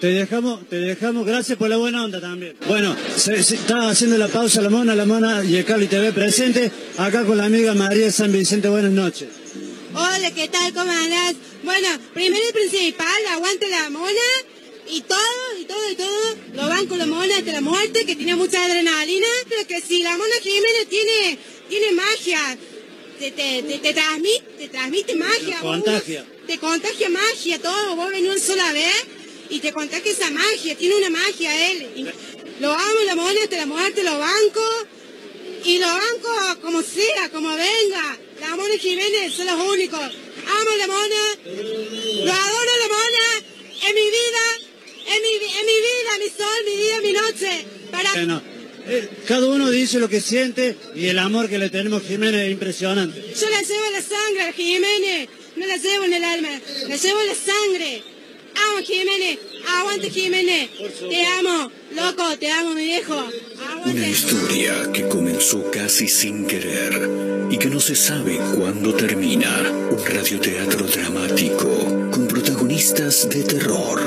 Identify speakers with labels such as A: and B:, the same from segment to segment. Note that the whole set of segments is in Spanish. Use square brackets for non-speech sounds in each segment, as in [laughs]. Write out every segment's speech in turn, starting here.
A: Te dejamos, te dejamos, gracias por la buena onda también. Bueno, se, se- está haciendo la pausa la mona, la mona y el Cali TV presente, acá con la amiga María San Vicente, buenas noches.
B: Hola, ¿qué tal? ¿Cómo andás? Bueno, primero y principal, aguante la mona y todo, y todo, y todo. Lo van con la mona hasta la muerte, que tiene mucha adrenalina. Pero que si la mona Jiménez tiene, tiene magia, te, te, te, te transmite, te transmite magia.
A: Contagia.
B: Te contagia magia, todo. Vos venís una sola vez y te contagia esa magia. Tiene una magia él. Y lo amo, la mona hasta la muerte, lo banco. Y lo banco como sea, como venga. La Mona Jiménez son los únicos. Amo a la Mona. Lo adoro a la Mona. Es mi vida. Es mi, vi- es mi vida, mi sol, mi día, mi noche. Para...
A: Bueno, eh, cada uno dice lo que siente y el amor que le tenemos a Jiménez es impresionante.
B: Yo la llevo la sangre, a Jiménez. No la llevo en el alma. La llevo en la sangre. Amo a Jiménez. Aguante Jiménez. Te amo. Loco, te amo, mi viejo.
C: Una
B: Aguante.
C: historia que comenzó casi sin querer y que no se sabe cuándo termina. Un radioteatro dramático con protagonistas de terror.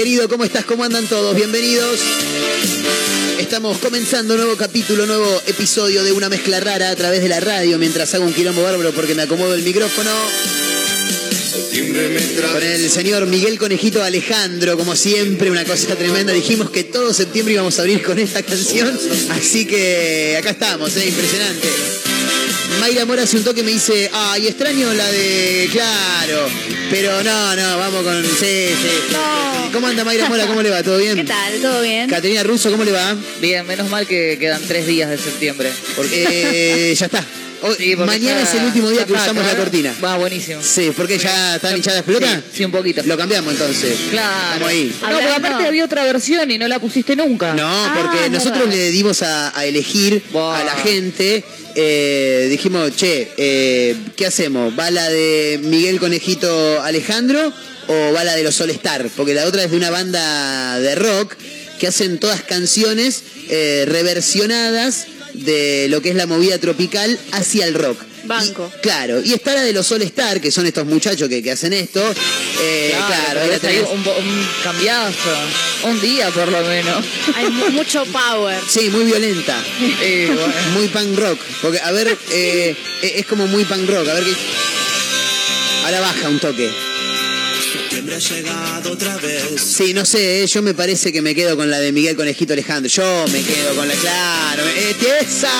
D: Querido, ¿cómo estás? ¿Cómo andan todos? Bienvenidos. Estamos comenzando un nuevo capítulo, nuevo episodio de Una Mezcla Rara a través de la radio mientras hago un quilombo bárbaro porque me acomodo el micrófono. Con el señor Miguel Conejito Alejandro, como siempre, una cosa tremenda. Dijimos que todo septiembre íbamos a abrir con esta canción, así que acá estamos, ¿eh? impresionante. Mayra Mora hace un toque me dice, ay, extraño la de. Claro, pero no, no, vamos con. Sí, sí.
E: No.
D: ¿Cómo anda Mayra Mora? ¿Cómo le va? ¿Todo bien?
E: ¿Qué tal? ¿Todo bien?
D: Caterina Russo, ¿cómo le va?
F: Bien, menos mal que quedan tres días de septiembre.
D: Porque eh, ya está. Hoy-
F: Sí, porque
D: mañana es el último día que
F: está,
D: usamos la cortina.
F: Va, buenísimo.
D: Sí, porque ya están hinchadas de pelota.
F: Sí, sí, un poquito.
D: Lo cambiamos entonces.
F: Claro.
D: Ahí.
F: No, pero
E: Hablando-
F: aparte había otra versión y no la pusiste nunca.
D: No,
E: Ah,
D: porque nosotros
E: verdad.
D: le dimos a, a elegir a la gente. eh, dijimos, che, eh, ¿qué hacemos? ¿Va la de Miguel Conejito Alejandro o va la de los All Star? Porque la otra es de una banda de rock que hacen todas canciones eh, reversionadas de lo que es la movida tropical hacia el rock.
E: Banco.
D: Y- claro, y está la de los All Star, que son estos muchachos que, que hacen esto. Eh,
F: Claro,
D: claro, ahí la
F: podés salir
D: tenés.
F: un, cambiazo. Un día por lo menos.
E: Hay mu- mucho power.
D: Sí, muy violenta.
F: Eh, bueno.
D: Muy punk rock. Porque, a ver, eh, eh, es como muy punk rock. A ver qué. Ahora baja un toque.
G: Septiembre ha llegado otra vez.
D: Sí, no sé, eh, yo me parece que me quedo con la de Miguel Conejito Alejandro. Yo me quedo con la. Claro, eh, ¡Tiesa!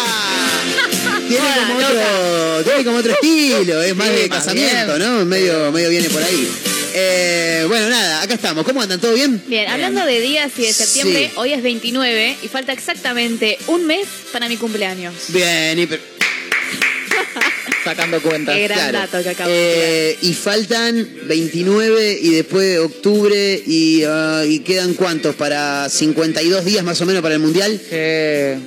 D: Tiene
E: Hola,
D: como, otro, tiene como otro estilo, es más
F: Sí,
D: de casamiento. ¿no? Medio, medio viene por ahí. Eh, bueno, nada, acá estamos. ¿Cómo andan? ¿Todo bien?
E: Bien, hablando de días y de septiembre,
D: Sí.
E: hoy es 29 y falta exactamente un mes para mi cumpleaños.
D: Bien, y pero-
F: Sacando cuentas.
E: Qué gran
D: Claro.
E: dato que acabo de.
D: Eh, y faltan 29 y después octubre y, ah, y quedan cuántos para 52 días más o menos para el mundial.
F: Que-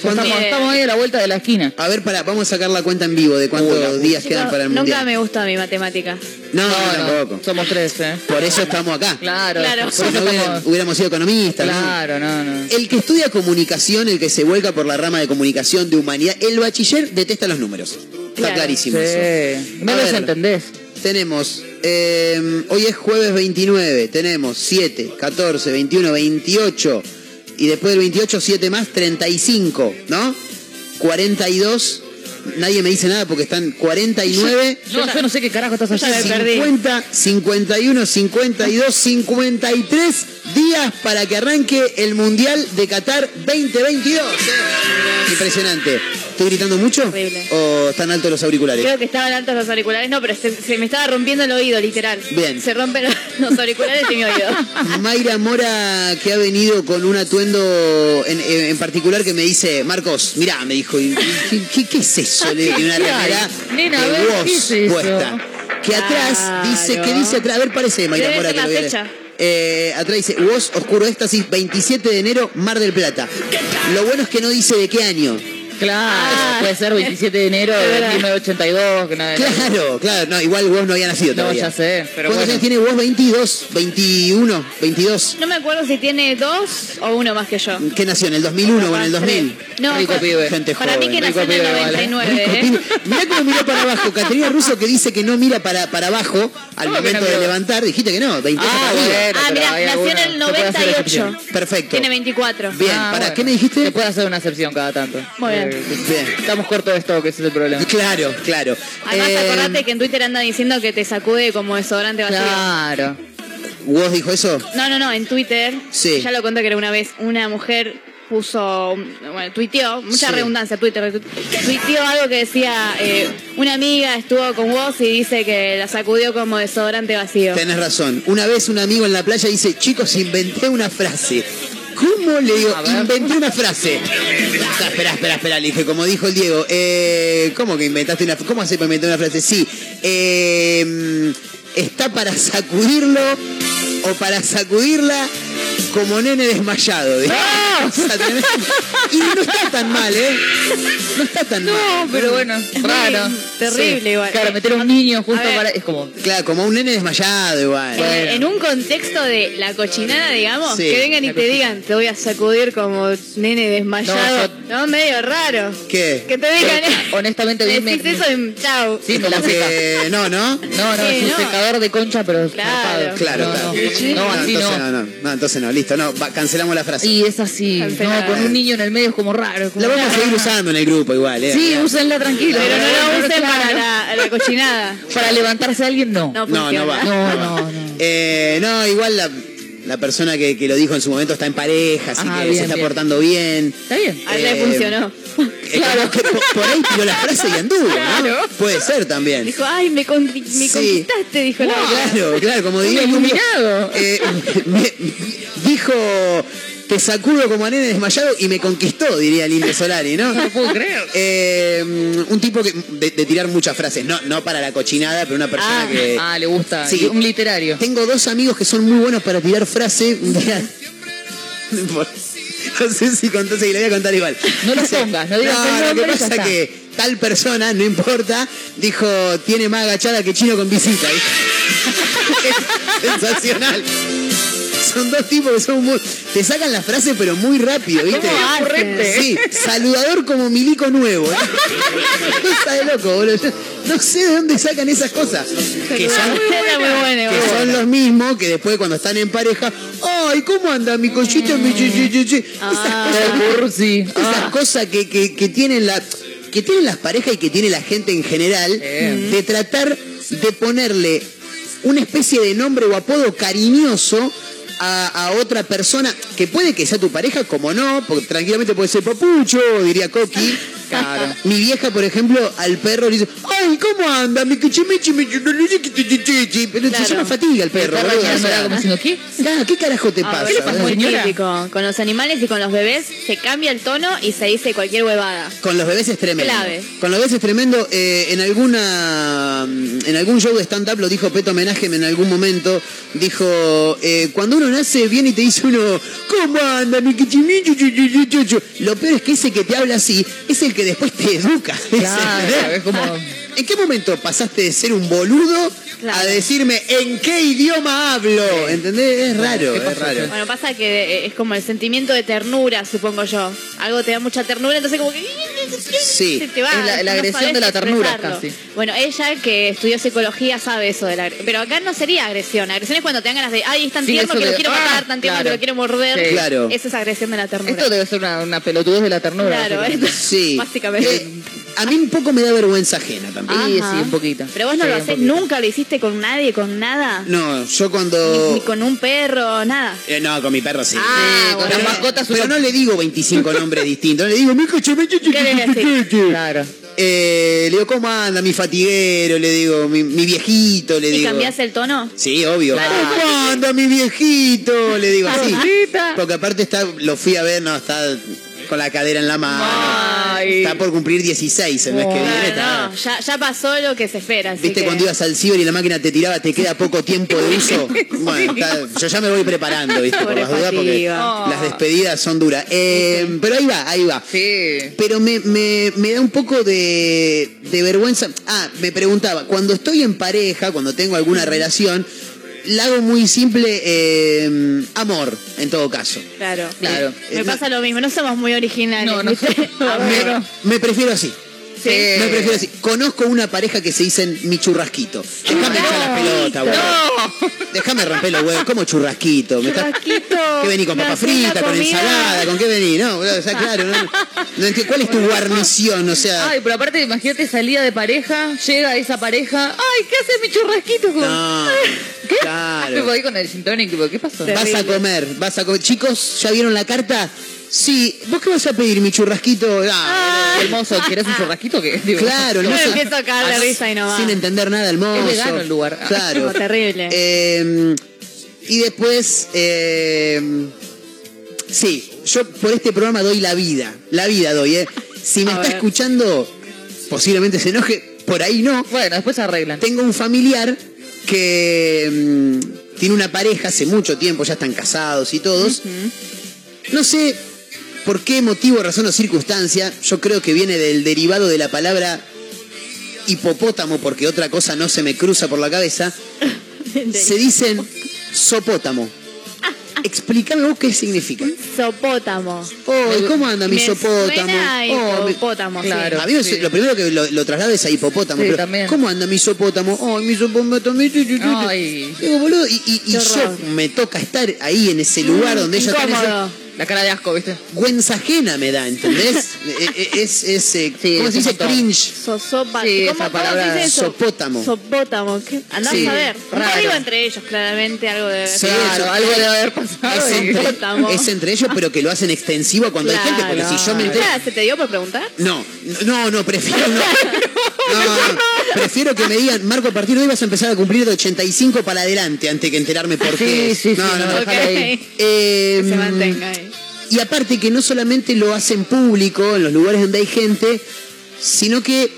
D: ¿Cuándo?
F: Estamos, estamos ahí a la vuelta de la esquina.
D: A ver, para, vamos a sacar la cuenta en vivo de cuántos
F: Uy,
D: días quedan para el
E: nunca
D: mundial.
E: me gustó mi matemática.
D: No, no, tampoco.
F: somos tres, ¿eh?
D: Por eso estamos acá.
F: Claro.
E: Claro.
F: Por eso
D: hubiéramos sido economistas. ¿no?
F: Claro, no, no.
D: El que estudia comunicación, el que se vuelca por la rama de comunicación de humanidad, el bachiller detesta los números. Está
E: Claro.
D: clarísimo eso.
F: Sí. No
D: A
F: los
D: ver.
F: entendés.
D: Tenemos, eh, hoy es jueves 29, tenemos 7, 14, 21, 28 y después del 28 7 más, 35, ¿no? 42, nadie me dice nada porque están 49,
F: No, yo no sé qué carajo estás haciendo.
E: perdí.
D: 50, 51, 52, 53 días para que arranque el Mundial de Qatar 2022. ¿eh? Impresionante. ¿Estoy gritando mucho?
E: Horrible.
D: ¿O están altos los auriculares?
E: Creo que estaban altos los auriculares. No, pero se, se me estaba rompiendo el oído, literal.
D: Bien.
E: Se rompen los, auriculares y mi oído. [laughs]
D: Mayra Mora, que ha venido con un atuendo en, en particular que me dice, Marcos, mirá, me dijo, ¿y- ¿qué, qué- qué es eso? Le una [laughs] remera
F: Nena, a
D: de
F: ¿qué es eso?
D: puesta. Que atrás dice. ¿qué dice atrás? A ver, parece Mayra
E: Debe
D: Mora que
E: la
D: lo viene. Eh, atrás dice, Woz Oscuro Éxtasis, 27 de enero, Mar del Plata. Lo bueno es que no dice de qué año.
F: Claro,
E: Ah.
F: puede ser 27 de enero de
E: verdad.
F: 1982. Que nada,
D: Claro, claro, no, igual Woz no había nacido
F: No,
D: todavía.
F: ya sé, pero
D: ¿Cuántos
F: bueno.
D: años tiene Woz? 22, 21, 22.
E: No me acuerdo si tiene dos o uno más que yo.
D: ¿Qué nació? ¿En el 2001 o en el 2000?
E: No,
F: Rico pibe.
D: Gente
E: para mí
D: joven.
E: que
F: rico
E: nació en el
F: pibe, vale.
E: 99,
D: Rico
E: ¿eh?
D: Mirá cómo miró para abajo. Caterina Russo que dice que no mira para, para abajo al
F: ¿Cómo que
D: momento
F: no
D: de levantar. Dijiste que no, 20
F: Ah, bueno.
E: Ah, mira, nació en el
F: se puede hacer
E: 98.
F: excepción.
D: Perfecto.
E: Tiene 24.
D: Bien,
F: Ah,
D: ¿para
F: bueno.
D: qué me dijiste?
F: Se puede hacer una excepción cada tanto.
E: Muy bien.
D: Bien.
F: Estamos cortos de stock, ese es el problema.
D: Claro, claro.
E: Además,
D: Eh,
E: acordate que en Twitter anda diciendo que te sacude como desodorante vacío.
F: Claro.
D: ¿Vos dijo eso?
E: No, no, no, en Twitter.
D: Sí.
E: Ya lo conté que era una vez una mujer puso, bueno, tuiteó, mucha
D: Sí.
E: redundancia, Twitter, tuiteó algo que decía, eh, una amiga estuvo con vos y dice que la sacudió como desodorante vacío.
D: Tenés razón. Una vez un amigo en la playa dice, chicos, inventé una frase. ¿Cómo le digo? Inventé una frase. Ah, espera, espera, espera, le dije, como dijo el Diego. Eh, ¿Cómo que inventaste una frase? ¿Cómo hace para inventar una frase? Sí. eh, está para sacudirlo o para sacudirla como nene desmayado. dijo. [laughs] O sea, tremendo. y no está tan mal, ¿eh? No está tan
F: No,
D: mal.
F: pero bueno,
E: Es
F: raro.
E: terrible
F: Sí.
E: igual.
F: Claro, meter a un niño justo para. Es como.
D: Claro, como un nene desmayado igual.
E: En, en un contexto de la cochinada, digamos,
D: Sí,
E: que vengan y te digan, te voy a sacudir como nene desmayado.
F: No,
E: No, medio raro.
D: ¿Qué?
E: Que te digan,
F: Honestamente, a mí me-
E: decís eso y chau.
F: Sí, la
D: Como
F: seca.
D: que no, ¿no?
F: No, no,
E: Sí,
F: es un
E: no.
F: secador de concha, pero
E: Claro.
D: Claro,
F: no,
D: claro.
F: No,
E: Sí.
F: no, así
D: entonces
F: no.
D: no, no, no, entonces no, listo, no, va- cancelamos la frase.
F: Y es así. No, con un niño en el medio es como raro. como-
D: La vamos a seguir usando en el grupo igual, ¿eh?
F: Sí, úsenla tranquilo.
E: Pero no lo usen
F: claro.
E: para la, la cochinada.
F: Para levantarse a alguien, no.
E: No
D: No, no va.
F: No, no, [laughs] no.
D: Eh, no, igual la, la persona que, que lo dijo en su momento está en pareja, así que
F: bien,
D: se está
F: bien.
D: portando bien.
F: Está bien.
E: A él le funcionó.
D: Eh, como que por, por ahí tiró la frase y anduvo, ¿no?
E: Claro.
D: Puede ser también.
E: Dijo, ay, me, con- me
D: Sí.
E: conquistaste, dijo la otra.
D: Claro, claro, como diría
F: iluminado.
D: eh, me- dijo, te sacudo como a nene desmayado y me conquistó, diría el Indio Solari, ¿no?
F: No puedo creer.
D: Eh, un tipo que, de, de tirar muchas frases, no, no para la cochinada, pero una persona
F: Ah,
D: que...
F: ah, le gusta.
D: Sí.
F: Un literario.
D: Tengo dos amigos que son muy buenos para tirar día- [laughs] No. No sé si contó, sí, le voy a contar igual.
F: No lo pongas, no digas el
D: lo que
F: y
D: pasa
F: está.
D: que tal persona, no importa, dijo, tiene más agachada que chino con visita. [laughs] Es sensacional. Son dos tipos que son muy... Te sacan la frase pero muy rápido, ¿viste? Sí, saludador como milico nuevo. ¿eh? Cosa de loco, boludo. Yo no sé de dónde sacan esas cosas. Que son,
E: Era muy bueno.
D: que son los mismos que después cuando están en pareja, ay, ¿cómo anda mi cosita? Mi chi, chi, chi, chi"? Esas
E: Ah.
D: cosas, esas cosas que, que, que tienen la que tienen las parejas y que tiene la gente en general de tratar de ponerle una especie de nombre o apodo cariñoso a, a otra persona, que puede que sea tu pareja, como no, porque tranquilamente puede ser papucho, diría Coqui. [laughs]
F: Claro.
D: Mi vieja, por ejemplo, al perro le dice, ¡ay, cómo anda! Mi cuchimichi, mi chuchuchuchuchuchuchi". Pero
E: Claro.
D: se llama fatiga el perro.
F: Está
D: boludo, o
F: bañando,
D: sea,
F: como diciendo, ¿qué? [laughs]
D: claro, ¿Qué carajo te
E: A
D: pasa?
E: es muy típico. Con los animales y con los bebés se cambia el tono y se dice cualquier huevada.
D: Con los bebés es tremendo.
E: Clave.
D: Con los bebés es tremendo. Eh, en alguna en algún show de stand-up lo dijo Peto Homenaje en algún momento. Dijo, eh, cuando uno nace viene y te dice uno, ¿cómo anda mi quichimichu, chu, chu, chu, chu, chu?". Lo peor es que ese que te habla así es el que después te educa. [laughs]
F: Claro, es.
D: ¿En qué momento pasaste de ser un boludo a decirme en qué idioma hablo? ¿Entendés? Es raro.
E: Bueno, pasa que eh, es como el sentimiento de ternura, supongo yo. Algo te da mucha ternura, entonces como que...
D: Sí.
E: se te va,
F: Es la- la
E: no
F: agresión de la ternura casi.
E: Bueno, ella que estudió psicología sabe eso de la Pero acá no sería agresión. Agresión es cuando te dan ganas de, ay, es tan
F: Sí,
E: tierno que lo quiero
F: ah,
E: matar, tan tierno
F: claro.
E: que lo quiero morder.
F: Sí.
D: Claro.
E: Eso es agresión de la ternura.
F: Esto debe ser una, una pelotudez de la ternura.
E: Claro,
F: básicamente.
E: esto- [laughs]
D: Sí.
E: Básicamente.
D: Eh, a mí un poco me da vergüenza ajena también.
F: Sí,
E: Ajá.
F: sí, un poquito.
E: Pero vos no
F: Sí,
E: lo
F: poquito.
E: nunca, lo hiciste con nadie, con nada.
D: No, yo cuando...
E: ni con un perro, nada.
D: Eh, no, con mi perro sí.
E: Ah,
F: Sí, con
E: bueno.
F: las mascotas
D: Pero no le digo 25 nombres distintos, le digo, mi coche, mi.
F: Claro.
D: Eh, le digo, ¿cómo anda mi fatiguero? Le digo, mi, mi viejito, le
E: ¿Y
D: digo.
E: cambiás el tono?
D: Sí, obvio.
F: Claro.
D: ¿Cómo anda mi viejito? Le digo así. [laughs] Porque aparte está, lo fui a ver, no, está con la cadera en la mano.
F: Ay.
D: Está por cumplir 16 el mes que viene. Está-
E: no, ya, ya pasó lo que se espera. así
D: ¿Viste
E: que-
D: cuando ibas al ciber y la máquina te tiraba, te queda poco tiempo de uso? [laughs] Bueno, está- yo ya me voy preparando, ¿viste? Por las dudas, porque las despedidas son duras. Eh, pero ahí va, ahí va.
F: Sí.
D: Pero me, me- me da un poco de, de vergüenza. Ah, me preguntaba, cuando estoy en pareja, cuando tengo alguna relación, la hago muy simple, eh, amor, en todo caso.
E: Claro,
F: Claro.
E: Me
D: Eh,
E: pasa lo mismo, no somos muy originales.
F: No, no.
D: Me, me prefiero así.
F: Sí.
D: Me prefiero así. Conozco una pareja que se dicen mi churrasquito. Déjame echar las pelotas, güey. Déjame romper los huevos. ¿Cómo churrasquito? ¿Me estás-
E: Churrasquito.
D: ¿Qué vení con papa
E: la
D: frita, con
E: comida.
D: ensalada? ¿Con qué vení? No, boludo, o sea, claro, no, no entiendo. ¿Cuál es tu guarnición? O sea,
F: Ay, pero aparte, imagínate salida de pareja, llega esa pareja, ay, ¿qué hace mi churrasquito? Con...
D: no. [laughs]
F: ¿Qué?
D: Claro.
F: Tipo ahí con el gin tonic, tipo, ¿qué pasó?
D: Vas a comer, vas a comer. Chicos, ¿ya vieron la carta? Sí. ¿Vos qué vas a pedir, mi churrasquito? Ah,
F: El mozo, ¿querés un churrasquito?
D: Claro, el
E: Yo empiezo a cagar de
D: Ah,
E: risa y no va.
D: Sin entender nada el mozo.
F: vegano el lugar.
D: Claro. [laughs]
E: Como terrible.
D: Eh, y después, eh, sí, yo por este programa doy la vida. La vida doy, ¿eh? Si me
E: A
D: está
E: ver.
D: escuchando, posiblemente se enoje, por ahí no.
F: Bueno, después se arreglan.
D: Tengo un familiar que mm, tiene una pareja hace mucho tiempo, ya están casados y todos. No sé por qué motivo, razón o circunstancia, yo creo que viene del derivado de la palabra hipopótamo, porque otra cosa no se me cruza por la cabeza. [laughs] Se dicen sopótamo. Explícame vos qué significa.
E: Sopótamo.
D: Oh, ¿y ¿cómo anda mi
E: Me
D: sopótamo?
E: suena a
D: Oh, mi-
E: hipopótamo.
F: Claro.
D: a mí me-
F: Sí.
D: lo primero que lo, lo traslado es a hipopótamo.
F: Sí,
D: pero
F: también.
D: ¿Cómo anda mi sopótamo? Oh, mi sopótamo.
F: Ay.
D: Digo, boludo, y, y- y
E: Qué
D: yo me toca estar ahí en ese lugar donde ella está.
F: La cara de asco, ¿viste?
D: Güenza ajena me da, ¿entendés? [laughs] Eh, eh, es, es, eh,
F: Sí,
D: ¿Cómo
F: es
D: se dice? Cringe.
E: Sosopa.
F: Sí,
E: ¿Cómo,
F: esa
E: cómo
F: palabra,
E: se dice eso?
D: sopótamo.
E: Sopótamo. Andás
D: Sí,
E: a ver. Un
F: raro.
E: código entre ellos, claramente, algo de...
D: Sí,
F: Claro,
D: eso-
F: algo debe haber pasado.
D: Es entre,
E: Sopótamo.
D: es entre ellos, pero que lo hacen extensivo cuando hay gente, porque si yo me entero...
E: ¿Se te dio por preguntar?
D: No, no, no, prefiero no. No, no, prefiero que me digan, Marco, a partir de hoy vas a empezar a cumplir de 85 para adelante antes que enterarme por qué.
F: Sí, sí, sí,
D: no, no, no.
F: no,
E: Ok.
F: déjalo ahí.
D: Eh,
E: Que se mantenga ahí.
D: Y aparte que no solamente lo hacen público en los lugares donde hay gente, sino que,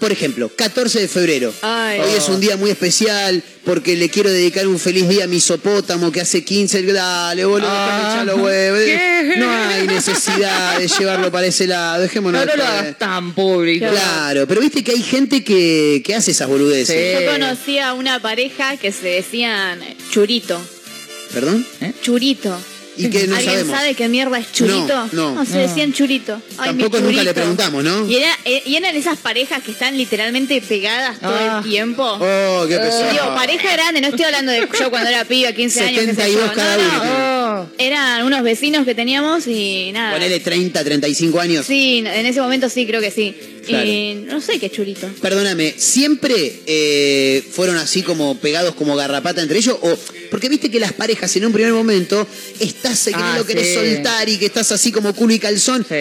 D: por ejemplo, 14 de febrero.
E: Ay.
D: Hoy es un día muy especial porque le quiero dedicar un feliz día a mi sopótamo que hace 15. Dale, boludo,
F: Ah.
D: los huevos.
F: ¿Qué?
D: No hay necesidad de llevarlo para ese lado. Dejémonos
F: No, no lo hagas tan público.
D: Claro, pero viste que hay gente que, que hace esas boludeces.
F: Sí.
E: Yo conocí a una pareja que se decían churito.
D: ¿Perdón?
E: Churito.
D: ¿Y qué no
E: ¿Alguien
D: sabemos?
E: sabe qué mierda es churito?
D: No, no.
E: se decían churito. Ay, mi
D: Tampoco nunca le preguntamos, ¿no?
E: Y, era- eh, y eran esas parejas que están literalmente pegadas todo
F: Ah.
E: el tiempo.
D: Oh, qué pesado.
E: digo, pareja grande, no estoy hablando de yo cuando era piba, 15 años, qué sé
D: 72
E: yo.
D: cada
E: no,
D: uno
E: no.
D: tiene.
E: Eran unos vecinos que teníamos y nada.
D: Ponele 30, 35 años.
E: Sí, en ese momento sí, creo que sí.
D: Claro.
E: Y no sé qué churito.
D: Perdóname, ¿siempre eh, fueron así como pegados como garrapata entre ellos? ¿O Porque viste que las parejas en un primer momento estás que no
F: Ah,
D: lo querés
F: sí.
D: soltar y que estás así como culo y calzón.
F: Sí.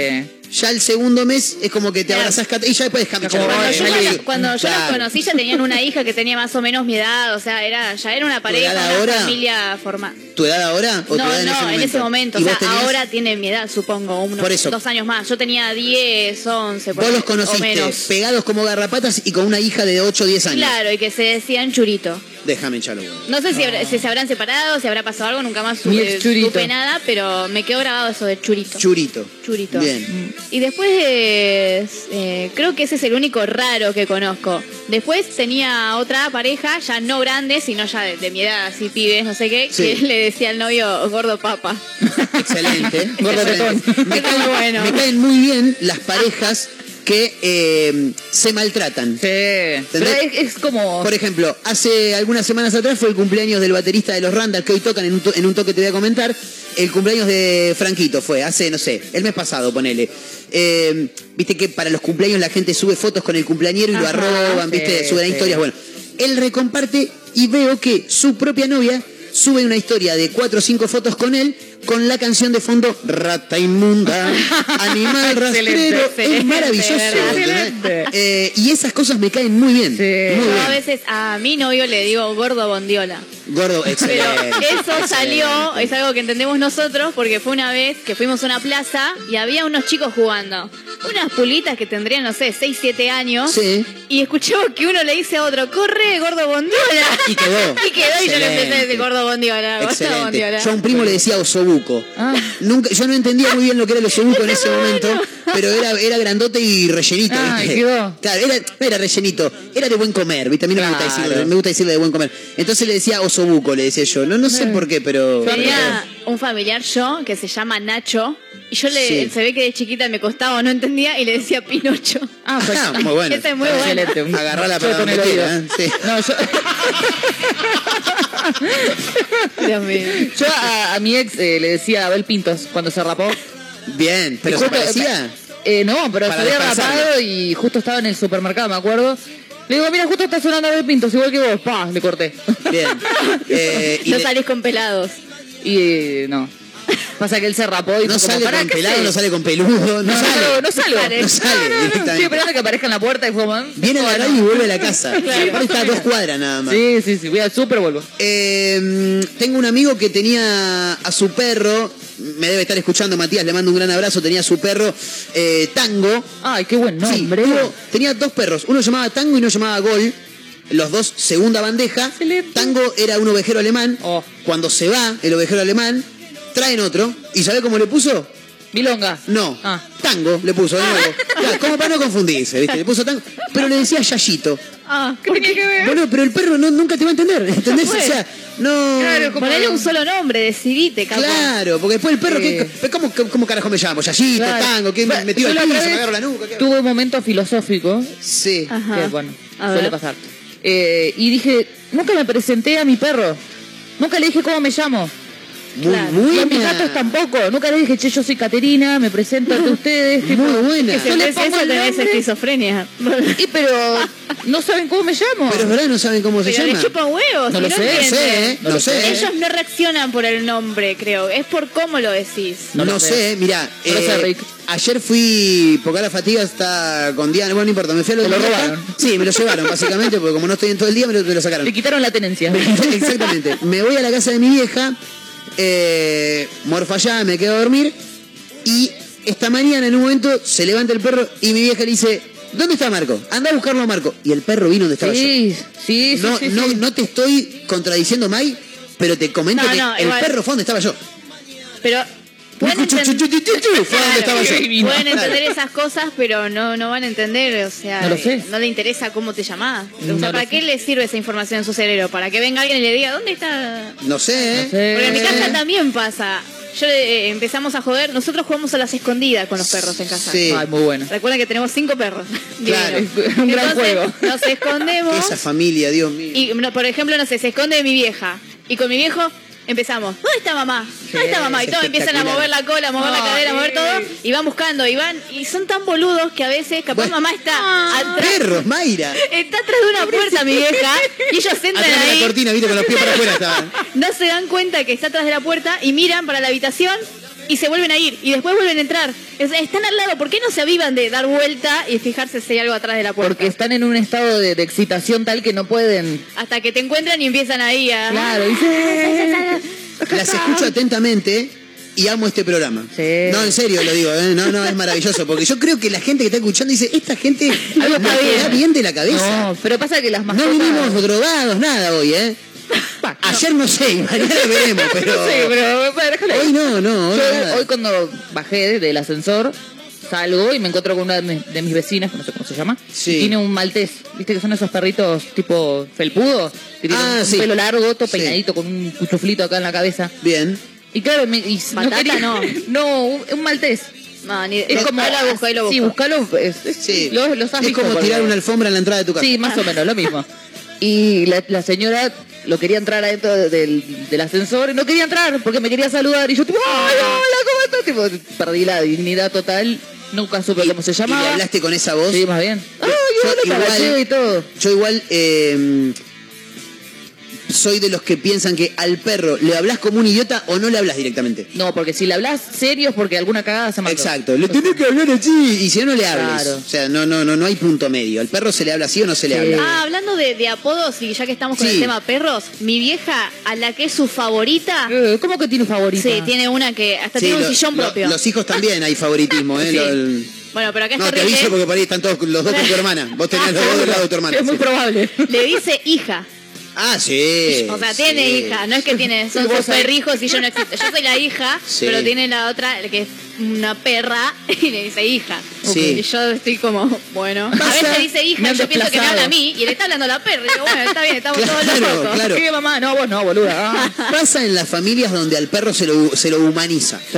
D: Ya el segundo mes es como que te
E: Claro.
D: abrazás y ya después la
E: Cuando yo, la- cuando yo
D: Claro.
E: los conocí ya tenían una hija que tenía más o menos mi edad, o sea, era ya era una pareja, una
D: ahora?
E: familia formada.
D: ¿Tu edad ahora o
E: No,
D: tu edad
E: no, en ese momento.
D: ¿Y
E: O sea,
D: tenías?
E: ahora tiene mi edad, supongo, unos
D: Por eso.
E: dos años más. Yo tenía 10, 11, por
D: Vos los
E: o
D: conociste
E: menos.
D: pegados como garrapatas y con una hija de 8 o 10 años.
E: Claro, y que se decían churito.
D: Déjame echarlo. bueno.
E: No sé si, habrá- si se habrán separado, si habrá pasado algo, nunca más supe, supe nada, pero me quedó grabado eso de churito.
D: Churito.
E: Churito.
D: Bien.
E: Y después, eh, eh, creo que ese es el único raro que conozco. Después tenía otra pareja, ya no grande, sino ya de, de mi edad, así pibes, no sé qué,
D: Sí.
E: que le decía al novio gordo papa. [laughs]
D: Excelente.
F: Gordo tetón.
D: Me, caen,
E: bueno.
D: me caen muy bien las parejas que eh, se maltratan.
F: Sí. Pero es, es como.
D: Por ejemplo, hace algunas semanas atrás fue el cumpleaños del baterista de los Randall, que hoy tocan en un, to- en un toque te voy a comentar. El cumpleaños de Franquito fue hace, no sé, el mes pasado, ponele. Eh, viste que para los cumpleaños la gente sube fotos con el cumpleañero y lo arroban, viste, suben
F: sí.
D: historias. Bueno, él recomparte y veo que su propia novia sube una historia de cuatro o cinco fotos con él con la canción de fondo Rata inmunda, [laughs] animal rastrero. Es maravilloso. Eh, y esas cosas me caen muy bien.
F: Sí.
D: Muy
E: Yo
D: bien.
E: a veces a mi novio le digo gordo bondiola.
D: Gordo,
E: Pero
D: excelente.
E: eso
D: excelente.
E: salió, es algo que entendemos nosotros, porque fue una vez que fuimos a una plaza y había unos chicos jugando. Unas pulitas que tendrían, no sé, 6, 7 años.
D: Sí.
E: Y escuchamos que uno le dice a otro, corre, gordo bondiola.
D: Y quedó. [laughs]
E: Y quedó y yo le empecé a decir gordo bondiola,
D: Excelente.
E: bondiola.
D: Yo a un primo le decía osobuco.
F: Ah.
D: Nunca, yo no entendía muy bien lo que era el osobuco en [laughs] ese momento, pero era, era grandote y rellenito.
F: Ah,
D: ¿viste?
F: quedó.
D: Claro, era, rellenito, era de buen comer, ¿viste? A mí no me, gusta decirle, me gusta decirle de buen comer. Entonces le decía osobuco, le decía yo. No, no sé por qué, pero.
E: Tenía un familiar yo que se llama Nacho y yo le
D: Sí.
E: se ve que de chiquita me costaba o no entendía y le decía Pinocho.
F: Ah, pues.
D: Ah, muy bueno.
E: Ese es muy bueno.
F: Excelente.
D: Agarrala para donde quiera, ¿eh? Sí.
F: No, yo,
E: Dios mío.
F: yo a, a mi ex eh, le decía Abel Pintos cuando se rapó.
D: Bien, pero
F: Y
D: se
F: justo-
D: parecía.
F: Eh, no, pero se había rapado y justo estaba en el supermercado, me acuerdo. Le digo, mira, justo está sonando Abel Pintos, igual que vos. Pa, le corté.
D: Bien. [laughs] Eh, y
E: No
D: le-
E: salís con pelados.
F: Y eh, no. [laughs] Pasa que él se rapó y
D: no
F: como,
D: sale
F: "Pará,
D: con
F: ¿qué
D: pelado,
F: haces?".
D: no sale con peludo, no,
F: No,
D: sale.
F: no salgo.
D: No sale
F: No, no. Estoy esperando que aparezca en la puerta y fue
D: Viene a la y vuelve a la casa. [laughs]
F: Claro.
D: Aparte está a dos cuadras nada más.
F: Sí, sí, sí, voy al súper, vuelvo.
D: Eh, tengo un amigo que tenía a su perro, me debe estar escuchando Matías, le mando un gran abrazo, tenía a su perro eh, Tango.
F: Ay, qué buen
D: Sí,
F: nombre.
D: tuvo- tenía dos perros, uno llamaba Tango y uno llamaba Gol. Los dos, segunda bandeja.
F: Excelente.
D: Tango era un ovejero alemán.
F: Oh.
D: Cuando se va el ovejero alemán, traen otro. ¿Y sabe cómo le puso?
F: Milonga.
D: No,
F: Ah.
D: tango le puso de nuevo. [laughs] Claro, como para no confundirse, ¿viste? Le puso tango, pero le decía Yayito.
E: Ah,
F: ¿Qué tenía que ver?
D: Bueno, pero el perro no, nunca te va a entender, [laughs] ¿entendés? O sea, no...
F: Claro, como-
E: Ponele un solo nombre, decidite, capaz.
D: Claro, porque después el perro,
F: Sí.
D: ¿qué- ¿cómo, cómo carajo me llamo? Yayito,
F: Claro.
D: tango, ¿qué me
F: Bueno,
D: metió
F: la
D: piso, me
F: vez
D: agarro la nuca? ¿qué?
F: Tuve un momento filosófico,
D: Sí.
E: Ajá.
F: que bueno,
E: A
F: suele
E: ver.
F: pasar. Eh, y dije, nunca me presenté a mi perro. Nunca le dije cómo me llamo.
D: Muy
E: Claro.
F: Y a mis
D: buena.
F: gatos tampoco. Nunca les dije, che, yo soy Caterina, me presento ante ustedes. tipo,
D: Muy buena.
F: Yo
E: Si
F: le
E: haces
F: pongo
E: eso
F: el nombre.
E: esquizofrenia.
F: Y pero no saben cómo me llamo.
D: Pero es verdad, no saben cómo se
E: Pero
D: llama.
E: le chupa huevos.
F: No
E: si
F: lo sé,
D: No
E: entienden.
D: sé, ¿eh?
F: No
D: No,
F: lo
D: sé.
E: Ellos no reaccionan por el nombre, creo. Es por cómo lo decís.
D: No,
F: No lo
D: sé,
F: sé. lo sé,
D: eh,
F: Rick.
D: ayer fui, porque la fatiga está con Diana, bueno, no importa, me fui a lo
F: Te
D: de
F: lo robaron.
D: Sí, me lo llevaron, [laughs] básicamente, porque como no estoy en todo el día, me lo, me lo sacaron.
F: Le quitaron la tenencia. [laughs]
D: Exactamente. Me voy a la casa de mi vieja, eh, morfa allá, me quedo a dormir, y esta mañana en un momento se levanta el perro y mi vieja le dice, ¿dónde está Marco? Anda a buscarlo a Marco. Y el perro vino donde estaba yo.
F: Sí, sí, sí,
D: No,
F: sí,
D: no,
F: sí.
D: no te estoy contradiciendo, Mai, pero te comento
E: No,
D: que
E: no,
D: el
E: igual.
D: perro fue donde estaba yo.
E: Pero pueden, Claro, entender esas cosas, pero no, no van a entender, o sea,
F: No lo sé.
E: eh, no le interesa cómo te llamás. O sea, ¿para
F: sé.
E: qué le sirve esa información en su cerebro? Para que venga alguien y le diga, ¿dónde está?
D: No sé, ¿eh?
F: No sé.
E: Porque en mi
D: Eh.
E: casa también pasa. Yo eh, empezamos a joder, nosotros jugamos a las escondidas con los perros en casa.
D: Sí.
F: Ay, muy bueno.
E: Recuerden que tenemos cinco perros.
D: Claro.
F: Un gran
E: Entonces,
F: juego.
E: Nos escondemos.
D: Esa familia, Dios mío.
E: Y, no, por ejemplo, no sé, se esconde de mi vieja. Y con mi viejo, empezamos, ¿dónde está mamá? ¿Dónde está mamá? Y todos empiezan a mover la cola, a mover la cadera, a mover todo, y van buscando, y van, y son tan boludos que a veces capaz
D: Bueno.
E: mamá está atrás,
D: Perros, Mayra.
E: está atrás de una puerta, mi vieja, y ellos entran
D: Atrás de
E: ahí,
D: la cortina, viste, con los pies para afuera estaban.
E: no se dan cuenta que está atrás de la puerta y miran para la habitación y se vuelven a ir y después vuelven a entrar. O sea, están al lado, ¿por qué no se avivan de dar vuelta y fijarse si hay algo atrás de la puerta?
F: Porque están en un estado de, de excitación tal que no pueden.
E: Hasta que te encuentran y empiezan ahí a...
F: Claro, dice.
D: Las escucho atentamente y amo este programa.
F: Sí.
D: No, en serio lo digo, ¿eh? no, no, es maravilloso, porque yo creo que la gente que está escuchando dice, esta gente
F: Algo
D: no
F: está bien.
D: bien de la cabeza.
F: No, pero pasa que las
D: No,
F: mascotas.
D: vinimos drogados, nada hoy, ¿eh?
F: Pa,
D: Ayer no sé, y [laughs] mañana veremos, pero...
F: Sí, pero.
D: Hoy no, no, hoy
F: Yo hoy cuando bajé del ascensor, salgo y me encuentro con una de mis, de mis vecinas, que no sé cómo se llama,
D: Sí.
F: y tiene un maltés. ¿Viste que son esos perritos tipo felpudo? Que tienen
D: Ah,
F: un
D: sí.
F: pelo largo, todo
D: Sí.
F: peinadito, con un cuchuflito acá en la cabeza.
D: Bien.
F: Y claro, me, y
E: Batata,
F: quería-
E: no. [laughs]
F: no, un, un maltés.
E: No, ni...
F: Es como...
E: Ahí lo busco, ahí lo busco.
F: Sí, buscalo. Es, es-
D: Sí.
F: Lo, los has
D: es
F: visto
D: como tirar una alfombra en la entrada de tu casa.
F: Sí, más o menos, lo mismo. [laughs] Y la, la señora lo quería entrar adentro del, del ascensor y no quería entrar porque me quería saludar. Y yo, tipo, ¡ay, hola, ¿cómo estás? Tipo, perdí la dignidad total. Nunca supe cómo se
D: ¿Y
F: llamaba.
D: le hablaste con esa voz?
F: Sí, más bien. ¡Ay,
D: Yo
F: hola,
D: igual,
F: y todo!
D: Yo igual eh, soy de los que piensan que al perro le hablas como un idiota o no le hablas directamente.
F: No, porque si le hablas serio es porque alguna cagada se mandó.
D: Exacto, le tenés que hablar así y si no, no le hables.
F: Claro.
D: O sea, no, no, no, no hay punto medio. ¿Al perro se le habla así o no se le
F: Sí.
D: habla?
E: Ah, hablando de, de apodos y ya que estamos con
D: Sí.
E: el tema perros, mi vieja, a la que es su favorita,
F: Eh, ¿Cómo que tiene favorita?
E: sí, tiene una que hasta
D: Sí,
E: tiene un
D: lo-
E: sillón
D: lo-
E: propio.
D: los hijos también hay favoritismo, ¿eh? [laughs]
E: Sí.
D: Lo- el-
E: Bueno, pero acá es
D: No, te aviso porque por ahí están todos los dos con tu hermana. Vos tenés los dos del lado de tu hermana. [laughs]
F: Es muy probable.
E: Le dice hija.
D: Ah, sí.
E: O sea, tiene hija, no es que tiene, son sus perrijos y yo no existo. Yo soy la hija,
D: Sí.
E: pero tiene la otra, que es una perra, [laughs] y le dice hija.
D: Sí.
E: Y yo estoy como, bueno. [laughs] A veces dice hija, y yo pienso que me habla a mí, y le está hablando a la perra. Y digo, bueno, está bien, estamos todos
D: Claro,
E: locos.
D: claro.
F: ¿Qué mamá? No, vos no, boluda. Ah. [laughs]
D: Pasa en las familias donde al perro se lo, se lo humaniza.
F: Sí.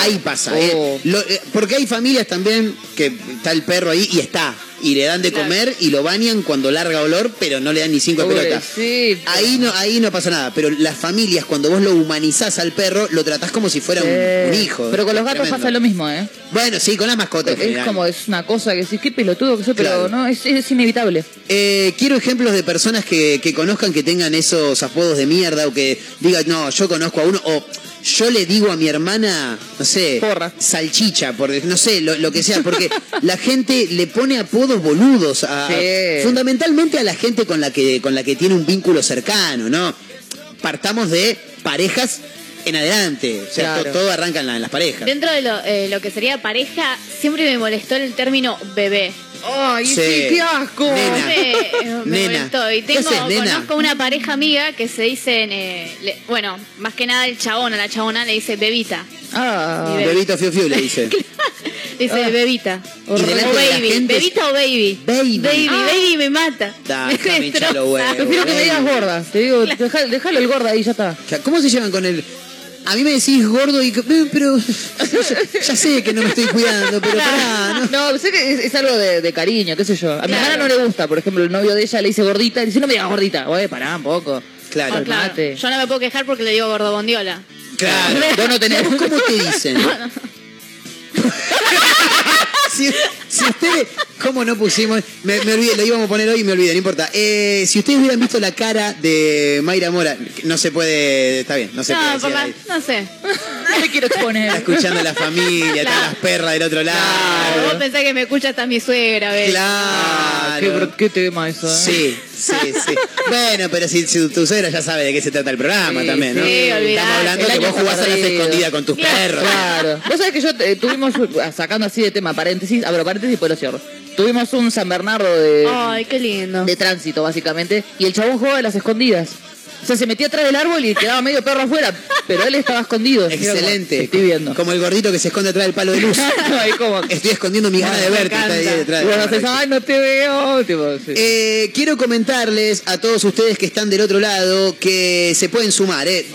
D: Ahí pasa.
F: Oh.
D: eh. Lo- eh, porque hay familias también que está el perro ahí y está. Y le dan de
E: Claro.
D: comer y lo bañan cuando larga olor, pero no le dan ni cinco de pelota.
F: Pobrecito.
D: Ahí no, ahí no pasa nada. Pero las familias, cuando vos lo humanizás al perro, lo tratás como si fuera un,
F: Sí.
D: un hijo.
F: Pero con los gatos. Pasa lo mismo, ¿eh?
D: Bueno, sí, con las mascotas. en
F: Es
D: general.
F: como, es una cosa que decís, qué pelotudo que soy, pero
D: Claro.
F: no, es, es inevitable.
D: Eh, quiero ejemplos de personas que, que conozcan que tengan esos apodos de mierda o que digan, no, yo conozco a uno, o yo le digo a mi hermana, no sé,
F: Porra.
D: salchicha, por, no sé, lo, lo que sea, porque [laughs] la gente le pone apodos boludos, a,
F: Sí.
D: fundamentalmente a la gente con la, que, con la que tiene un vínculo cercano, ¿no? Partamos de parejas en adelante, o sea,
F: Claro.
D: to- todo arranca en, la- en las parejas.
E: Dentro de lo, eh, lo que sería pareja, siempre me molestó el término bebé.
F: Ay,
D: Sí. qué asco. Nena.
E: Eh, me
D: Nena. [laughs]
E: molestó. Y
D: ¿Qué
E: tengo,
D: haces, nena?
E: conozco una pareja amiga que se dicen, eh, le- bueno, más que nada el chabón a la chabona le dice bebita.
F: Ah,
E: bebé.
D: Bebito Fiu Fiu le dice. [laughs]
E: Le dice
F: Ah.
E: bebita. O,
D: Y delante
E: o
D: de la
E: baby.
D: gente-
E: Bebita o baby.
D: Baby.
E: Baby,
F: Ah.
E: baby me mata.
D: Da,
E: me
F: prefiero que me digas gorda. Te digo, deja- déjalo el gorda ahí, ya está.
D: ¿Cómo se llevan con el.? A mí me decís gordo y. que- eh, Pero. Ya, ya sé que no me estoy cuidando, pero pará, ¿no?
F: No, sé que es, es algo de, de cariño, qué sé yo. A mi
E: Claro.
F: hermana no le gusta, por ejemplo, el novio de ella le dice gordita y dice, no me digas gordita. Oye, pará un poco.
D: Claro.
E: Ah, claro. Yo no me puedo quejar porque le digo gordobondiola.
D: Claro. [laughs]
F: Vos no tenés.
D: ¿Cómo, cómo te dicen? [laughs] si, si ustedes. ¿Cómo no pusimos? Me, me olvidé, lo íbamos a poner hoy y me olvidé, no importa. Eh, si ustedes hubieran visto la cara de Mayra Mora, no se puede. Está bien, no se puede
E: No,
D: decir
E: papá, no sé.
F: No me quiero
D: Está
F: exponer.
D: escuchando la familia, están las perras del otro
E: Vos
D: lado.
E: pensás que me escucha hasta mi suegra, ¿ves?
D: Claro.
F: ¿Qué, qué tema eso, eh?
D: Sí, sí, sí. Bueno, pero si, si tu suegra ya sabe de qué se trata el programa
F: Sí,
D: también, ¿no?
E: sí, olvidate.
D: Estamos hablando
F: El
D: que
F: año
D: vos jugás a las
F: perdido.
D: escondidas con tus perros.
F: Claro. Vos sabés que yo eh, tuvimos, sacando así de tema, paréntesis, abro paréntesis y pues lo cierro. Tuvimos un San Bernardo de,
E: Ay, qué lindo.
F: de tránsito, básicamente, y el chabón jugaba a las escondidas. O sea, se metía atrás del árbol y quedaba medio perro afuera, pero él estaba escondido. Como,
D: Excelente.
F: Estoy viendo.
D: Como el gordito que se esconde atrás del palo de luz. [laughs] Estoy escondiendo mi gana de verte. Está ahí detrás.
F: Vos haces, ay, no te veo. Tipo, sí.
D: Eh, quiero comentarles a todos ustedes que están del otro lado que se pueden sumar, ¿eh?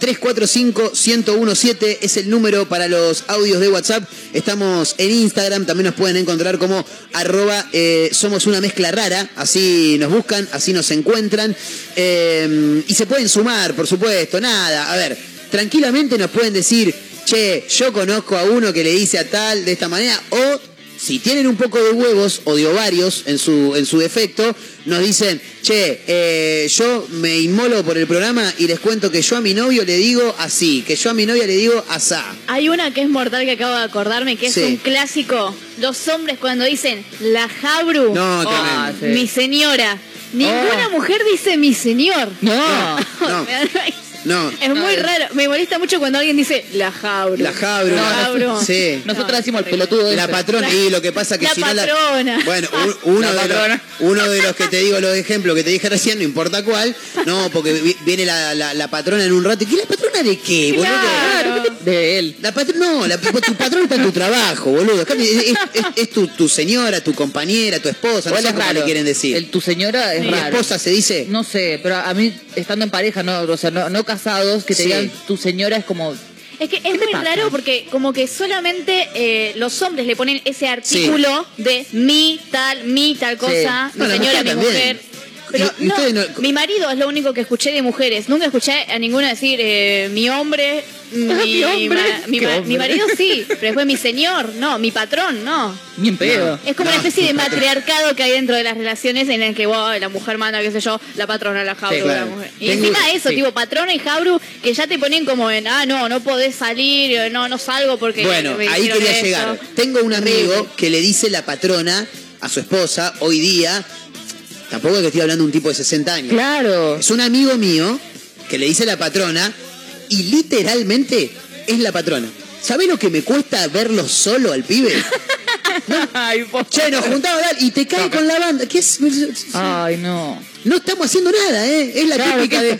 D: 345-1017 es el número para los audios de WhatsApp. Estamos en Instagram, también nos pueden encontrar como arroba eh, somos una mezcla rara. Así nos buscan, así nos encuentran. Eh, y se pueden sumar, por supuesto. Nada, a ver, tranquilamente nos pueden decir, che, yo conozco a uno que le dice a tal de esta manera, o si tienen un poco de huevos o de ovarios en su, en su defecto, nos dicen, che, eh, yo me inmolo por el programa y les cuento que yo a mi novio le digo así, que yo a mi novia le digo asá.
E: Hay una que es mortal que acabo de acordarme, que es
D: Sí.
E: un clásico. Los hombres cuando dicen la jabru,
D: No,
E: o
D: tremendo.
F: sí.
E: mi señora. Ninguna mujer dice mi señor.
F: No. [laughs]
D: No, no.
E: Es muy raro. Me molesta mucho cuando alguien dice la jabru.
D: La jabru. Sí.
F: Nosotros decimos el pelotudo
D: La patrona, y lo que pasa que
E: La
D: si no la-
E: patrona.
D: Bueno, un- uno,
F: La
D: de los,
F: patrona.
D: uno de los que te digo los ejemplos que te dije recién, no importa cuál, no, porque vi- viene la, la- la patrona en un rato. ¿Y qué la patrona de qué, boludo?
E: Claro.
F: De él.
D: La patrona, no, la- tu patrón está en tu trabajo, boludo. Es, es- tu, tu señora, tu compañera, tu esposa, no sé
F: es
D: cómo
F: raro.
D: le quieren decir.
F: El, tu señora es
D: ¿Tu
F: raro.
D: esposa se dice?
F: No sé, pero a mí, estando en pareja, no, o sea, no, no casados, que te
D: Sí.
F: digan tu señora es como.
E: Es que es muy
F: pasa?
E: raro porque como que solamente eh, los hombres le ponen ese artículo de mi tal, mi tal cosa, mi señora, mi mujer. Pero no- mi marido es lo único que escuché de mujeres. Nunca escuché a ninguna decir eh, mi hombre, mi,
F: Mi hombre.
E: ma- mi
F: ¿Qué
E: ma-
F: hombre?
E: mi marido sí, pero después mi señor, no, mi patrón, no.
F: Ni en pedo.
E: Es como
D: No,
E: una especie de
D: patrón.
E: matriarcado que hay dentro de las relaciones en el que wow, la mujer manda, qué sé yo, la patrona, la jabru,
D: Sí, claro.
E: la mujer. Y
D: Tengo-
E: encima eso,
F: sí.
E: tipo patrona y jabru, que ya te ponen como en, ah, no, no podés salir, eh, no, no salgo porque...
D: Bueno,
E: me
D: ahí quería llegar. Tengo un amigo que le dice la patrona a su esposa hoy día, tampoco es que estoy hablando de un tipo de 60 años.
F: Claro.
D: Es un amigo mío que le dice la patrona y literalmente es la patrona. ¿Sabés lo que me cuesta verlo solo al pibe? [laughs]
F: Ay, po-
D: Che, nos juntamos dale, y te cae con la banda. ¿Qué es?
F: Ay, no.
D: No estamos haciendo nada, ¿eh? Es la
F: Claro,
D: típica de.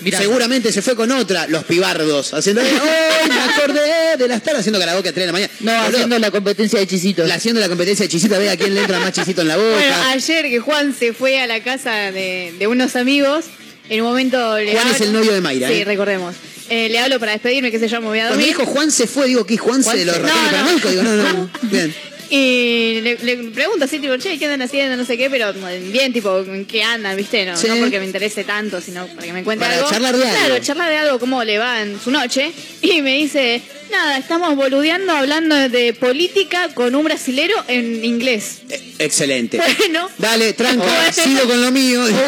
F: Mirá.
D: Seguramente se fue con otra, los pibardos, haciendo. ¡Ay, me acordé de las tardes! Haciendo karaoke a 3 de la mañana.
F: No,
D: Boludo,
F: haciendo la competencia de chisitos.
D: la- haciendo la competencia de chisita, ve a quién le entra más chisito en la boca.
E: Bueno, ayer que Juan se fue a la casa de, de unos amigos, en un momento le
D: Juan es el novio de Mayra,
E: Sí,
D: ¿eh?
E: recordemos. Eh, le hablo para despedirme, qué sé yo, me voy a
D: Cuando
E: dormir.
D: dijo Juan se fue, digo, ¿qué? ¿Juan, se de los
E: No, no.
D: Digo, no, no, no. [laughs] Bien.
E: Y le, le pregunto así, tipo, che, ¿qué andan haciendo? No sé qué, pero bien, tipo, ¿en qué andan? ¿Viste? No,
D: Sí.
E: no porque me interese tanto, sino para que me cuente
D: Para
E: algo.
D: charlar de algo.
E: Claro, charlar de algo, cómo le va en su noche. Y me dice, nada, estamos boludeando hablando de política con un brasilero en inglés.
D: Eh, Excelente.
E: Bueno.
D: Dale, tranca,
E: Bueno.
D: sigo con lo mío. Dijo.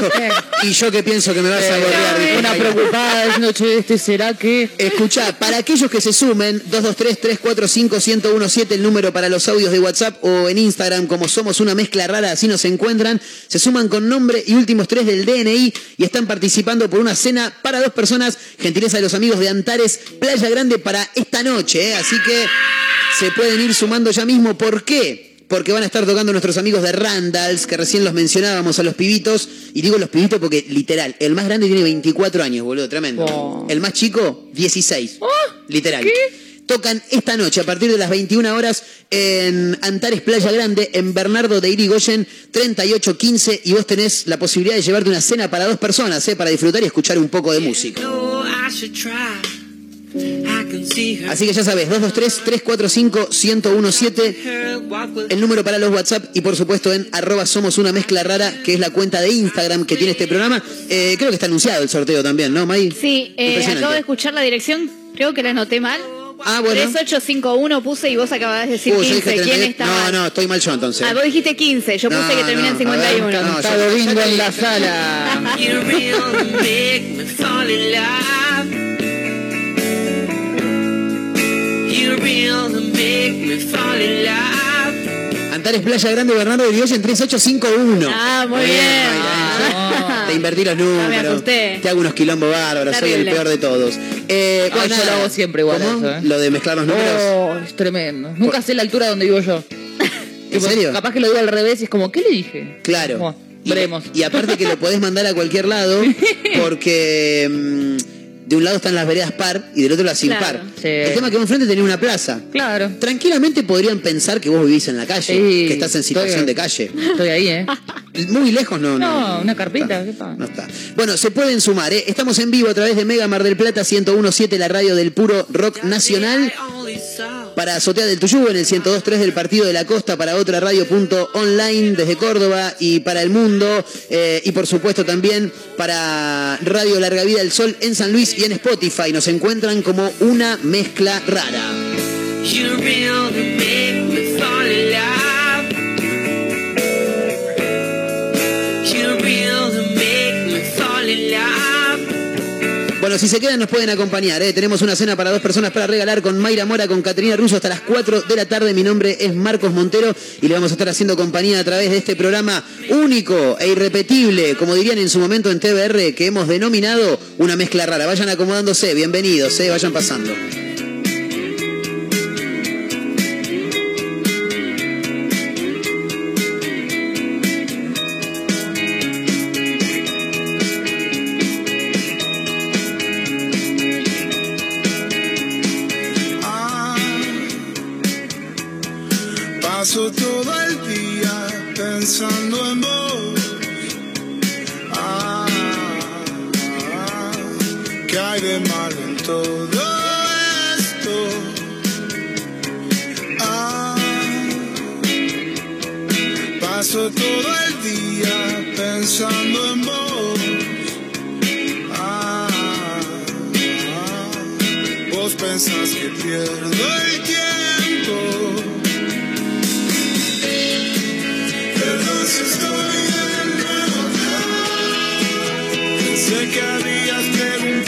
D: Y yo que pienso que me vas a borrar. dijo
F: Una preocupada diciendo, che, este será que.
D: Escuchá, para aquellos que se sumen, 223-345-1017, el número para los audios de WhatsApp o en Instagram, como somos una mezcla rara, así nos encuentran, se suman con nombre y últimos tres del DNI y están participando por una cena para dos personas, gentileza de los amigos de Antares, Playa Grande para esta noche, ¿eh? así que se pueden ir sumando ya mismo. ¿Por qué? Porque van a estar tocando nuestros amigos de Randalls, que recién los mencionábamos a los pibitos. Y digo los pibitos porque, literal, el más grande tiene 24 años, boludo, tremendo.
F: Oh.
D: El más chico, 16. Literal. Tocan esta noche a partir de las 21 horas en Antares Playa Grande, en Bernardo de Irigoyen, 3815. Y vos tenés la posibilidad de llevarte una cena para dos personas, ¿eh? para disfrutar y escuchar un poco de música. Así que ya sabes, 223-345-1017.
G: her walk with
D: El número para los WhatsApp y por supuesto en arroba somos una mezcla rara, que es la cuenta de Instagram que tiene este programa. Eh, creo que está anunciado el sorteo también, ¿no, May?
E: Sí, eh, acabo de escuchar la dirección, creo que la anoté mal.
D: Ah, bueno.
E: 3851 puse y vos acabas de decir
D: Uh, yo
E: 15.
D: dije
E: ¿Quién
D: 38.
E: está
D: No,
E: mal?
D: no, estoy mal yo entonces.
E: Ah, vos dijiste 15, yo puse
D: No,
E: que termina
D: no,
E: en
D: a ver,
E: 51.
D: no, yo- yo te-
F: en la sala.
D: Antares Playa Grande, Bernardo de Irigoyen 3851.
E: Ah, muy bien.
D: Mayra, Te invertí los números.
E: me asusté.
D: Te hago unos quilombos bárbaros, soy el peor de todos. Eh,
F: Ah,
D: bueno,
F: yo lo hago siempre igual eso, ¿eh?
D: Lo de mezclar los números.
F: Oh, es tremendo. Nunca sé la altura donde vivo yo.
D: ¿En serio?
F: Capaz que lo digo al revés y es como, ¿qué le dije?
D: Claro.
F: Como,
D: Y-
F: veremos.
D: Y, aparte que lo podés mandar a cualquier lado [laughs] porque mm, de un lado están las veredas par y del otro las
E: Claro.
D: impar.
F: Sí.
D: El tema es que vos enfrente tenés una plaza.
F: Claro.
D: Tranquilamente podrían pensar que vos vivís en la calle,
F: Sí,
D: que estás en situación
F: estoy-
D: de calle.
F: Estoy ahí, ¿eh? [laughs]
D: muy lejos no.
F: No, una carpeta, ¿qué pasa?
D: No está. Bueno, se pueden sumar, ¿eh? Estamos en vivo a través de Mega Mar del Plata 1017, la radio del puro rock nacional. Para Azotea del Tuyú en el 1023 del Partido de la Costa, para otra radio.online desde Córdoba y para el mundo. eh, y por supuesto también para Radio Larga Vida del Sol en San Luis y en Spotify. Nos encuentran como una mezcla rara. Bueno, si se quedan nos pueden acompañar. ¿eh? Tenemos una cena para dos personas para regalar con Mayra Mora, con Caterina Russo hasta las 4 de la tarde. Mi nombre es Marcos Montero y le vamos a estar haciendo compañía a través de este programa único e irrepetible, como dirían en su momento en TBR, que hemos denominado una mezcla rara. Vayan acomodándose, bienvenidos, ¿eh? vayan pasando.
H: Pensando en vos. Ah, ¿qué hay de malo en todo esto? Ah, paso todo el día pensando en vos. Ah, Vos pensás que pierdo el tiempo. Pensé que habías preguntado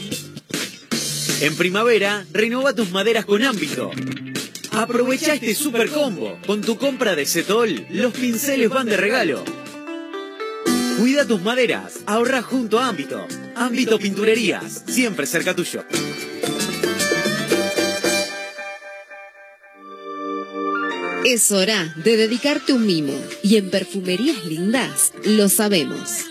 I: En primavera, renova tus maderas con ámbito. Aprovecha este super combo. Con tu compra de Setol, los pinceles van de regalo. Cuida tus maderas, ahorra junto a Ámbito. Ámbito Pinturerías, siempre cerca tuyo.
J: Es hora de dedicarte un mimo. Y en Perfumerías Lindas lo sabemos.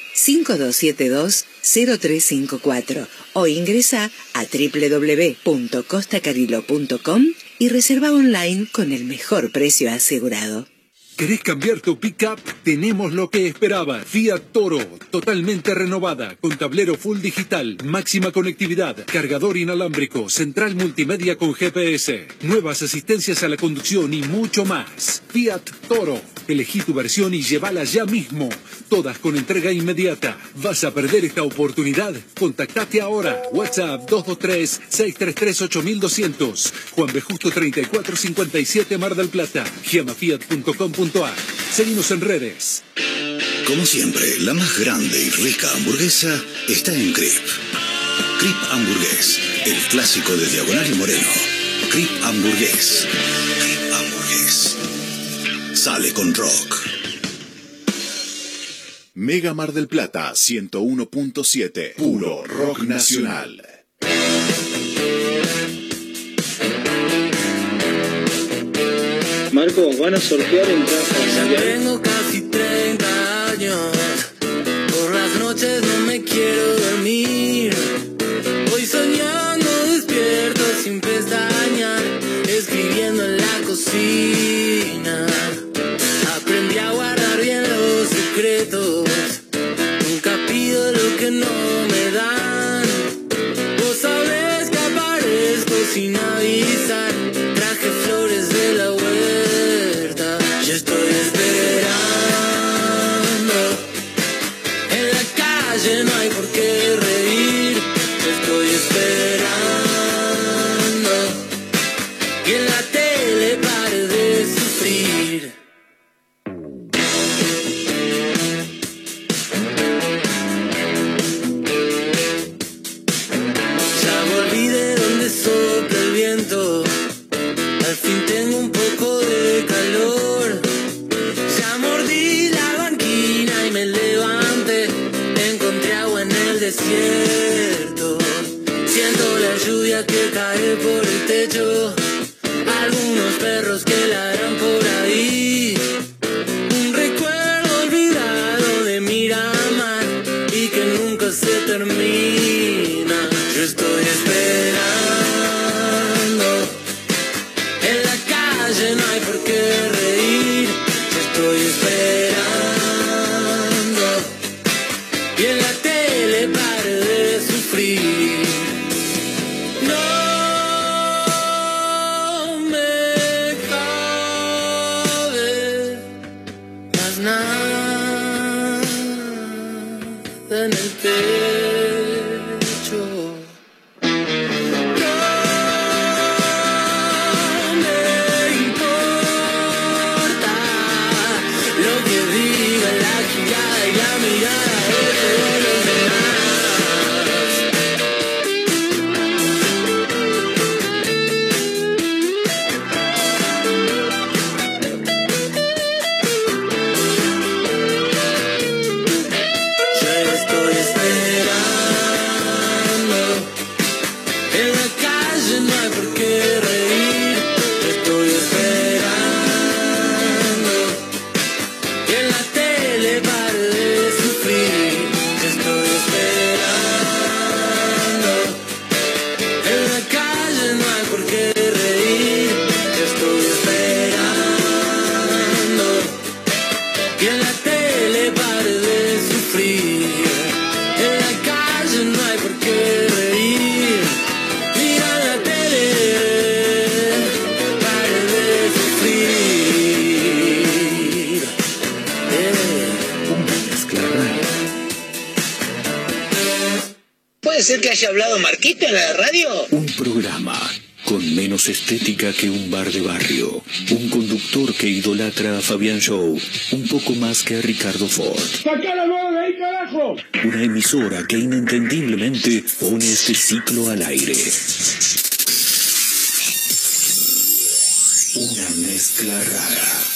K: 5272 0354 o ingresa a www.costacarillo.com y reserva online con el mejor precio asegurado.
L: ¿Querés cambiar tu pickup? Tenemos lo que esperabas. Fiat Toro, totalmente renovada, con tablero full digital, máxima conectividad, cargador inalámbrico, central multimedia con GPS, nuevas asistencias a la conducción y mucho más. Fiat Toro. Elegí tu versión y llévala ya mismo. Todas con entrega inmediata. ¿Vas a perder esta oportunidad? Contactate ahora. WhatsApp 223-633-8200. Juan B. Justo 3457 Mar del Plata. GiamaFiat.com.ar. Seguimos en redes.
M: Como siempre, la más grande y rica hamburguesa está en Crip. Crip Hamburgués, el clásico de Diagonal y Moreno. Crip Hamburgués. Sale con rock. Mega Mar del Plata 101.7. Puro rock nacional.
N: Marco, van a sortear entradas para
O: Ya tengo casi 30 años. Por las noches no me quiero dormir. Voy soñando despierto sin pestañear. Escribiendo en la cocina. Secretos. Nunca pido lo que no me dan. Vos sabés que aparezco sin avisar.
P: ¿Puede ser que haya hablado Marquito en la radio?
M: Un programa con menos estética que un bar de barrio. Un conductor que idolatra a Fabián Show un poco más que a Ricardo Ford.
H: ¡Sacá la mano de ahí, carajo!
M: Una emisora que inentendiblemente pone este ciclo al aire. Una mezcla rara.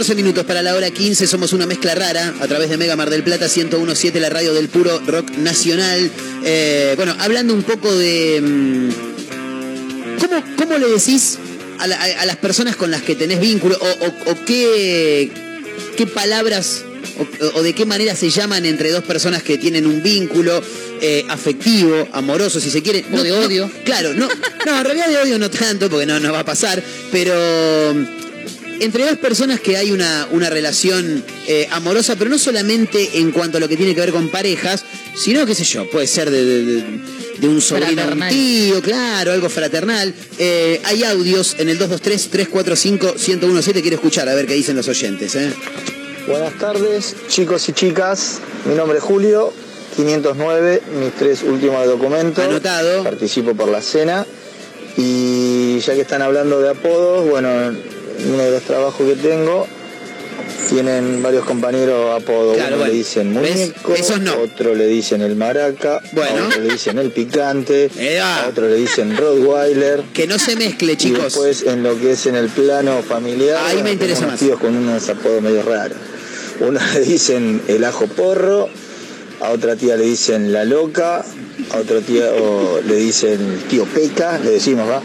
D: 14 minutos para la hora 15. Somos una mezcla rara a través de Mega Mar del Plata 1017, la radio del puro rock nacional. Eh, bueno, hablando un poco de. mm, ¿Cómo, cómo le decís a, la- a- a las personas con las que tenés vínculo? ¿O, o- o qué, qué palabras o, o de qué manera se llaman entre dos personas que tienen un vínculo eh, afectivo, amoroso, si se quiere?
F: O de odio.
D: claro, no, no, en realidad de odio no tanto, porque no, no va a pasar, pero entre dos personas que hay una, una relación eh, amorosa, pero no solamente en cuanto a lo que tiene que ver con parejas, sino, qué sé yo, puede ser de, de- de- de un sobrino un tío, claro, algo fraternal. Eh, hay audios en el 223-345-1017, quiero escuchar a ver qué dicen los oyentes. ¿eh?
N: Buenas tardes, chicos y chicas. Mi nombre es Julio, 509, mis tres últimos documentos.
D: Anotado.
N: Participo por la cena. Y ya que están hablando de apodos, bueno, uno de los trabajos que tengo tienen varios compañeros apodos.
D: Claro,
N: uno
D: bueno.
N: le dicen muñeco,
D: no.
N: otro le dicen el maraca,
D: Bueno.
N: otro le dicen el picante, otro le dicen Rottweiler.
D: Que no se mezcle,
N: Y
D: chicos.
N: después en lo que es en el plano familiar,
D: Ahí me interesa más.
N: tíos con unos apodos medio raros. Uno le dicen el ajo porro, a otra tía le dicen la loca, a otro tío le dicen tío peca, le decimos, ¿va?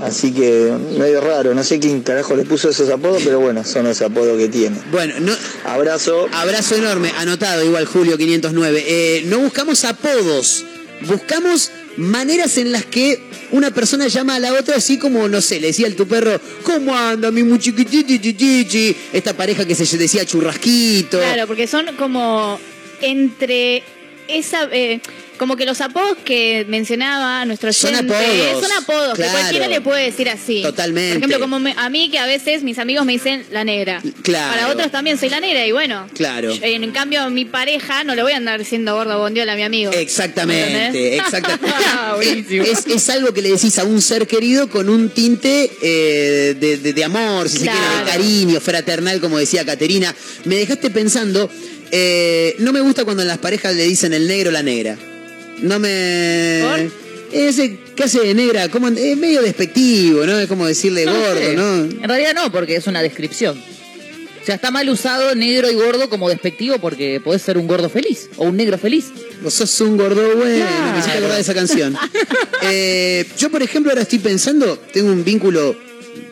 N: Así que medio raro, no sé quién carajo le puso esos apodos, pero bueno, son los apodos que tiene.
D: Bueno, no,
N: Abrazo.
D: Abrazo enorme, anotado igual Julio 509. Eh, no buscamos apodos, buscamos maneras en las que una persona llama a la otra así como, no sé, le decía al tu perro, ¿cómo anda mi muchiquitichichichi? Esta pareja que se decía churrasquito.
E: Claro, porque son como entre esa... eh, como que los apodos que mencionaba nuestro
D: Son
E: oyente
D: apodos,
E: son apodos
D: claro.
E: que cualquiera le puede decir así.
D: Totalmente.
E: Por ejemplo, como me- a mí que a veces mis amigos me dicen la negra.
D: Claro.
E: Para otros también soy la negra y bueno.
D: Claro.
E: yo- en cambio, mi pareja no le voy a andar diciendo gordo bondiola a mi amigo.
D: Exactamente, [laughs] exactamente. es, es algo que le decís a un ser querido con un tinte eh, de, de- de amor, si se quiere, de cariño, fraternal, como decía Caterina. Me dejaste pensando, eh, no me gusta cuando en las parejas le dicen el negro o la negra. No me... Ese, ¿qué hace de negra? ¿Cómo and- Es medio despectivo, ¿no? Es como decirle gordo,
F: sé.
D: ¿no?
F: En realidad no, porque es una descripción. O sea, está mal usado negro y gordo como despectivo porque podés ser un gordo feliz o un negro feliz.
D: Vos sos un gordo bueno, me hiciste acordar de esa canción. [laughs] Eh, yo, por ejemplo, ahora estoy pensando, tengo un vínculo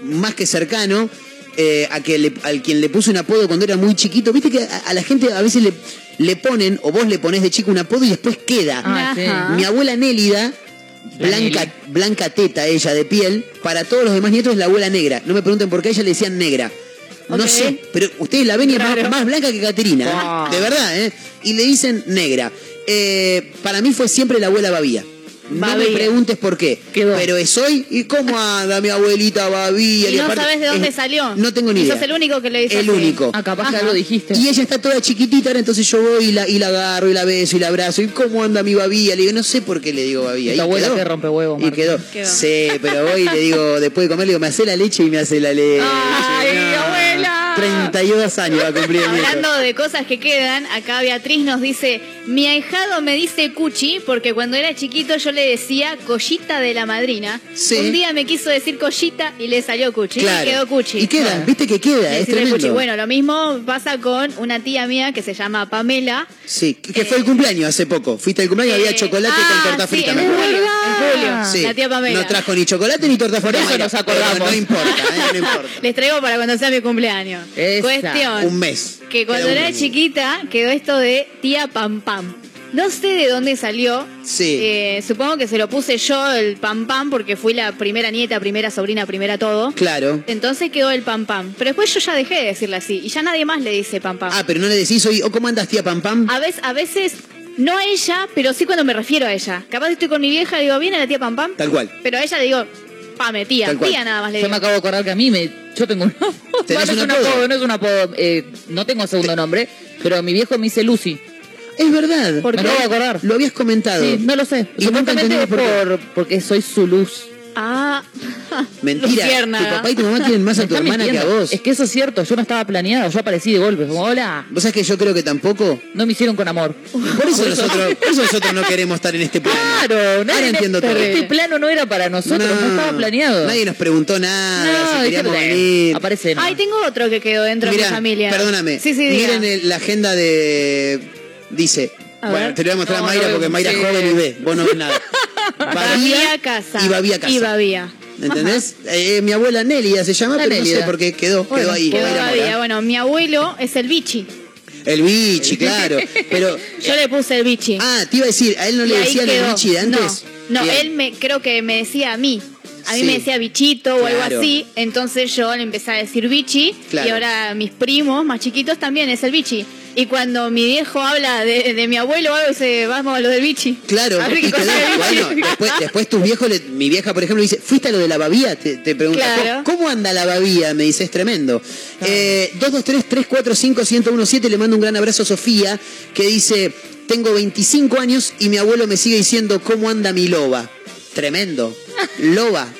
D: más que cercano eh, a que le- al quien le puse un apodo cuando era muy chiquito. Viste que a, a la gente a veces le, le ponen, o vos le ponés de chico un apodo y después queda.
F: Ah, sí.
D: Mi abuela Nélida,
F: La
D: blanca, blanca teta ella de piel, para todos los demás nietos es la abuela negra. No me pregunten por qué a ella le decían negra. No sé, pero ustedes la ven y es más, más blanca que Caterina, ¿eh?
F: Ah.
D: de verdad, ¿eh? Y le dicen negra. Eh, para mí fue siempre la abuela Babía. No me preguntes por qué. Pero es hoy. ¿Y cómo anda mi abuelita Babía?
E: Y no
D: aparte-
E: sabes de dónde
D: es-
E: salió.
D: No tengo ni idea.
E: sos el único que le dice
D: El
E: así.
D: único.
F: Ah, capaz que
E: Ajá.
F: algo dijiste.
D: Y ella está toda chiquitita, ahora entonces yo voy y la, y la agarro y la beso y la abrazo. ¿Y cómo anda mi babía? Le digo, no sé por qué le digo babía.
F: Tu abuela
D: quedó.
F: que rompe huevos,
D: Y quedó.
E: Quedó.
D: Sí, pero voy y le digo, después de comer, le digo, me hace la leche y me hace la leche.
F: ¡Ay!
D: 32 años va a cumplir el nieto.
E: Hablando de cosas que quedan, acá Beatriz nos dice, mi ahijado me dice cuchi porque cuando era chiquito yo le decía collita de la madrina.
D: Sí.
E: Un día me quiso decir collita y le salió cuchi
D: Claro.
E: y quedó cuchi.
D: Y queda, viste que queda,
E: Le
D: es tremendo.
E: cuchi. Bueno, lo mismo pasa con una tía mía que se llama Pamela.
D: Sí, que fue el cumpleaños hace poco. Fuiste al cumpleaños, había
E: Eh,
D: chocolate
E: ah,
D: con torta
E: sí,
D: frita.
E: en
D: me acuerdo.
E: julio, en julio.
D: Sí.
E: La tía Pamela.
D: No trajo ni chocolate ni torta frita.
F: eso
D: Mayra,
F: nos acordamos.
D: pero No importa, ¿eh? no importa. [laughs]
E: Les traigo para cuando sea mi cumpleaños.
F: Esa.
E: Cuestión.
D: Un mes.
E: Que cuando
D: Queda
E: era chiquita quedó esto de tía Pam Pam. No sé de dónde salió.
D: Sí.
E: Eh, supongo que se lo puse yo el Pam Pam porque fui la primera nieta, primera sobrina, primera todo.
D: Claro.
E: Entonces quedó el Pam Pam. Pero después yo ya dejé de decirle así y ya nadie más le dice Pam Pam.
D: Ah, pero no le decís hoy, ¿o cómo andas, tía Pam Pam?
E: A veces, a veces, no a ella, pero sí cuando me refiero a ella. Capaz estoy con mi vieja y digo, ¿viene la tía Pam Pam?
D: Tal cual.
E: Pero a ella le digo, pame, tía,
F: Tal cual.
E: tía nada más le
F: Yo
E: digo.
F: me acabo de acordar que a mí me. Yo tengo un. [laughs]
D: ¿Tenés
F: no es
D: un
F: un
D: apodo?
F: apodo, no es un apodo. eh, no tengo segundo nombre, pero mi viejo me dice Lucy.
D: Es verdad.
F: ¿Por
D: me
F: qué?
D: acabo de acordar. Lo habías comentado.
F: Sí, no lo sé.
D: Y nunca
F: Supuestamente
D: entendimos por qué.
F: por, porque soy su luz.
E: Ah, [laughs]
D: Mentira.
E: Luciérnaga.
D: Tu papá y tu mamá tienen más a tu hermana que a vos.
F: Es que eso es cierto, yo no estaba planeado, yo aparecí de golpe, como hola.
D: ¿Vos sabés que yo creo que tampoco?
F: No me hicieron con amor.
D: Por eso, nosotros, por eso nosotros no queremos estar en este plano.
F: Claro,
D: Ahora entiendo todo.
F: Este plano no era para nosotros, no, estaba planeado.
D: Nadie nos preguntó nada,
F: No,
D: si queríamos venir.
F: Aparece.
E: Ay, tengo otro que quedó dentro de mi familia.
D: perdóname.
E: Sí, sí, diga.
D: Miren el- la agenda de. Dice.
E: A
D: bueno,
E: ver.
D: te lo voy a mostrar
F: No,
D: a Mayra
F: no
D: porque. Mayra es
F: Sí.
D: joven y ve. Vos no ves nada. [laughs]
E: Babía Casa.
D: y Babía Casa.
E: Y Babía.
D: ¿Entendés? Eh, mi abuela Nélida se llama,
F: La
D: pero no sé por qué quedó,
E: Bueno,
D: quedó ahí.
E: quedó Babía. Bueno, mi abuelo es el bichi.
D: El bichi, claro. Pero. [laughs]
E: Yo le puse el bichi.
D: Ah, te iba a decir, a él no
E: Y
D: le decían el
E: quedó.
D: bichi de antes.
E: No, no él me creo que me decía a mí. A mí
D: Sí.
E: me decía bichito o algo
D: Claro.
E: así. Entonces yo le empecé a decir bichi.
D: Claro.
E: Y ahora mis primos más chiquitos también es el bichi. Y cuando mi viejo habla de, de mi abuelo algo, dice, vamos a lo del bichi.
D: Claro, [laughs]
E: A ver qué cosa
D: bueno, después, después tus viejos, le- mi vieja por ejemplo dice, ¿fuiste a lo de la babía? Te, te pregunta,
E: Claro.
D: ¿cómo, cómo anda la babía? Me dice, es tremendo. Eh, 223-345-1017, le mando un gran abrazo a Sofía, que dice, tengo 25 años y mi abuelo me sigue diciendo, ¿cómo anda mi loba? Tremendo. Loba. [laughs]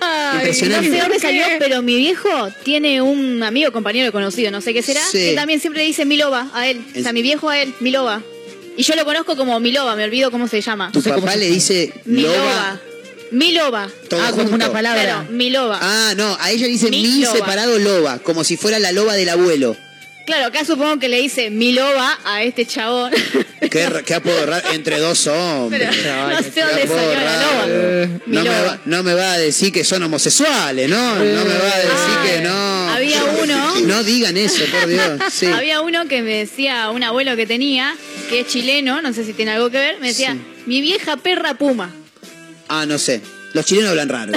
E: No
D: Impresionante.
E: sé dónde salió, pero mi viejo tiene un amigo, compañero conocido, no sé qué será,
D: Sí.
E: que también siempre le dice Miloba a él. O sea, mi viejo a él, Miloba. Y yo lo conozco como Miloba, me olvido cómo se llama.
D: Tu papá le dice
E: Miloba.
D: loba.
E: Miloba.
D: Todo
F: Ah, como una palabra.
E: Claro, Miloba.
D: Ah, no, a ella le dice
E: Mi
D: mi
E: loba.
D: separado loba, como si fuera la loba del abuelo.
E: Claro, acá supongo que le dice Miloba a este chabón. [laughs]
D: Qué, qué apodo raro, entre dos hombres.
E: Pero no sé dónde salió la loba.
D: No me, va, no me va a decir que son homosexuales, ¿no? No me va a decir que no.
E: Había uno.
D: No digan eso, por Dios. Sí.
E: Había uno que me decía, un abuelo que tenía, que es chileno, no sé si tiene algo que ver, me decía,
D: Sí.
E: mi vieja perra puma.
D: Ah, no sé. Los chilenos hablan raro.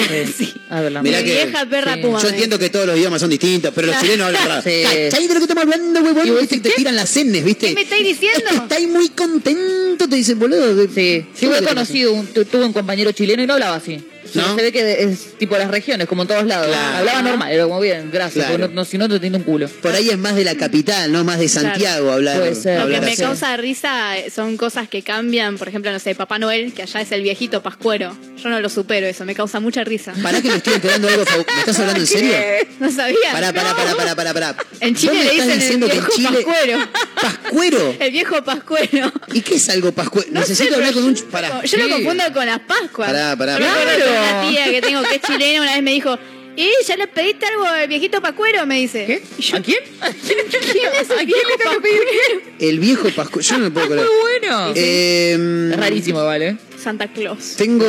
F: A ver, la
D: Mirá
E: Mi
D: que-
E: vieja perra
F: sí.
E: puma.
D: Yo entiendo que todos los idiomas son distintos, pero los chilenos hablan raro.
F: Sí.
D: ¿Cachai de lo que estamos hablando. Te tiran las cenes, ¿viste?
E: ¿Qué me estáis diciendo?
D: Es que estáis muy contento, te dicen, boludo.
F: Sí, sí,
D: ¿Cómo
F: he conocido, un, tu- tuve un compañero chileno y no hablaba así.
D: ¿No?
F: Se ve que es tipo las regiones, como en todos lados.
D: Claro.
F: Hablaba normal, era como bien, gracias,
D: Claro.
F: porque no, no- si no te tiene un culo.
D: Por ahí es más de la capital, ¿no? Más de Santiago hablar.
F: Puede ser.
E: Lo que
D: hablar
E: me causa risa son cosas que cambian, por ejemplo, no sé, Papá Noel, que allá es el viejito pascuero. Yo no lo supero eso, me causa mucha risa.
D: Pará que me estoy enterando algo. ¿Me estás hablando en serio?
E: No sabía.
D: Pará, pará, pará, pará, pará, pará.
E: En Chile
D: ¿Vos me
E: le
D: estás
E: dicen el
D: diciendo que en
E: viejo
D: Chile-
E: pascuero.
D: ¿Pascuero? [laughs]
E: El viejo pascuero.
D: ¿Y qué es algo pascuero?
E: No
D: Necesito
E: sé,
D: hablar con un...
E: yo-
D: Pará.
E: Yo lo confundo con las Pascuas.
D: Pará, pará, pará.
E: Que una tía que tengo que es chilena una vez me dijo, ¿y ya le pediste algo al viejito pascuero? Me dice. ¿Qué?
F: ¿A quién? [laughs]
E: ¿Quién es el viejo pascuero?
D: El viejo pascuero. Yo no me puedo [laughs] creer.
F: bueno.
D: Eh,
F: Es rarísimo, ¿vale?
E: Santa Claus.
D: Tengo,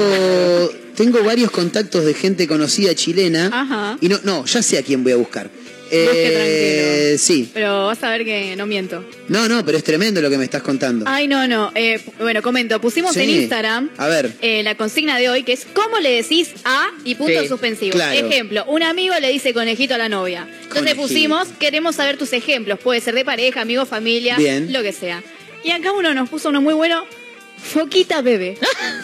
D: tengo varios contactos de gente conocida chilena.
E: Ajá.
D: Y no, no, ya sé a quién voy a buscar. Eh, sí.
E: Pero vas a ver que no miento.
D: No, no, pero es tremendo lo que me estás contando.
E: Ay, no, no. Eh, bueno, comento. Pusimos
D: Sí.
E: en Instagram
D: A ver.
E: eh, la consigna de hoy, que es ¿cómo le decís a y puntos
D: Sí,
E: suspensivos?
D: claro.
E: Ejemplo, un amigo le dice conejito a la novia. Entonces
D: Conejito.
E: pusimos, queremos saber tus ejemplos. Puede ser de pareja, amigo, familia,
D: Bien.
E: lo que sea. Y acá uno nos puso uno muy bueno. Foquita bebé.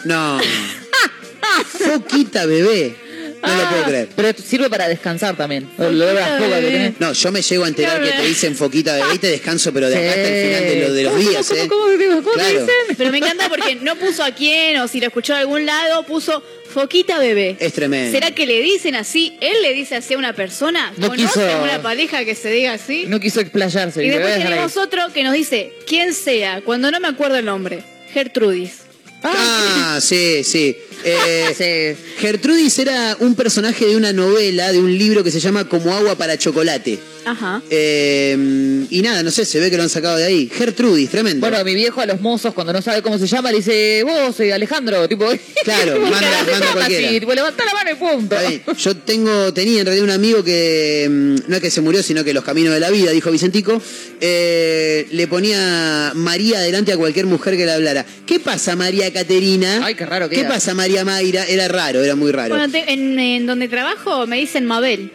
D: No. [laughs] Foquita bebé. No lo puedo creer.
F: Pero sirve para descansar también. Lo de las pocas que tenés.
D: No, yo me llego a enterar que te dicen foquita bebé y te descanso, pero de acá hasta el final de, lo- de los
F: ¿Cómo,
D: días,
F: cómo,
D: ¿eh?
F: cómo, cómo, cómo te
D: Claro.
F: dicen?
E: Pero me encanta porque no puso a quién o si lo escuchó de algún lado, puso foquita bebé.
D: Es tremendo.
E: ¿Será que le dicen así? ¿Él le dice así a una persona?
F: No
E: ¿Conoce
F: quiso-
E: a una pareja que se diga así?
F: No quiso explayarse.
E: Y después
F: ahí.
E: tenemos otro que nos dice, ¿quién sea? Cuando no me acuerdo el nombre. Gertrudis.
D: Ah, sí, sí. Eh, [laughs] Gertrudis era un personaje de una novela, de un libro que se llama Como agua para chocolate.
E: Ajá.
D: Eh, y nada, no sé, se ve que lo han sacado de ahí. Gertrudis, tremendo.
F: Bueno, mi viejo a los mozos, cuando no sabe cómo se llama, le dice, vos, eh, Alejandro, tipo... [laughs]
D: Claro,
F: ¿cómo
D: manda- [laughs] manda cualquiera.
F: así? Tipo, levanta la mano y punto.
D: Yo tengo, tenía en realidad un amigo que mm, no es que se murió, sino que los caminos de la vida, dijo Vicentico, eh, le ponía María delante a cualquier mujer que le hablara. ¿Qué pasa, María Caterina?
F: Ay, qué raro que
D: ¿Qué
F: era.
D: pasa, María Mayra? Era raro, era muy raro.
E: Bueno, te- en, en donde trabajo me dicen Mabel.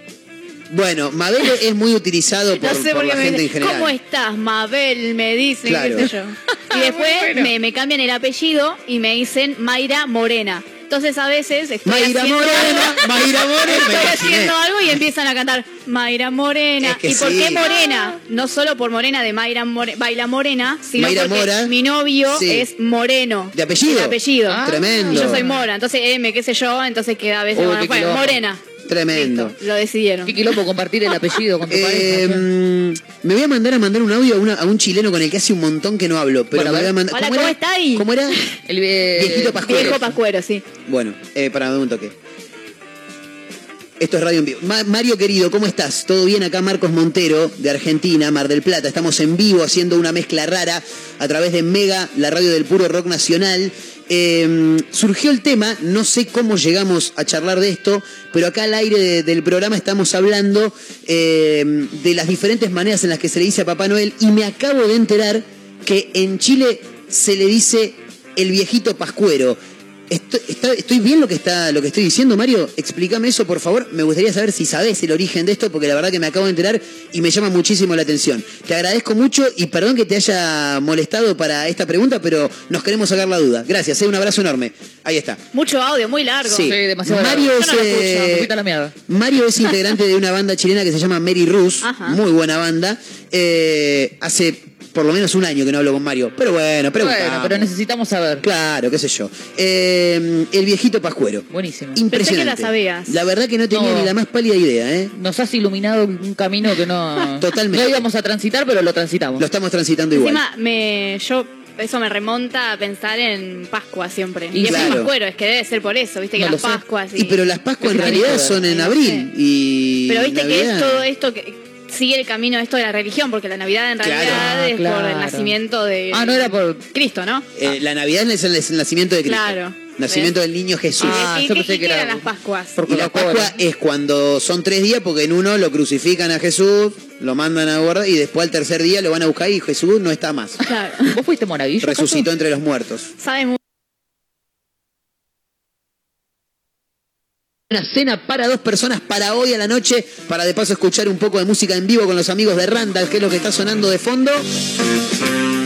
D: Bueno, Mabel es muy utilizado [laughs] por,
E: no sé
D: por
E: por qué
D: la
E: me
D: gente en
E: dicen,
D: general.
E: ¿cómo estás, Mabel? Me dicen,
D: Claro.
E: qué sé yo. [laughs] Y después
F: bueno.
E: me, me cambian el apellido y me dicen Mayra Morena. Entonces a veces estoy
D: Mayra
E: haciendo
D: Morena,
E: algo,
D: Mayra Morena, me
E: estoy
D: imaginé.
E: haciendo algo y empiezan a cantar Mayra Morena.
D: Es que
E: ¿Y por
D: sí.
E: qué Morena? No solo por Morena de Mayra More- Baila Morena, sino
D: Mayra
E: porque
D: Mora.
E: mi novio
D: Sí.
E: es Moreno.
D: ¿De apellido?
E: De apellido.
D: Ah, Tremendo.
E: Y yo soy Mora, entonces M, qué sé yo, entonces queda a veces
F: Uy,
E: bueno,
F: quilombo.
E: Morena.
D: Tremendo.
E: Lo decidieron.
F: Qué quilombo compartir el apellido con tu [laughs]
D: Eh,
F: pareja.
D: mm, me voy a mandar a mandar un audio a, una- a un chileno con el que hace un montón que no hablo. Pero
F: Bueno,
D: me voy a mandar.
E: Hola,
D: ¿Cómo
E: ¿cómo
D: era?
E: está ahí?
D: ¿Cómo era? [laughs]
F: El
D: Viejito Pascuero.
E: Viejo Pascuero, sí.
D: Bueno, eh, para dar un toque. Esto es Radio en Vivo. Ma- Mario querido, ¿cómo estás? ¿Todo bien? Acá Marcos Montero, de Argentina, Mar del Plata. Estamos en vivo haciendo una mezcla rara a través de Mega, la radio del puro rock nacional. Eh, surgió el tema, no sé cómo llegamos a charlar de esto, pero acá al aire de- del programa estamos hablando eh, de las diferentes maneras en las que se le dice a Papá Noel y me acabo de enterar que en Chile se le dice el viejito pascuero. Estoy, está- ¿Estoy bien lo que está lo que estoy diciendo, Mario? Explícame eso, por favor. Me gustaría saber si sabes el origen de esto, porque la verdad que me acabo de enterar y me llama muchísimo la atención. Te agradezco mucho y perdón que te haya molestado para esta pregunta, pero nos queremos sacar la duda. Gracias, eh, un abrazo enorme. Ahí está.
E: Mucho audio, muy largo.
D: Sí.
F: demasiado
D: Mario
F: largo.
D: es,
F: no
D: eh,
F: la mierda.
D: Mario es integrante de una banda chilena que se llama Mary Rus, muy buena banda. Eh, hace por lo menos un año que no hablo con Mario, pero bueno, preguntamos.
F: Bueno, pero necesitamos saber.
D: Claro, qué sé yo. Eh, el viejito pascuero.
F: Buenísimo.
D: Impresionante.
E: Pensé que la sabías.
D: La verdad que no tenía
F: No.
D: ni la más pálida idea, ¿eh?
F: Nos has iluminado un camino que no... [laughs]
D: Totalmente.
F: No íbamos a transitar, pero lo transitamos.
D: Lo estamos transitando igual.
E: Encima, me, yo, eso me remonta a pensar en Pascua siempre.
D: Y
E: Y, es
D: claro.
E: Pascuero, es que debe ser por eso, viste, que
F: No
E: las. Pascuas.
D: Y pero las Pascuas en realidad son en abril. Y
E: Pero viste que
D: Navidad-
E: es todo esto que sigue el camino esto de la religión, porque la Navidad en realidad
F: Ah,
E: es por el nacimiento de
F: Ah, no era por...
E: Cristo, ¿no?
D: Eh, la Navidad es el, es el nacimiento de Cristo.
E: Claro.
D: Nacimiento
E: ¿Ves?
D: del niño Jesús.
F: Ah,
E: ¿Y
F: yo pensé que era
E: eran las Pascuas?
F: por
D: Y la. Pascua es cuando son tres días, porque en uno lo crucifican a Jesús, lo mandan a guardar y después al tercer día lo van a buscar y Jesús no está más.
E: Claro.
F: ¿Vos fuiste monaguillo?
D: Resucitó entre los muertos.
E: Sabe
D: Una cena para dos personas para hoy a la noche, para de paso escuchar un poco de música en vivo con los amigos de Randall, que es lo que está sonando de fondo.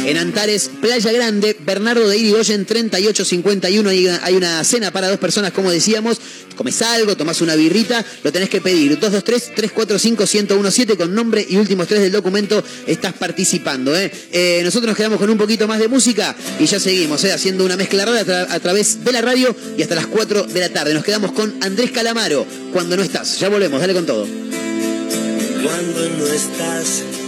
D: En Antares, Playa Grande, Bernardo de Irigoyen 3851. Hay hay una cena para dos personas, como decíamos. Comes algo, tomás una birrita, lo tenés que pedir. 223-345-1017 con nombre y últimos tres del documento estás participando. ¿eh? Eh, nosotros nos quedamos con un poquito más de música y ya seguimos ¿eh? haciendo una mezcla rara a, a través de la radio y hasta las 4 de la tarde. Nos quedamos con Andrés Calamaro, cuando no estás. Ya volvemos, dale con todo.
C: Cuando no estás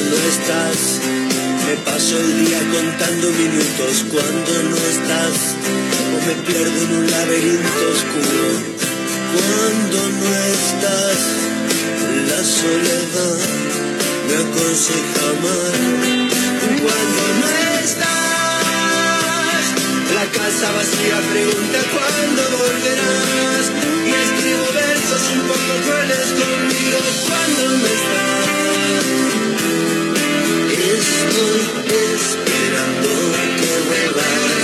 C: No estás, me paso el día contando minutos. Cuando no estás, o me pierdo en un laberinto oscuro. Cuando no estás, la soledad me aconseja mal. Cuando no estás, la casa vacía pregunta cuándo volverás. Y escribo versos un poco crueles conmigo cuando no estás. Estoy esperando que vuelvas.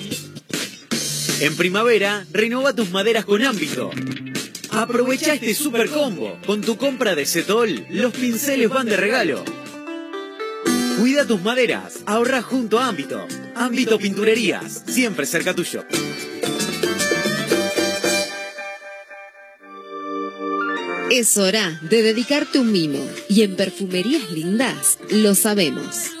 Q: En primavera, renova tus maderas con ámbito. Aprovecha este super combo. Con tu compra de Setol, los pinceles van de regalo. Cuida tus maderas, ahorra junto a Ámbito. Ámbito Pinturerías, siempre cerca tuyo.
J: Es hora de dedicarte un mimo y en Perfumerías Lindas lo sabemos.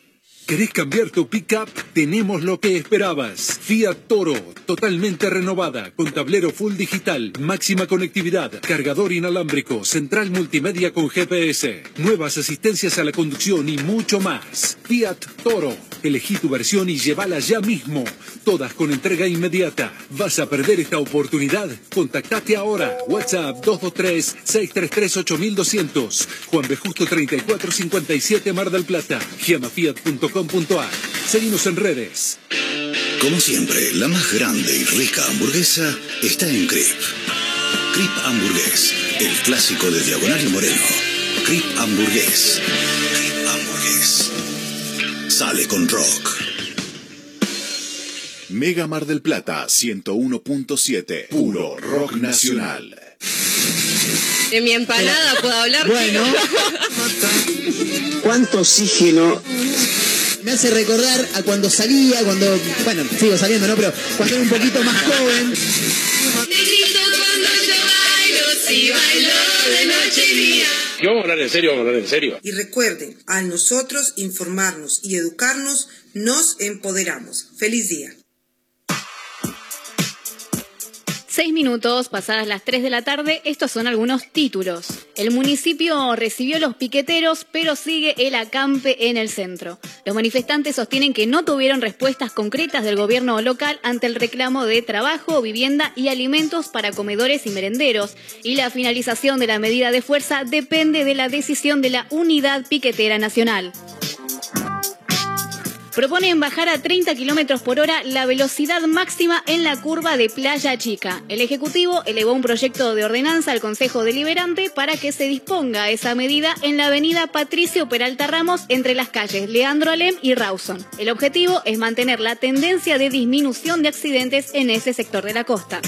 L: ¿Querés cambiar tu pickup? Tenemos lo que esperabas. Fiat Toro, totalmente renovada, con tablero full digital, máxima conectividad, cargador inalámbrico, central multimedia con GPS, nuevas asistencias a la conducción y mucho más. Fiat Toro. Elegí tu versión y llévala ya mismo. Todas con entrega inmediata. ¿Vas a perder esta oportunidad? Contactate ahora. WhatsApp 223-633-8200. Juan B. Justo 3457 Mar del Plata. GiamaFiat.com.ar. Seguimos en redes.
M: Como siempre, la más grande y rica hamburguesa está en Crip. Crip Hamburgués, el clásico de Diagonal y Moreno. Crip Hamburgués. Sale con rock. Mega Mar del Plata 101.7. Puro rock nacional.
R: De mi empanada puedo hablar.
D: Bueno.
S: ¿Cuánto oxígeno?
D: Me hace recordar a cuando salía, cuando, bueno, sigo saliendo, ¿no? Pero cuando era un poquito más joven.
R: Si bailo de noche y día.
T: ¿Qué vamos a hablar en serio? Vamos a hablar en serio.
U: Y recuerden, al nosotros informarnos y educarnos, nos empoderamos. Feliz día.
E: Seis minutos pasadas las 3 de la tarde, estos son algunos títulos. El municipio recibió los piqueteros, pero sigue el acampe en el centro. Los manifestantes sostienen que no tuvieron respuestas concretas del gobierno local ante el reclamo de trabajo, vivienda y alimentos para comedores y merenderos, y la finalización de la medida de fuerza depende de la decisión de la Unidad Piquetera Nacional. Proponen bajar a 30 kilómetros por hora la velocidad máxima en la curva de Playa Chica. El Ejecutivo elevó un proyecto de ordenanza al Consejo Deliberante para que se disponga esa medida en la avenida Patricio Peralta Ramos entre las calles Leandro Alem y Rawson. El objetivo es mantener la tendencia de disminución de accidentes en ese sector de la costa.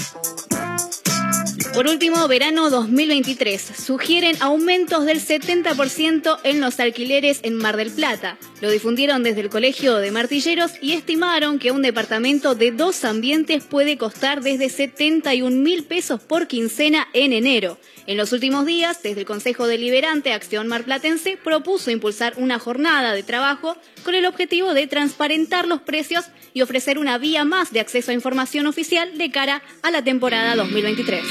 E: Por último, verano 2023. Sugieren aumentos del 70% en los alquileres en Mar del Plata. Lo difundieron desde el Colegio de Martilleros y estimaron que un departamento de dos ambientes puede costar desde 71 mil pesos por quincena en enero. En los últimos días, desde el Consejo Deliberante Acción Marplatense propuso impulsar una jornada de trabajo con el objetivo de transparentar los precios y ofrecer una vía más de acceso a información oficial de cara a la temporada 2023.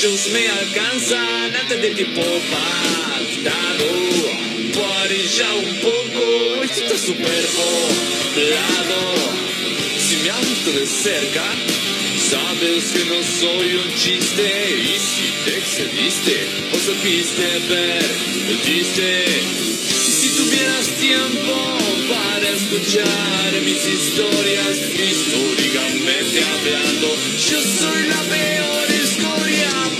V: Muchos me alcanzan antes del tiempo pactado. Pare ya un poco, esto está súper poblado. Si me has visto de cerca, sabes que no soy un chiste. Y si te excediste o supiste ver, perdiste. Si tuvieras tiempo para escuchar mis historias, históricamente hablando, yo soy la peor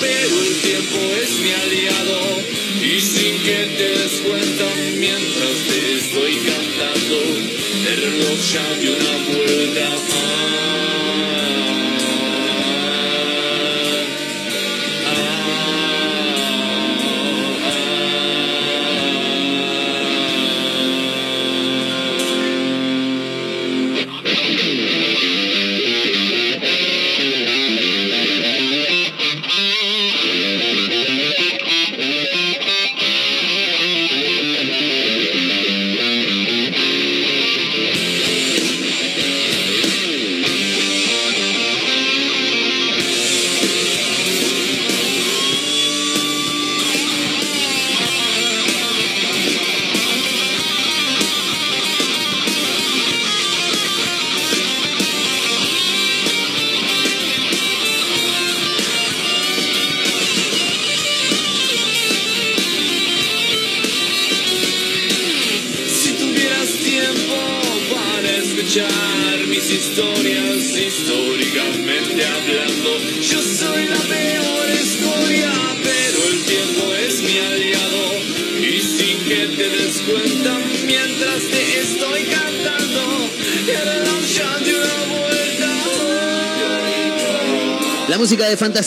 V: pero el tiempo es mi aliado. Y sin que te des cuenta mientras te estoy cantando, el reloj ya dio una vuelta. Si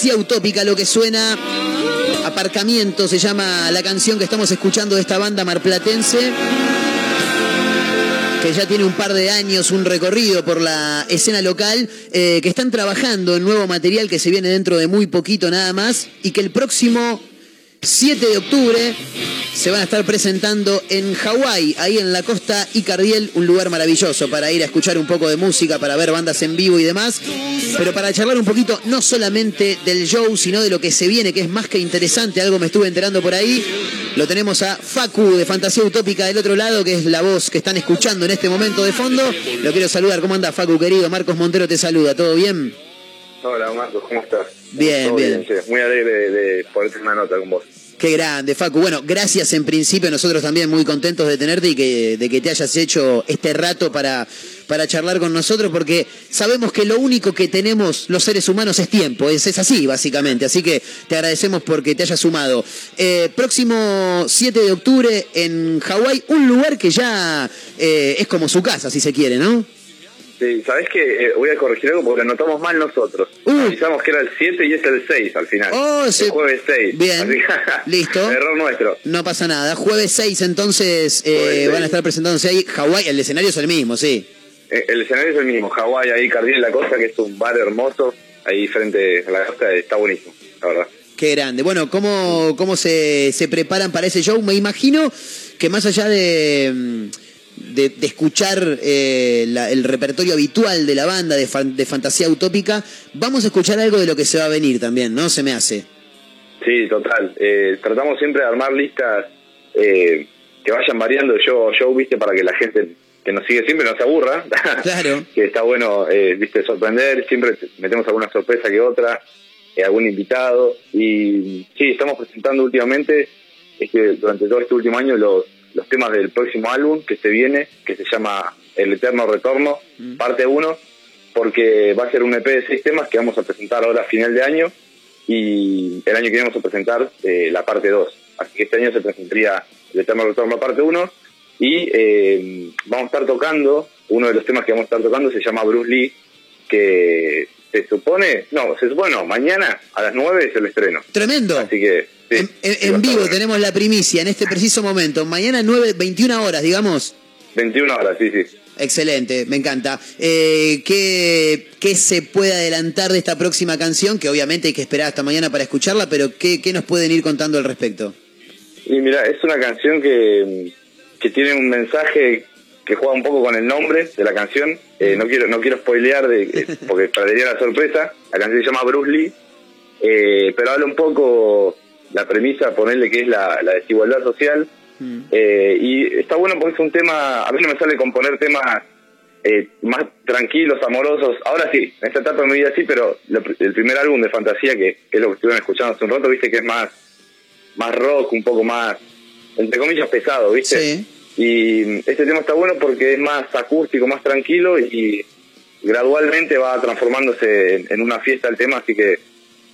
D: fantasía utópica, lo que suena. Aparcamiento se llama la canción que estamos escuchando de esta banda marplatense. Que ya tiene un par de años, un recorrido por la escena local, eh, que están trabajando en nuevo material que se viene dentro de muy poquito nada más, y que el próximo 7 de octubre se van a estar presentando en Hawái, ahí en la costa Icardiel, un lugar maravilloso para ir a escuchar un poco de música, para ver bandas en vivo y demás, pero para charlar un poquito no solamente del show, sino de lo que se viene, que es más que interesante, algo me estuve enterando por ahí. Lo tenemos a Facu de Fantasía Utópica del otro lado, que es la voz que están escuchando en este momento de fondo. Lo quiero saludar, ¿cómo anda Facu querido? Marcos Montero te saluda, ¿todo bien?
W: Hola Marcos, ¿cómo estás?
D: Bien, bien.
W: Muy alegre de, de poder tener una nota con vos.
D: Qué grande, Facu. Bueno, gracias en principio, nosotros también muy contentos de tenerte y que, de que te hayas hecho este rato para, para charlar con nosotros, porque sabemos que lo único que tenemos los seres humanos es tiempo, es, es así básicamente, así que te agradecemos porque te hayas sumado. Eh, próximo 7 de octubre en Hawái, un lugar que ya eh, es como su casa, si se quiere, ¿no?
W: Sí, ¿sabés qué? Eh, voy a corregir algo porque anotamos mal nosotros. Avisamos que era el 7 y es el 6 al final.
D: Uh. Oh, sí.
W: El jueves 6.
D: Bien.
W: Que- [laughs]
D: Listo.
W: Error nuestro.
D: No pasa nada. Jueves 6 entonces eh,
W: Jueves
D: van a estar presentándose ahí. Hawái, el escenario es el mismo, sí.
W: Eh, El escenario es el mismo. Hawái, ahí, Cardiel la Costa, que es un bar hermoso. Ahí frente a la costa está buenísimo, la verdad.
D: Qué grande. Bueno, ¿cómo, cómo se, se preparan para ese show? Me imagino que más allá de, mm, de, de escuchar eh, la- el repertorio habitual de la banda de, fan- de fantasía utópica, vamos a escuchar algo de lo que se va a venir también, ¿no? Se me hace.
W: Sí, total. Eh, tratamos siempre de armar listas eh, que vayan variando yo, yo, viste, para que la gente que nos sigue siempre no se aburra. [laughs]
D: Claro.
W: que está bueno, eh, viste, sorprender. Siempre metemos alguna sorpresa que otra, eh, algún invitado. Y sí, estamos presentando últimamente, este, durante todo este último año, los, los temas del próximo álbum que se viene, que se llama El Eterno Retorno, parte 1, porque va a ser un EP de seis temas que vamos a presentar ahora a final de año y el año que viene vamos a presentar eh, la parte 2. Así que este año se presentaría el Eterno Retorno parte 1 y eh, vamos a estar tocando, uno de los temas que vamos a estar tocando se llama Bruce Lee, que se supone, no, se supone no, mañana a las 9 es el estreno.
D: Tremendo.
W: Así que, sí,
D: En, vivo
W: bueno.
D: tenemos la primicia en este preciso momento. Mañana 9, 21 horas, digamos.
W: 21 horas, sí, sí.
D: Excelente, me encanta. Eh, ¿qué, qué se puede adelantar de esta próxima canción? Que obviamente hay que esperar hasta mañana para escucharla, pero ¿qué, qué nos pueden ir contando al respecto?
W: Y mira, es una canción que, que tiene un mensaje que juega un poco con el nombre de la canción. Eh, no quiero no quiero spoilear de, eh, [laughs] porque perdería la sorpresa. La canción se llama Bruce Lee, eh, pero habla un poco la premisa, ponerle que es la, la desigualdad social. Eh, y está bueno porque es un tema, a mí no me sale componer temas eh, más tranquilos, amorosos. Ahora sí, en esta etapa de mi vida sí, pero lo- el primer álbum de fantasía, que, que es lo que estuvieron escuchando hace un rato, viste que es más, más rock, un poco más, entre comillas, pesado, viste. Y este tema está bueno porque es más acústico, más tranquilo y gradualmente va transformándose en, en una fiesta el tema, así que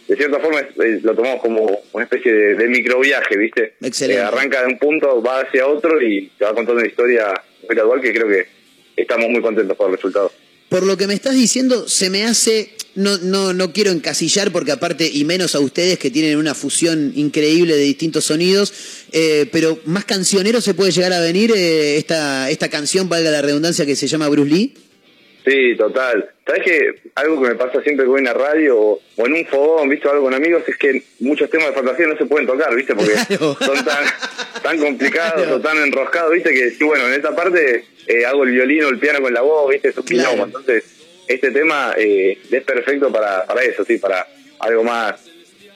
W: de cierta forma es- lo tomamos como una especie de, de microviaje, ¿viste?
D: Excelente.
W: Eh, arranca de un punto, va hacia otro y te va contando una historia gradual que creo que estamos muy contentos por el resultado.
D: Por lo que me estás diciendo, se me hace, no, no, no quiero encasillar porque aparte, y menos a ustedes que tienen una fusión increíble de distintos sonidos, eh, pero más cancionero se puede llegar a venir eh, esta, esta canción, valga la redundancia, que se llama Bruce Lee.
W: Sí, total. ¿Sabes que algo que me pasa siempre que voy en la radio o, o en un fogón, visto algo con amigos, es que muchos temas de fantasía no se pueden tocar, ¿viste? Porque [laughs] son tan, tan complicados o tan enroscados, ¿viste? Que sí, bueno, en esta parte eh, hago el violín o el piano con la voz, ¿viste? Es un
D: Claro.
W: Entonces, este tema eh, es perfecto para, para eso, sí, para algo más,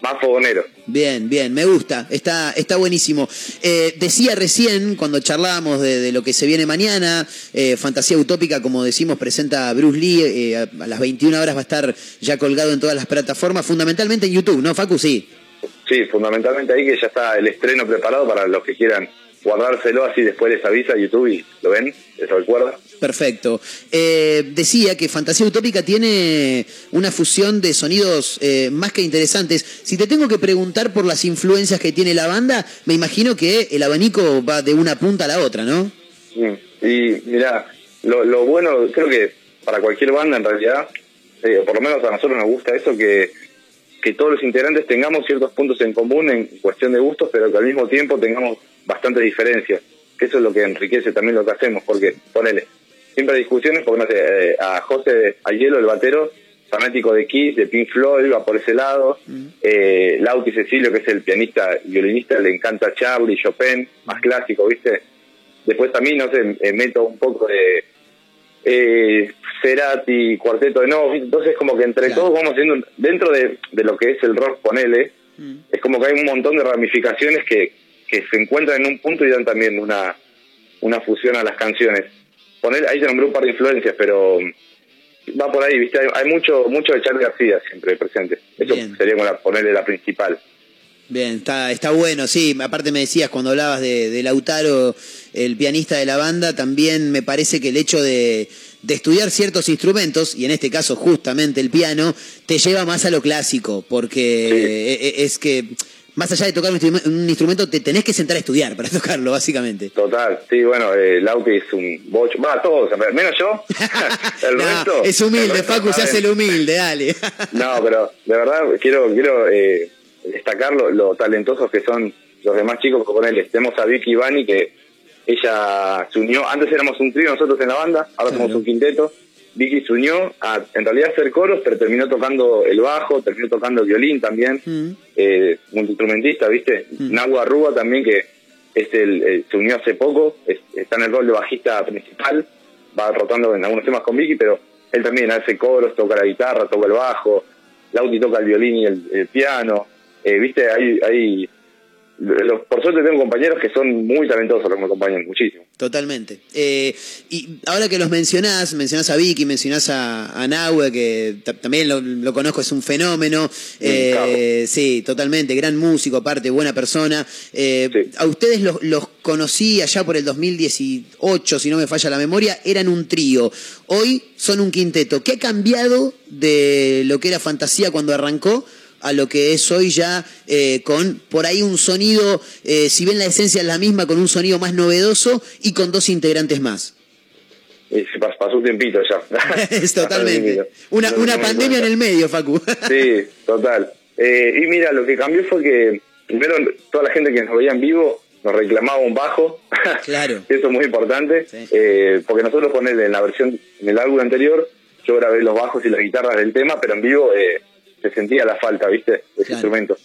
W: más fogonero.
D: Bien, bien, me gusta, está, está buenísimo. Eh, decía recién, cuando charlábamos de, de lo que se viene mañana, eh, Fantasía Utópica, como decimos, presenta a Bruce Lee, eh, a, a las 21 horas va a estar ya colgado en todas las plataformas, fundamentalmente en YouTube, ¿no, Facu? Sí.
W: Sí, fundamentalmente ahí que ya está el estreno preparado para los que quieran guardárselo, así después les avisa YouTube y lo ven, les recuerda.
D: Perfecto. Eh, decía que Fantasía Utópica tiene una fusión de sonidos eh, más que interesantes. Si te tengo que preguntar por las influencias que tiene la banda, me imagino que el abanico va de una punta a la otra, ¿no?
W: Mm. Y mira, lo, lo bueno, creo que para cualquier banda en realidad, eh, por lo menos a nosotros nos gusta eso, que, que todos los integrantes tengamos ciertos puntos en común en cuestión de gustos, pero que al mismo tiempo tengamos bastantes diferencias. Que eso es lo que enriquece también lo que hacemos, porque, ponele, siempre hay discusiones, porque no sé, eh, a José Ayelo, el batero, fanático de Kiss, de Pink Floyd, va por ese lado. Eh, Lauti Cecilio, que es el pianista violinista, le encanta Charlie, Chopin, más clásico, ¿viste? Después también, no sé, eh, meto un poco de eh, Cerati, Cuarteto de ¿viste? entonces como que entre todos vamos haciendo, dentro de, de lo que es el rock, ponele, es como que hay un montón de ramificaciones que, que se encuentran en un punto y dan también una, una fusión a las canciones. Ponele, ahí se nombró un par de influencias, pero va por ahí, ¿viste? Hay, hay mucho mucho de Charlie García siempre presente. Eso sería como la, ponerle la principal.
D: Bien, está, está bueno, sí. Aparte me decías cuando hablabas de, de Lautaro, el pianista de la banda, también me parece que el hecho de, de estudiar ciertos instrumentos, y en este caso justamente el piano, te lleva más a lo clásico, porque e- e- es que más allá de tocar un instrumento, un instrumento, te tenés que sentar a estudiar para [laughs] tocarlo, básicamente.
W: Total, sí, bueno, eh, Lauti es un bocho, va, todos, menos yo, [laughs] [laughs] el
D: No,
W: resto.
D: es humilde,
W: resto
D: Facu, se hace el humilde, dale.
W: No, pero de verdad quiero quiero eh, destacar lo, lo talentosos que son los demás chicos con él. Tenemos a Vicky Bani que ella se unió, antes éramos un trío nosotros en la banda, ahora somos un quinteto. Vicky se unió a en realidad hacer coros, pero terminó tocando el bajo, terminó tocando el violín también, eh, multiinstrumentista, ¿viste? Nahua Rúa también que es el, eh, se unió hace poco, es- está en el rol de bajista principal, va rotando en algunos temas con Vicky, pero él también hace coros, toca la guitarra, toca el bajo, Lauti toca el violín y el, el piano, eh, viste, hay, hay los- por suerte tengo compañeros que son muy talentosos los que me acompañan, muchísimo.
D: Totalmente. Eh, y ahora que los mencionás, mencionás a Vicky, mencionás a, a Nahue, que ta- también lo, lo conozco, es un fenómeno. Eh, sí, totalmente, gran músico, aparte, buena persona. Eh, A ustedes los, los conocí allá por el 2018, si no me falla la memoria, eran un trío. Hoy son un quinteto. ¿Qué ha cambiado de lo que era fantasía cuando arrancó? A lo que es hoy ya eh, con por ahí un sonido, eh, si bien la esencia es la misma, con un sonido más novedoso y con dos integrantes más.
W: Se pas- pasó un tiempito ya. [laughs] [laughs]
D: totalmente. Una, una pandemia en el medio, Facu. [laughs]
W: Sí, total. Eh, y mira, lo que cambió fue que primero toda la gente que nos veía en vivo nos reclamaba un bajo.
D: Claro.
W: Eso es muy importante. eh, porque nosotros ponele en la versión, en el álbum anterior, yo grabé los bajos y las guitarras del tema, pero en vivo eh, se sentía la falta, ¿viste? De ese instrumento.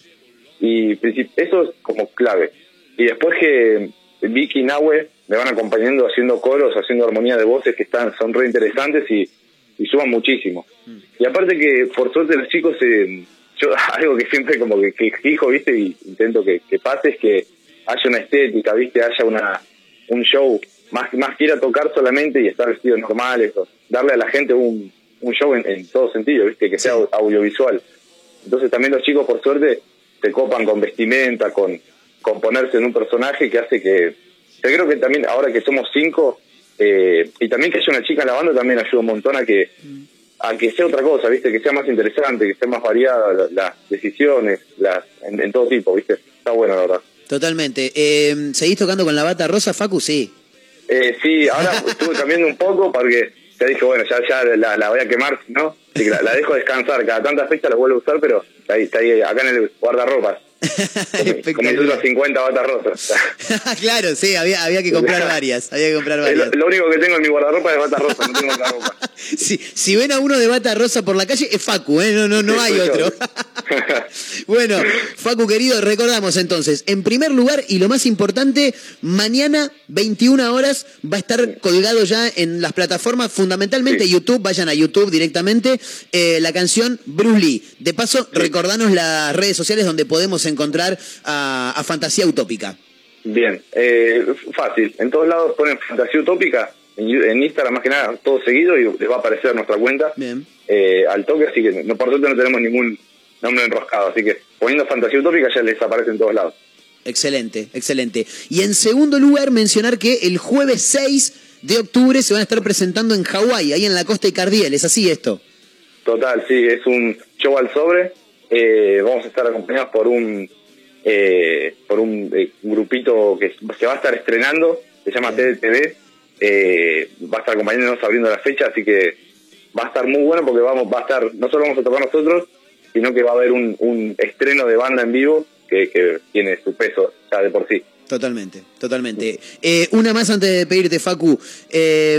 W: Y eso es como clave. Y después que Vicky y Nahue me van acompañando haciendo coros, haciendo armonía de voces que están son re interesantes y, y suman muchísimo. Y aparte que por suerte los chicos, eh, yo [laughs] algo que siempre como que, que fijo, ¿viste? Y intento que, que pase es que haya una estética, ¿viste? Haya una un show, más más quiera tocar solamente y estar vestidos normales, o darle a la gente un, un show en, en todo sentido, ¿viste? Que sea au- audiovisual. Entonces también los chicos, por suerte, se copan con vestimenta, con, con ponerse en un personaje que hace que... Yo creo que también, ahora que somos cinco, eh, y también que haya una chica en la banda también ayuda un montón a que a que sea otra cosa, ¿viste? Que sea más interesante, que sea más variada la- las decisiones, las en, en todo tipo, ¿viste? Está bueno, la verdad.
D: Totalmente. Eh, ¿Seguís tocando con la bata rosa, Facu? Sí.
W: Eh, sí, ahora estuve cambiando un poco porque ya dije, bueno, ya, ya la, la voy a quemar, ¿no? La dejo descansar. Cada tanta fecha la vuelvo a usar, pero está ahí, está ahí acá en el guardarropas. Con mis otras 50 batas rosas.
D: claro, sí, había, había que comprar varias. Había que comprar
W: Eh,
D: varias.
W: Lo, lo único que tengo en mi guardarropa es bata rosa, no tengo otra ropa. [laughs]
D: Si, si ven a uno de bata rosa por la calle, es Facu, ¿eh? No, no, no
W: Sí,
D: hay otro. [laughs] Bueno, Facu querido, recordamos entonces, en primer lugar y lo más importante, mañana 21 horas va a estar colgado ya en las plataformas, fundamentalmente YouTube, vayan a YouTube directamente, eh, la canción Bruce Lee. De paso, recordanos las redes sociales donde podemos encontrar a, a Fantasía Utópica.
W: Bien, eh, fácil. En todos lados ponen fantasía utópica. En, Instagram, más que nada, todo seguido y les va a aparecer nuestra cuenta
D: Bien.
W: eh, al toque. Así que, no, por suerte, no tenemos ningún nombre enroscado. Así que poniendo fantasía utópica ya les aparece en todos lados.
D: Excelente, excelente. Y en segundo lugar, mencionar que el jueves 6 de octubre se van a estar presentando en Hawái, ahí en la costa de Cardiel. ¿Es así esto?
W: Total, sí, es un show al sobre. Eh, vamos a estar acompañados por un eh, por un eh, grupito que se va a estar estrenando, se llama TDTV. Eh, va a estar acompañándonos abriendo la fecha, así que va a estar muy bueno porque vamos va a estar no solo vamos a tocar nosotros, sino que va a haber un, un estreno de banda en vivo que, que tiene su peso ya de por sí.
D: Totalmente, totalmente. Eh, una más antes de pedirte, Facu. Eh,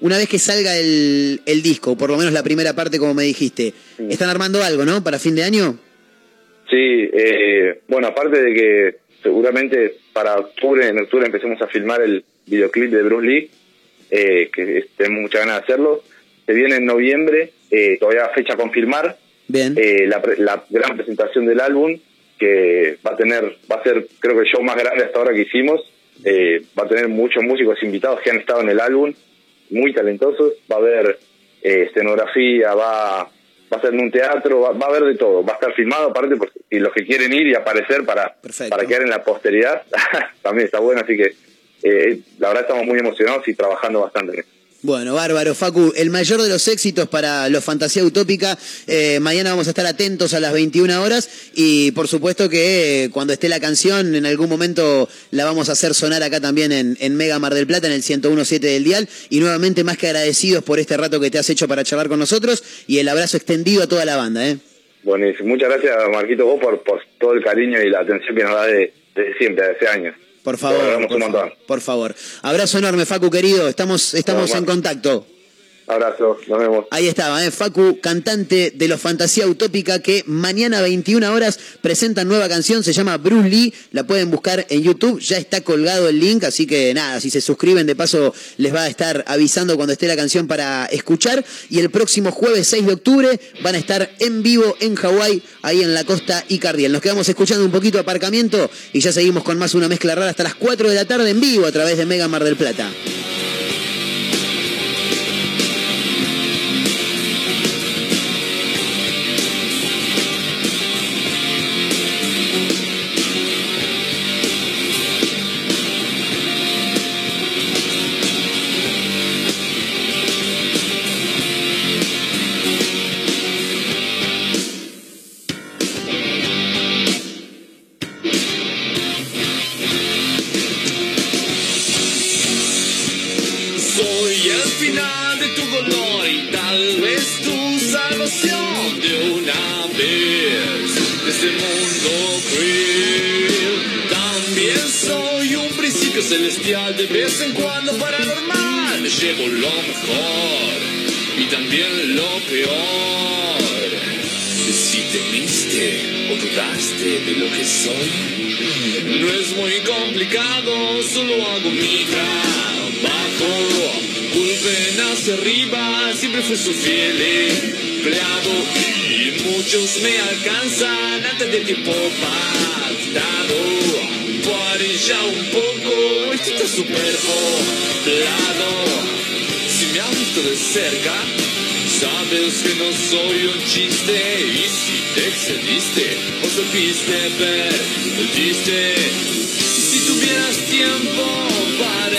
D: una vez que salga el, el disco, por lo menos la primera parte, como me dijiste, están armando algo, ¿no? Para fin de año.
W: Sí, eh, bueno, aparte de que seguramente para octubre, en octubre empecemos a filmar el videoclip de Bruce Lee, eh, que tenemos muchas ganas de hacerlo. Se viene en noviembre, eh, todavía fecha a confirmar,
D: Bien.
W: eh, la gran presentación del álbum, que va a tener, va a ser creo que el show más grande hasta ahora que hicimos, eh, va a tener muchos músicos invitados que han estado en el álbum, muy talentosos, va a haber eh, escenografía, va, va a ser en un teatro, va, va a haber de todo, va a estar filmado aparte por y los que quieren ir y aparecer para, para quedar en la posteridad, [laughs] también está bueno, así que eh, la verdad estamos muy emocionados y trabajando bastante en eso.
D: Bueno, bárbaro, Facu. El mayor de los éxitos para los Fantasía Utópica. Eh, mañana vamos a estar atentos a las 21 horas y por supuesto que eh, cuando esté la canción en algún momento la vamos a hacer sonar acá también en, Mega Mar del Plata, en el 101.7 del Dial. Y nuevamente más que agradecidos por este rato que te has hecho para charlar con nosotros y el abrazo extendido a toda la banda. ¿eh?
W: Buenísimo. Muchas gracias, Marquito, vos por, todo el cariño y la atención que nos da de- siempre, desde hace años.
D: Por favor, por favor, por favor. Abrazo enorme, Facu querido. Estamos, estamos en contacto.
W: Abrazo, nos vemos.
D: Ahí estaba, ¿eh? Facu, cantante de los Fantasía Utópica, que mañana 21 horas presentan nueva canción, se llama Bruce Lee, la pueden buscar en YouTube, ya está colgado el link, así que nada, si se suscriben de paso les va a estar avisando cuando esté la canción para escuchar, y el próximo jueves 6 de octubre van a estar en vivo en Hawái, ahí en la costa Icardiel. Nos quedamos escuchando un poquito aparcamiento y ya seguimos con más una mezcla rara hasta las 4 de la tarde en vivo a través de Mega Mar del Plata.
C: Su fiel empleado. Y muchos me alcanzan antes del tiempo pactado. Pare ya un poco, esto está súper poblado. Si me has visto de cerca, sabes que no soy un chiste. Y si te excediste o supiste perdiste. Si tuvieras tiempo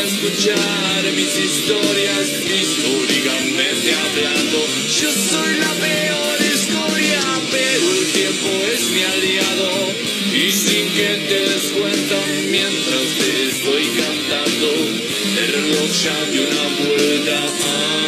C: escuchar mis historias, históricamente hablando, yo soy la peor escoria, pero el tiempo es mi aliado. Y sin que te des cuenta mientras te estoy cantando, el reloj ya dio una vuelta.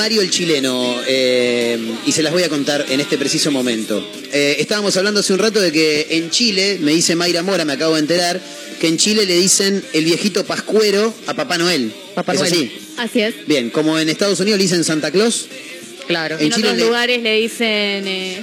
D: Mario el chileno eh, y se las voy a contar en este preciso momento. Eh, estábamos hablando hace un rato de que en Chile, me dice Mayra Mora, me acabo de enterar, que en Chile le dicen el viejito pascuero a Papá Noel.
F: Papá
D: ¿Es
F: Noel.
D: así?
E: Así es.
D: Bien, como en Estados Unidos le dicen Santa Claus.
F: Claro.
E: En,
D: En Chile
E: otros
D: le-
E: lugares le dicen eh,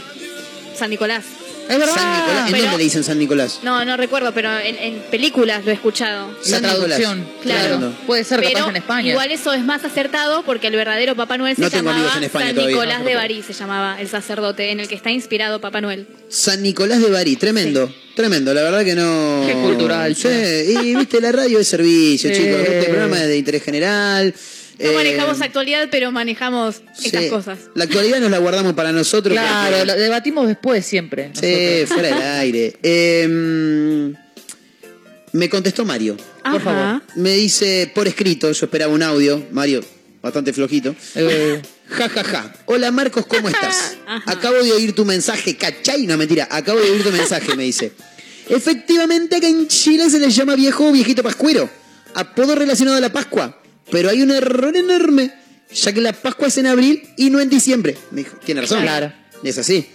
E: San Nicolás.
F: Es verdad.
D: San Nicolás. ¿En
E: Pero-
D: dónde le dicen San Nicolás?
E: No, no recuerdo, pero en, en películas lo he escuchado.
F: La traducción.
E: Claro.
D: Claro.
F: Puede ser
E: Pero
F: capaz en España.
E: igual eso es más acertado porque el verdadero Papá Noel se
D: No tengo
E: llamaba
D: en España
E: San
D: todavía.
E: Nicolás de Bari, se llamaba el sacerdote en el que está inspirado Papá Noel.
D: San Nicolás de Bari, tremendo, tremendo, la verdad que no...
F: Qué cultural,
D: Sí, y viste, la radio es servicio, [laughs]
F: Sí.
D: chicos, este programa es de interés general.
E: No
D: eh,
E: manejamos actualidad, pero manejamos estas cosas.
D: La actualidad nos la guardamos para nosotros.
F: Claro, lo debatimos después siempre.
D: Sí,
F: nosotros.
D: fuera del aire. Eh, me contestó Mario.
E: Por favor.
D: Me dice por escrito, yo esperaba un audio, Mario, bastante flojito.
F: Eh, [laughs]
D: Ja, ja, ja. Hola Marcos, ¿cómo [laughs] estás?
E: Ajá.
D: Acabo de oír tu mensaje, ¿cachai? No, mentira, acabo de oír tu mensaje, me dice. Efectivamente, acá en Chile se le llama viejo o viejito pascuero, apodo relacionado a la Pascua. Pero hay un error enorme, ya que la Pascua es en abril y no en diciembre. Me dijo, tiene razón.
F: Claro.
D: Es así.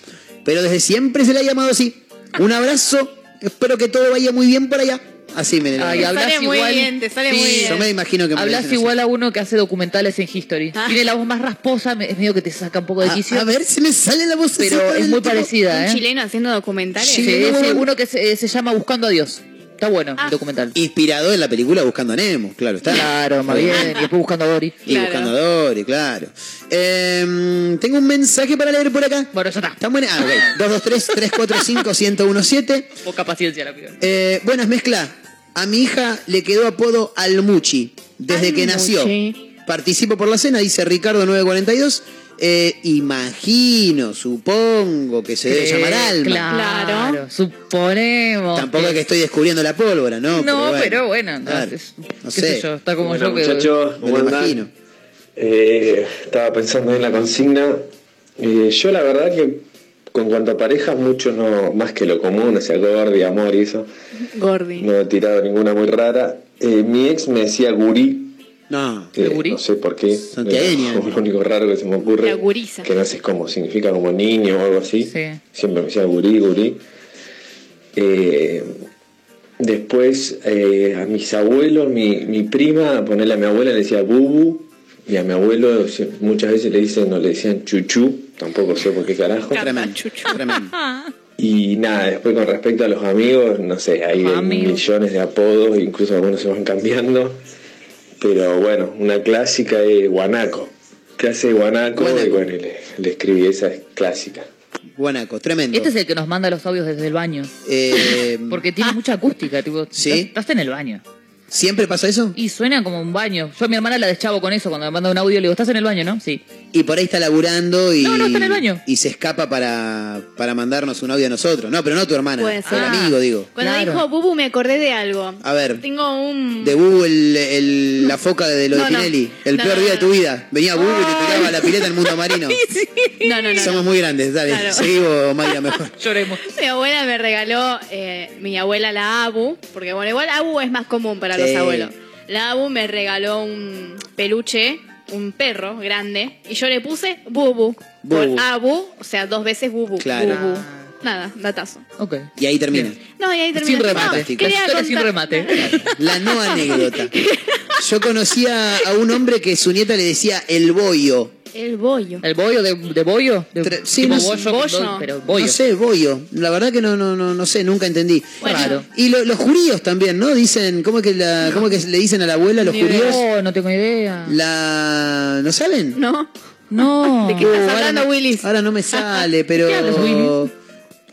D: Pero desde siempre se le ha llamado así. Un abrazo, espero que todo vaya muy bien por allá. Así me
F: Ay,
E: Te
F: hablas
E: sale muy
F: igual-
E: bien, te sale
F: Sí,
E: muy
D: Yo
E: bien.
D: me imagino que me
F: Hablas
D: dicen así.
F: igual a uno que hace documentales en History.
E: Ah.
F: Tiene la voz más rasposa, es medio que te saca un poco de
D: A,
F: quicio.
D: a ver si me sale la voz.
F: pero es muy parecida,
E: Un
F: ¿eh?
E: chileno haciendo documentales.
F: Sí,
D: Sí,
F: uno que se, se llama Buscando a Dios. Está bueno
E: Ah.
F: el documental.
D: Inspirado en la película Buscando a Nemo, claro, está.
F: Claro, más bien. Y después Buscando a Dory.
D: Y
E: Claro.
D: buscando a Dory, claro. Eh, tengo un mensaje para leer por acá.
F: Bueno, ya está.
D: ¿Están buenas? Ah, ok. [laughs] 223-345-1017.
F: Poca paciencia la piba.
D: Eh, buenas mezcla. A mi hija le quedó apodo Almuchi desde que nació.
E: Almuchi.
D: Participo por la cena, dice Ricardo 942. Eh, imagino, supongo que se debe
F: Eh,
D: llamar Alma.
F: Claro.
E: Claro.
F: Suponemos.
D: Tampoco es que estoy descubriendo la pólvora, ¿no?
F: No, pero bueno, entonces,
D: No
F: qué
D: sé.
F: sé yo, está como
X: Bueno,
F: yo que...
X: muchachos,
D: Me
X: ¿cómo
D: lo imagino.
X: Eh, estaba pensando en la consigna. Eh, yo la verdad que con cuanto a parejas, mucho no, más que lo común, o sea, gordi, amor y eso,
E: Gordi.
X: no he tirado ninguna muy rara. Eh, mi ex me decía gurí,
D: No.
X: no sé por qué,
D: Santiagueña.
X: es [laughs] lo único raro que se me ocurre,
E: La guriza.
X: que no sé cómo significa como niño o algo así,
F: Sí.
X: siempre me decía gurí, gurí. Eh, después eh, a mis abuelos, mi, mi prima, ponerle a mi abuela le decía bubu, y a mi abuelo muchas veces le dicen, no le decían chuchú, tampoco sé por qué carajo.
D: Tremendo, tremendo.
X: Y nada, después con respecto a los amigos, no sé, hay millones de apodos, incluso algunos se van cambiando. Pero bueno, una clásica es Guanaco. ¿Qué hace Guanaco? Y bueno, le, le escribí esa es clásica.
D: Guanaco, tremendo.
F: Este es el que nos manda los audios desde el baño.
D: Eh, [laughs]
F: Porque tiene mucha acústica, tipo, [laughs]
D: ¿Sí?
F: estás en el baño.
D: ¿Siempre pasa eso?
F: Y suena como un baño. Yo a mi hermana la deschavo con eso, cuando me manda un audio le digo, ¿estás en el baño, no? Sí.
D: Y por ahí está laburando y.
F: No, no, está en el baño.
D: Y se escapa para, para mandarnos un audio a nosotros. No, pero no tu hermana.
E: Puede
D: El
E: ser.
D: amigo, digo.
E: Cuando dijo Bubu me acordé de algo.
D: A ver.
E: Tengo un...
D: De Bubu, el, el- la foca de lo
E: No,
D: de
E: no.
D: Tinelli. El
E: No,
D: peor
E: no,
D: día
E: no.
D: de tu vida. Venía Bubu y te tiraba la pileta en el mundo marino. [laughs]
E: No, no, no.
D: Somos muy grandes, dale.
E: Claro.
D: Seguimos, Mayra, mejor. [laughs]
F: Lloremos.
E: Mi abuela me regaló, eh, mi abuela la Abu, porque bueno, igual Abu es más común para
D: Sí.
E: Los abuelos. La Abu me regaló un peluche, un perro grande, y yo le puse Bubu. Por
D: Bubu.
E: Abu, o sea, dos veces Bubu.
D: Claro.
E: Bubu. Nada, datazo.
F: Ok.
D: Y ahí termina.
E: No, y ahí termina.
D: Sin remate.
E: No, quería
F: La historia sin remate.
D: La no anécdota. [laughs] Yo conocía a un hombre que su nieta le decía el bollo.
E: El bollo.
F: ¿El bollo de, de bollo? De,
D: sí, no sé.
F: bollo, con
E: Bollo.
F: do- pero bollo.
D: No sé, bollo. La verdad que no, no, no, no sé, nunca entendí.
E: Bueno.
F: Raro.
D: Y lo- los judíos también, ¿no? Dicen, ¿cómo es que, la, cómo es que le dicen a la abuela los
E: Ni
D: judíos?
F: No, no tengo idea.
D: La... ¿No saben?
E: ¿No?
F: No.
E: ¿De qué estás
D: ahora
E: hablando,
D: no-
E: Willis?
D: Ahora no me sale, [laughs] pero
F: ¿Qué hablas, Willy?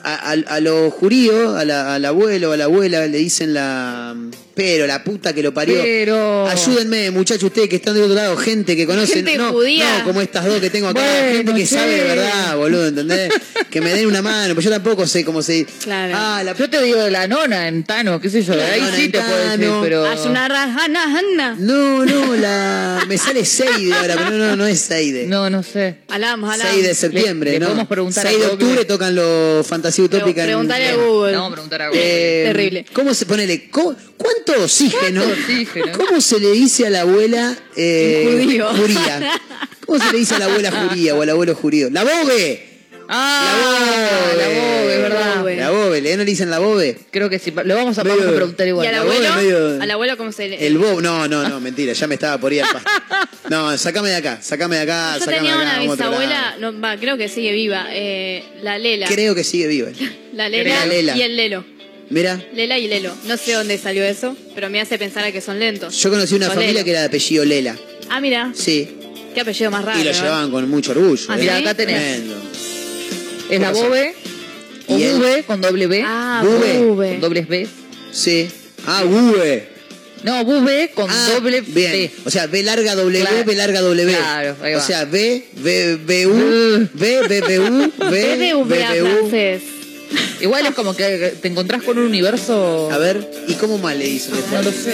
D: A, a, a los judíos, a la- al abuelo, a la abuela, le dicen la... Pero, la puta que lo parió.
F: Pero...
D: Ayúdenme, muchachos, ustedes que están del otro lado, gente que conocen.
E: Gente
D: no,
E: judía.
D: no, como estas dos que tengo acá,
F: Bueno,
D: gente que
F: che.
D: sabe de verdad, boludo, ¿entendés? [laughs] que me den una mano, pues yo tampoco sé cómo se dice.
E: Claro.
D: Ah, la
F: Yo te digo de la nona en Tano, qué sé yo,
D: La
F: ahí sí te puedo decir, pero...
E: Haz una rajana.
D: No, no, la. Me sale Seide ahora, pero no, no es Seide.
F: No, no sé.
E: Alamos, alamos.
D: 6 de septiembre,
F: Le- le
D: ¿no?
F: podemos preguntar a
D: 6 de octubre tocan los Fantasía Utópica. en-
E: Preguntale a Google.
F: Vamos a preguntar a Google.
D: eh,
E: Terrible.
D: ¿Cómo se ponele? ¿Cómo- ¿Cuánto oxígeno?
F: ¿Cuánto oxígeno?
D: ¿Cómo se le dice a la abuela eh,
E: judío.
D: juría? ¿Cómo se le dice a la abuela juría o al abuelo jurío? ¡La bobe!
F: Ah, la bobe, es verdad.
E: bobe.
D: La bobe, ¿le no le dicen la bobe?
F: Creo que sí. Lo vamos a,
D: Medio-
F: vamos a preguntar
E: ¿Y
F: igual.
E: al abuelo?
D: medio-
E: ¿Al abuelo cómo se le...?
D: El bobe, no, no, no, mentira, ya me estaba por ir al pasto. [laughs] No, sacame de acá, sacame de acá,
E: Yo
D: sacame
E: tenía
D: de acá.
E: una bisabuela, no, va, creo que sigue viva, eh, la Lela.
D: Creo que sigue viva. [laughs]
E: La Lela,
D: La Lela.
E: y el Lelo.
D: Mira,
E: Lela y Lelo. No sé dónde salió eso, pero me hace pensar a que son lentos.
D: yo conocí una
E: Son
D: familia
E: Lelo.
D: que era de apellido Lela.
E: Ah, mira,
D: Sí,
E: qué apellido más raro.
D: y lo
E: ¿eh?
D: llevaban con mucho orgullo.
E: Ah,
D: ¿eh?
F: Mira, acá tenés.
D: Tremendo.
F: Es la bobe. O
D: ¿Y él?
F: bube con doble B.
E: Ah.
D: Bube.
F: Con dobles B.
D: Sí. Ah, Bube.
F: No, bube con
D: Ah,
F: doble
D: bien.
F: B.
D: O sea, B larga W,
F: Claro.
D: B larga W.
F: Claro, ahí
D: o
F: va.
D: sea, B, B, B, U, B, B, B, U, B, B, B, U.
E: francés.
F: Igual es como que te encontrás con un universo.
D: A ver, ¿y cómo más le hizo?
F: No lo sé.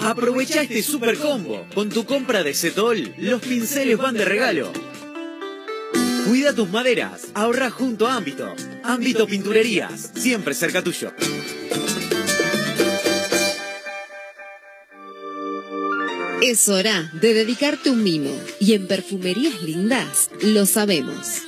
Q: Aprovecha este super combo. Con tu compra de Setol, los pinceles van de regalo. Cuida tus maderas, ahorra junto a Ámbito. Ámbito Pinturerías, siempre cerca tuyo.
J: Es hora de dedicarte un mimo. Y en Perfumerías Lindas lo sabemos.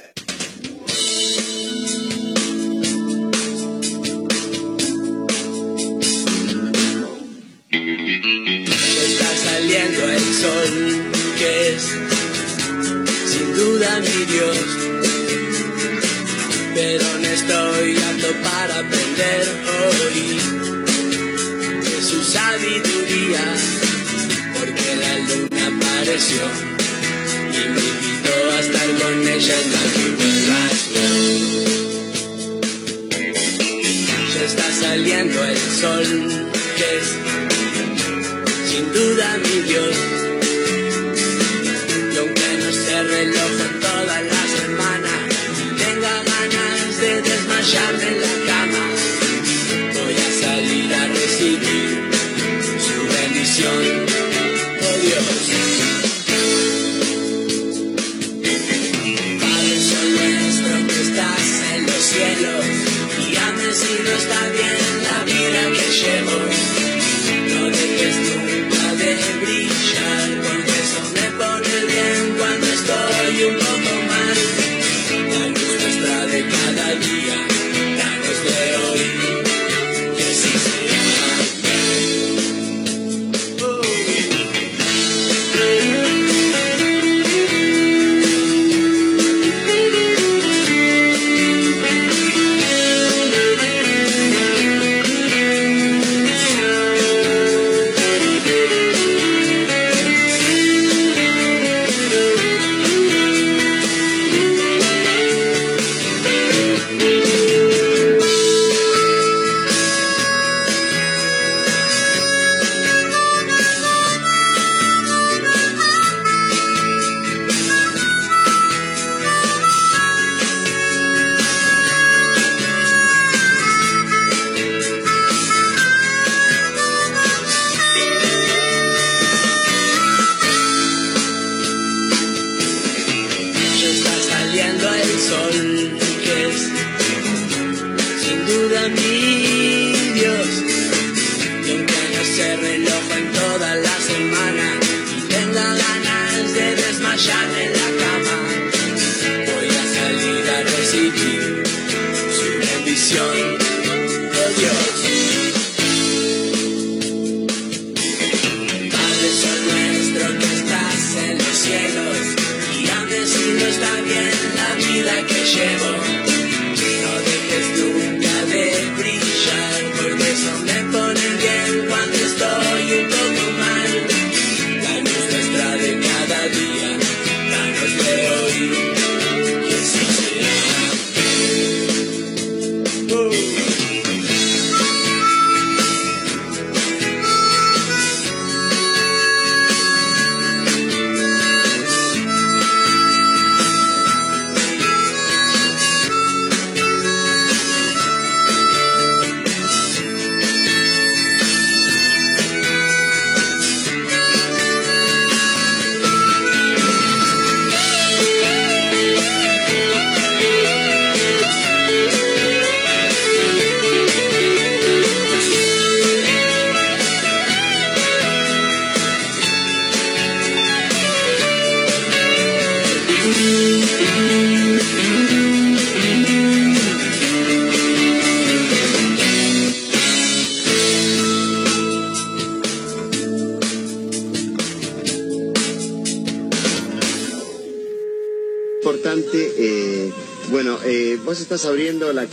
C: Sol, que es sin duda mi Dios. Pero no estoy apto para aprender hoy de su sabiduría, porque la luna apareció y me invitó a estar con ella en la Ya está saliendo el sol, que es sin duda mi Dios. Desmayarme en la cama, voy a salir a recibir su bendición.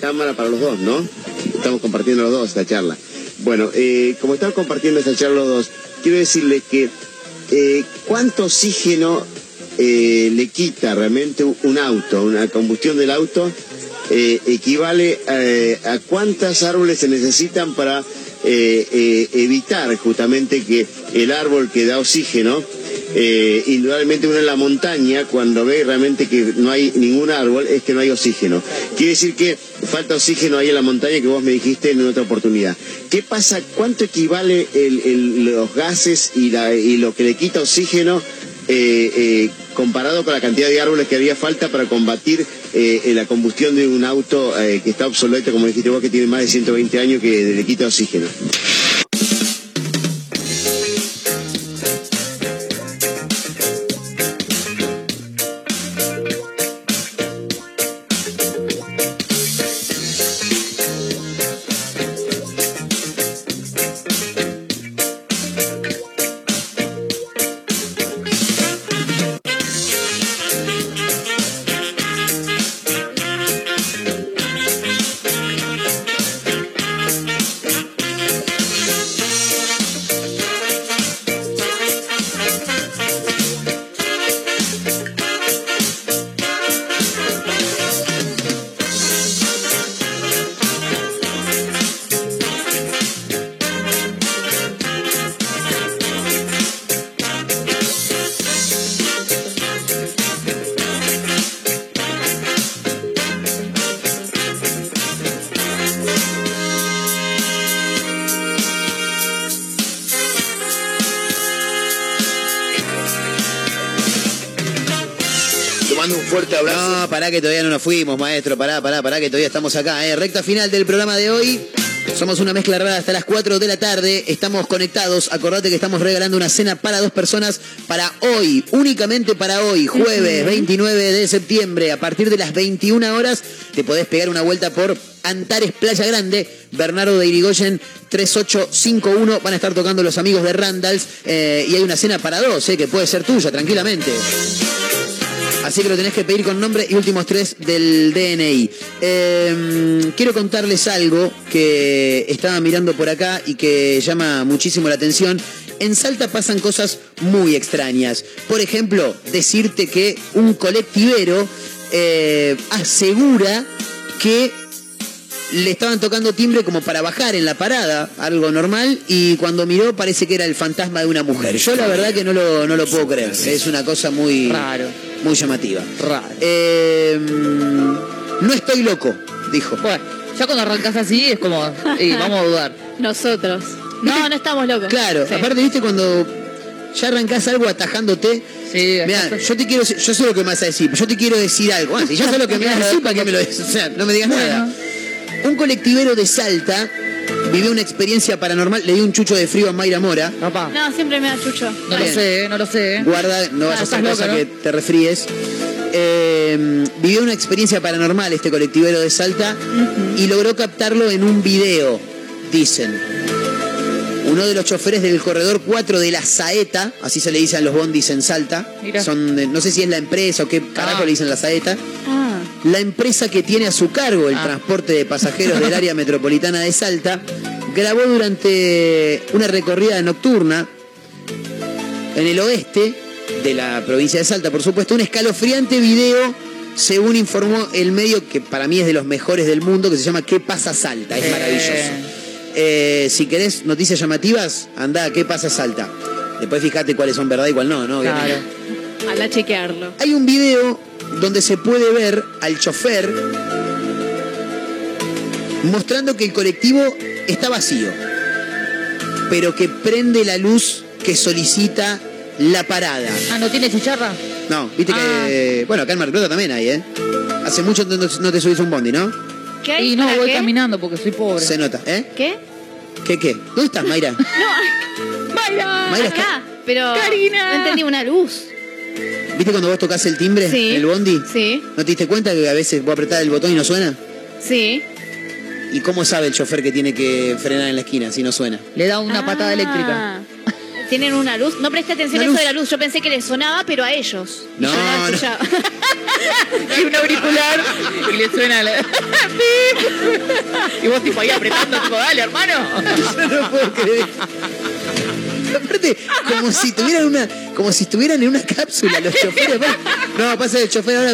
Y: Cámara para los dos, ¿no? Estamos compartiendo los dos esta charla. Bueno, eh, como están compartiendo esta charla los dos, quiero decirles que eh, cuánto oxígeno eh, le quita realmente un- auto, una combustión del auto, equivale eh, a cuántos árboles se necesitan para evitar justamente que el árbol que da oxígeno eh, indudablemente uno en la montaña, cuando ve realmente que no hay ningún árbol, es que no hay oxígeno. Quiere decir que falta oxígeno ahí en la montaña que vos me dijiste en otra oportunidad. ¿Qué pasa? ¿Cuánto equivale el- los gases y, la- y lo que le quita oxígeno eh, eh, comparado con la cantidad de árboles que haría falta para combatir eh, la combustión de un auto eh, que está obsoleto, como dijiste vos, que tiene más de 120 años, que le quita oxígeno?
D: Pará que todavía no nos fuimos, maestro. Pará, pará, pará que todavía estamos acá. ¿eh? Recta final del programa de hoy. Somos una mezcla rara hasta las 4 de la tarde. Estamos conectados. Acordate que estamos regalando una cena para dos personas para hoy. Únicamente para hoy, jueves 29 de septiembre. A partir de las 21 horas te podés pegar una vuelta por Antares Playa Grande. Bernardo de Irigoyen 3851. Van a estar tocando los amigos de Randalls. eh, y hay una cena para dos, eh, que puede ser tuya, tranquilamente. Así que lo tenés que pedir con nombre y últimos tres del DNI. Eh, quiero contarles algo que estaba mirando por acá y que llama muchísimo la atención. En Salta pasan cosas muy extrañas. Por ejemplo, decirte que un colectivero eh, asegura que le estaban tocando timbre como para bajar en la parada, algo normal, y cuando miró parece que era el fantasma de una mujer. Yo la verdad que no lo, no lo puedo creer. Es una cosa muy, muy llamativa. Eh, no estoy loco, dijo.
F: Bueno, ya cuando arrancas así es como, [laughs] vamos a dudar.
E: Nosotros. No, [laughs] no estamos locos.
D: Claro,
E: Sí.
D: aparte, viste, cuando ya arrancás algo atajándote. Mirá, yo te quiero, yo sé lo que me vas a decir, pero yo te quiero decir algo. Ah, si ya [laughs] sé lo que me vas a decir, ¿para qué me lo dices? O sea, no me digas nada. Un colectivero de Salta vivió una experiencia paranormal, le dio un chucho de frío a Mayra Mora.
E: No, siempre me da chucho.
F: No lo sé, no lo sé.
D: Guarda, no vayas a
F: Ah,
D: hacer
F: estás
D: cosa
F: loca,
D: que te refríes. Eh, vivió una experiencia paranormal este colectivero de Salta y logró captarlo en un video, dicen. Uno de los choferes del corredor 4 de la Saeta, así se le dicen a los bondis en Salta.
F: Mira.
D: Son, de- no sé si es la empresa o qué carajo le dicen la Saeta.
E: Ah.
D: La empresa que tiene a su cargo el transporte de pasajeros del área metropolitana de Salta grabó durante una recorrida nocturna en el oeste de la provincia de Salta, por supuesto, un escalofriante video, según informó el medio que para mí es de los mejores del mundo, que se llama ¿Qué pasa Salta? Es maravilloso. Eh, si querés noticias llamativas, anda ¿Qué pasa Salta? Después fíjate cuáles son verdad y cuál no, ¿no? Obviamente.
E: A la chequearlo.
D: Hay un video donde se puede ver al chofer mostrando que el colectivo está vacío, pero que prende la luz que solicita la parada.
F: Ah, ¿no tiene chicharra?
D: No, viste que. Bueno, acá en Mar Plata también hay, ¿eh? Hace mucho no, no te subís a un bondi, ¿no?
E: ¿Qué hay?
F: Y no,
E: ¿Para
F: voy
E: qué?
F: caminando porque soy pobre.
D: Se nota, ¿eh?
E: ¿Qué?
D: ¿Qué qué? ¿Dónde estás, Mayra? [laughs]
E: Mayra.
D: Mayra
E: Acá, pero
F: Karina.
E: no entendí una luz.
D: ¿Viste cuando vos tocas el timbre
E: Sí.
D: el bondi?
E: Sí,
D: ¿No te diste cuenta que a veces vos apretás el botón y no suena?
E: sí.
D: ¿Y cómo sabe el chofer que tiene que frenar en la esquina si no suena?
F: Le da una patada
E: Ah.
F: eléctrica.
E: Tienen una luz. No presté atención a eso de la luz. Yo pensé que les sonaba, pero a ellos. Y
D: No, no. [laughs]
F: Y un auricular y le suena la... [laughs] y vos tipo ahí apretando, tipo, dale, hermano. [laughs]
D: Yo no puedo creer. [laughs] Aparte, como si tuvieran una, como si estuvieran en una cápsula los choferes. No, pasa el chofer ahora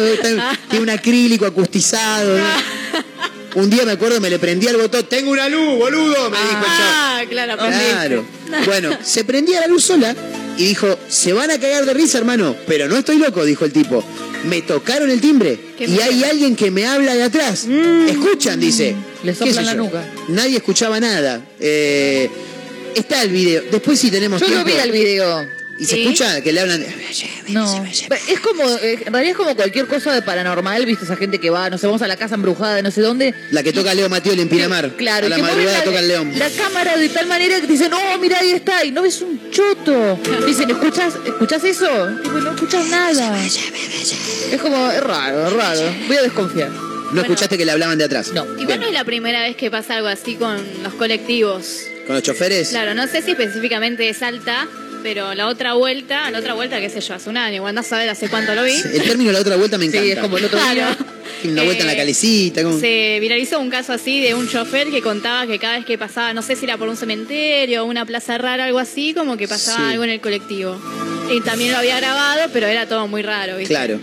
D: tiene un acrílico acustizado. ¿no? Un día me acuerdo, me le prendía el botón, tengo una luz, boludo, me dijo.
E: Ah, claro,
D: Claro. Bueno, se prendía la luz sola y dijo, se van a cagar de risa, hermano. Pero no estoy loco, dijo el tipo. Me tocaron el timbre y hay alguien que me habla de atrás. Escuchan, dice.
F: Le
D: ¿Qué
F: soplan la nuca.
D: Nadie escuchaba nada. Eh, está el video. Después si tenemos
F: Yo lo
D: tiempo.
F: vi al video.
D: Y se escucha que le hablan de...
F: No, es como, en realidad es como cualquier cosa de paranormal, viste, esa gente que va, no sé, vamos a la casa embrujada de no sé dónde.
D: La que toca Leo Matioli en Pinamar.
F: Claro,
D: A
F: y
D: la
F: que
D: madrugada
F: la,
D: toca el león.
F: la cámara de tal manera que te dicen, oh, mira, ahí está, y no ves un choto. Dicen, ¿escuchas, ¿escuchas eso? Tipo, no escuchas nada. Es como, es raro, es raro. Voy a desconfiar.
D: ¿No escuchaste que le hablaban de atrás?
F: No.
E: Igual no es la primera vez que pasa algo así con los colectivos.
D: ¿Con los choferes?
E: Claro, no sé si específicamente de Salta, pero la otra vuelta, la otra vuelta, qué sé yo, hace un año, igual andás a ver hace cuánto lo vi.
D: El término la otra vuelta me encanta.
F: Sí, es como el otro día.
E: Claro.
D: Tiene una vuelta en la
E: Eh,
D: calecita. como-
E: Se viralizó un caso así de un chofer que contaba que cada vez que pasaba, no sé si era por un cementerio una plaza rara, algo así, como que pasaba
D: Sí.
E: algo en el colectivo. Y también lo había grabado, pero era todo muy raro, ¿viste?
D: Claro.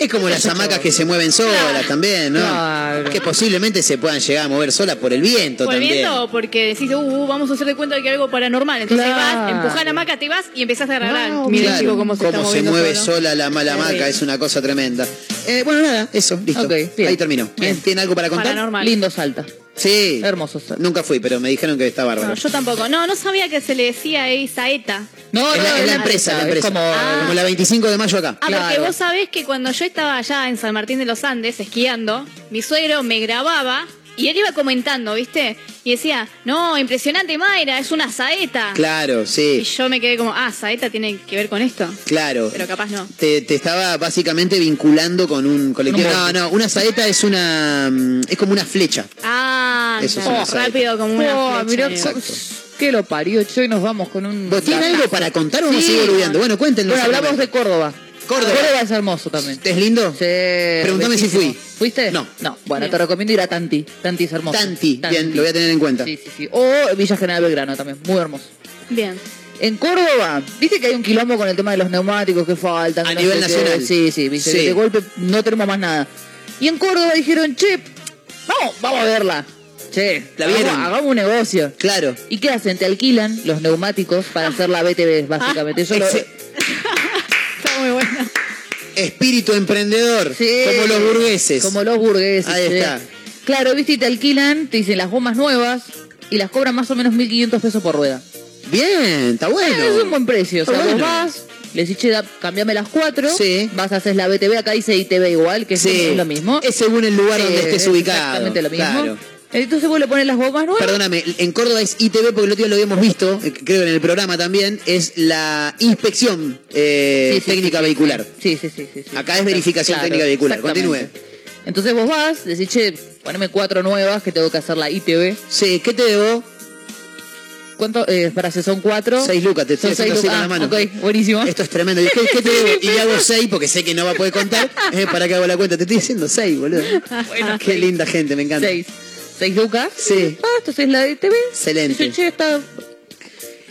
D: Es como las hamacas que se mueven solas también, ¿no?
F: Claro.
D: Que posiblemente se puedan llegar a mover solas por el viento
E: Por el
D: también.
E: viento o porque decís, uh, uh, vamos a hacer de cuenta de que hay algo paranormal. Entonces
F: Claro.
E: vas, empujás la hamaca, te vas y empezás a agarrar.
F: Wow,
E: Miren,
D: Claro,
E: chico, cómo se está moviendo
D: mueve
E: solo.
D: sola la mala hamaca, es una cosa tremenda. Eh, bueno, nada, eso, listo. Ahí terminó.
F: Bien.
D: ¿Tiene algo para contar?
E: Paranormal.
F: Lindo salta.
D: Sí.
F: Hermoso.
D: Nunca fui, pero me dijeron que está bárbaro.
E: No, yo tampoco. No, no sabía que se le decía ahí saeta.
F: No,
D: es, la, es la empresa, la empresa.
F: como,
D: como la 25 de mayo acá.
E: Ah, porque vos sabés que cuando yo estaba allá en San Martín de los Andes esquiando, mi suegro me grababa y él iba comentando, ¿viste? Y decía, no, impresionante Mayra, es una saeta.
D: Claro,
E: Y
D: sí,
E: yo me quedé como, ah, saeta tiene que ver con esto.
D: claro.
E: Pero capaz no.
D: Te, te estaba básicamente vinculando con un colectivo. No, no, una saeta es una. mm, es como una flecha.
E: Ah,
D: Eso es una
E: rápido como una
F: Oh,
E: flecha.
F: mirá,
D: Exacto.
F: que lo parió. Hoy nos vamos con un.
D: ¿Vos tienen algo para contar o
F: Sí.
D: seguir boludeando? Bueno, cuéntenos.
F: Bueno, hablamos de Córdoba.
D: Córdoba.
F: Córdoba es hermoso también.
D: ¿Es lindo?
F: Sí.
D: Pregúntame si fui.
F: ¿Fuiste?
D: No.
F: No. Bueno,
E: Bien.
F: te recomiendo ir a Tanti. Tanti es hermoso.
D: Tanti, bien, lo voy a tener en cuenta.
F: Sí, sí, sí. O Villa General Belgrano también, muy hermoso.
E: Bien.
F: En Córdoba, viste que hay un quilombo con el tema de los neumáticos que faltan.
D: A
F: no
D: nivel
F: qué.
D: nacional.
F: Sí, sí, viste.
D: Sí.
F: que De golpe no tenemos más nada. Y en Córdoba dijeron, che, vamos, vamos a verla. Che,
D: ¿La
F: hagamos-
D: vieron?
F: Hagamos un negocio.
D: Claro.
F: ¿Y qué hacen? Te alquilan los neumáticos para hacer la BTV, básicamente. Yo [laughs] lo- [laughs]
E: muy bueno.
D: Espíritu emprendedor.
F: Sí.
D: Como los burgueses.
F: Como los burgueses.
D: Ahí está.
F: Claro, viste, y te alquilan, te dicen las gomas nuevas y las cobran más o menos 1.500 pesos por rueda.
D: Bien, está bueno.
F: Es un buen precio. O sea,
D: Está
F: vos
D: bueno.
F: vas, le decís, che, da- cambiame las cuatro,
D: Sí.
F: vas a hacer la BTV, acá dice ITV igual, que
D: Sí.
F: es lo mismo.
D: Es según el lugar
F: Sí,
D: donde estés
F: es
D: ubicado.
F: Exactamente lo mismo.
D: Claro.
F: Entonces vos le pones las gomas nuevas.
D: Perdóname, en Córdoba es ITV porque el otro día lo habíamos visto, eh, creo en el programa también, es la inspección eh,
F: Sí, sí,
D: técnica
F: sí,
D: vehicular.
F: Sí, sí, sí.
D: Acá es verificación
F: Claro,
D: técnica vehicular. Continúe.
F: Entonces vos vas, decís, che, poneme cuatro nuevas que tengo que hacer la ITV.
D: Sí, ¿qué te debo?
F: ¿Cuánto? Eh, espera, si son cuatro.
D: Seis lucas, te estoy haciendo así con la mano.
F: Ah, ok, buenísimo.
D: Esto es tremendo. ¿Qué, qué te debo? Y le hago seis porque sé que no va a poder contar. Eh, para que hago la cuenta. Te estoy diciendo seis, boludo. [laughs]
F: Bueno,
D: Qué linda gente, me encanta.
F: Seis. Seis lucas.
D: Sí.
F: Ah, entonces la ITV.
D: Excelente.
F: Dice, che, está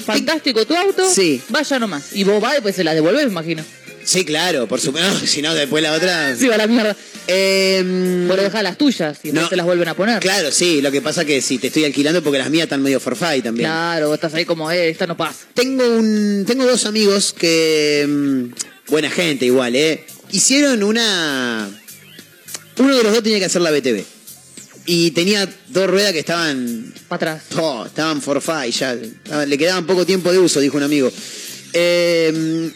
F: fantástico tu auto.
D: Sí.
F: Vaya nomás. Y vos vas y pues se la devolvés, me imagino.
D: Sí, claro, por supuesto. [laughs] si no, después la otra. [laughs]
F: Sí, va la mierda.
D: Eh,
F: Vos le dejás las tuyas y después
D: No.
F: te las vuelven a poner.
D: Claro, sí. Lo que pasa que si te estoy alquilando porque las mías están medio forfait también.
F: Claro, vos estás ahí como, eh, esta no pasa.
D: Tengo un, tengo dos amigos que mm, buena gente igual, eh. Hicieron una, uno de los dos tenía que hacer la BTV y tenía dos ruedas que estaban,
F: Para atrás.
D: oh, estaban forfait ya, estaba- le quedaban poco tiempo de uso, dijo un amigo. Eh,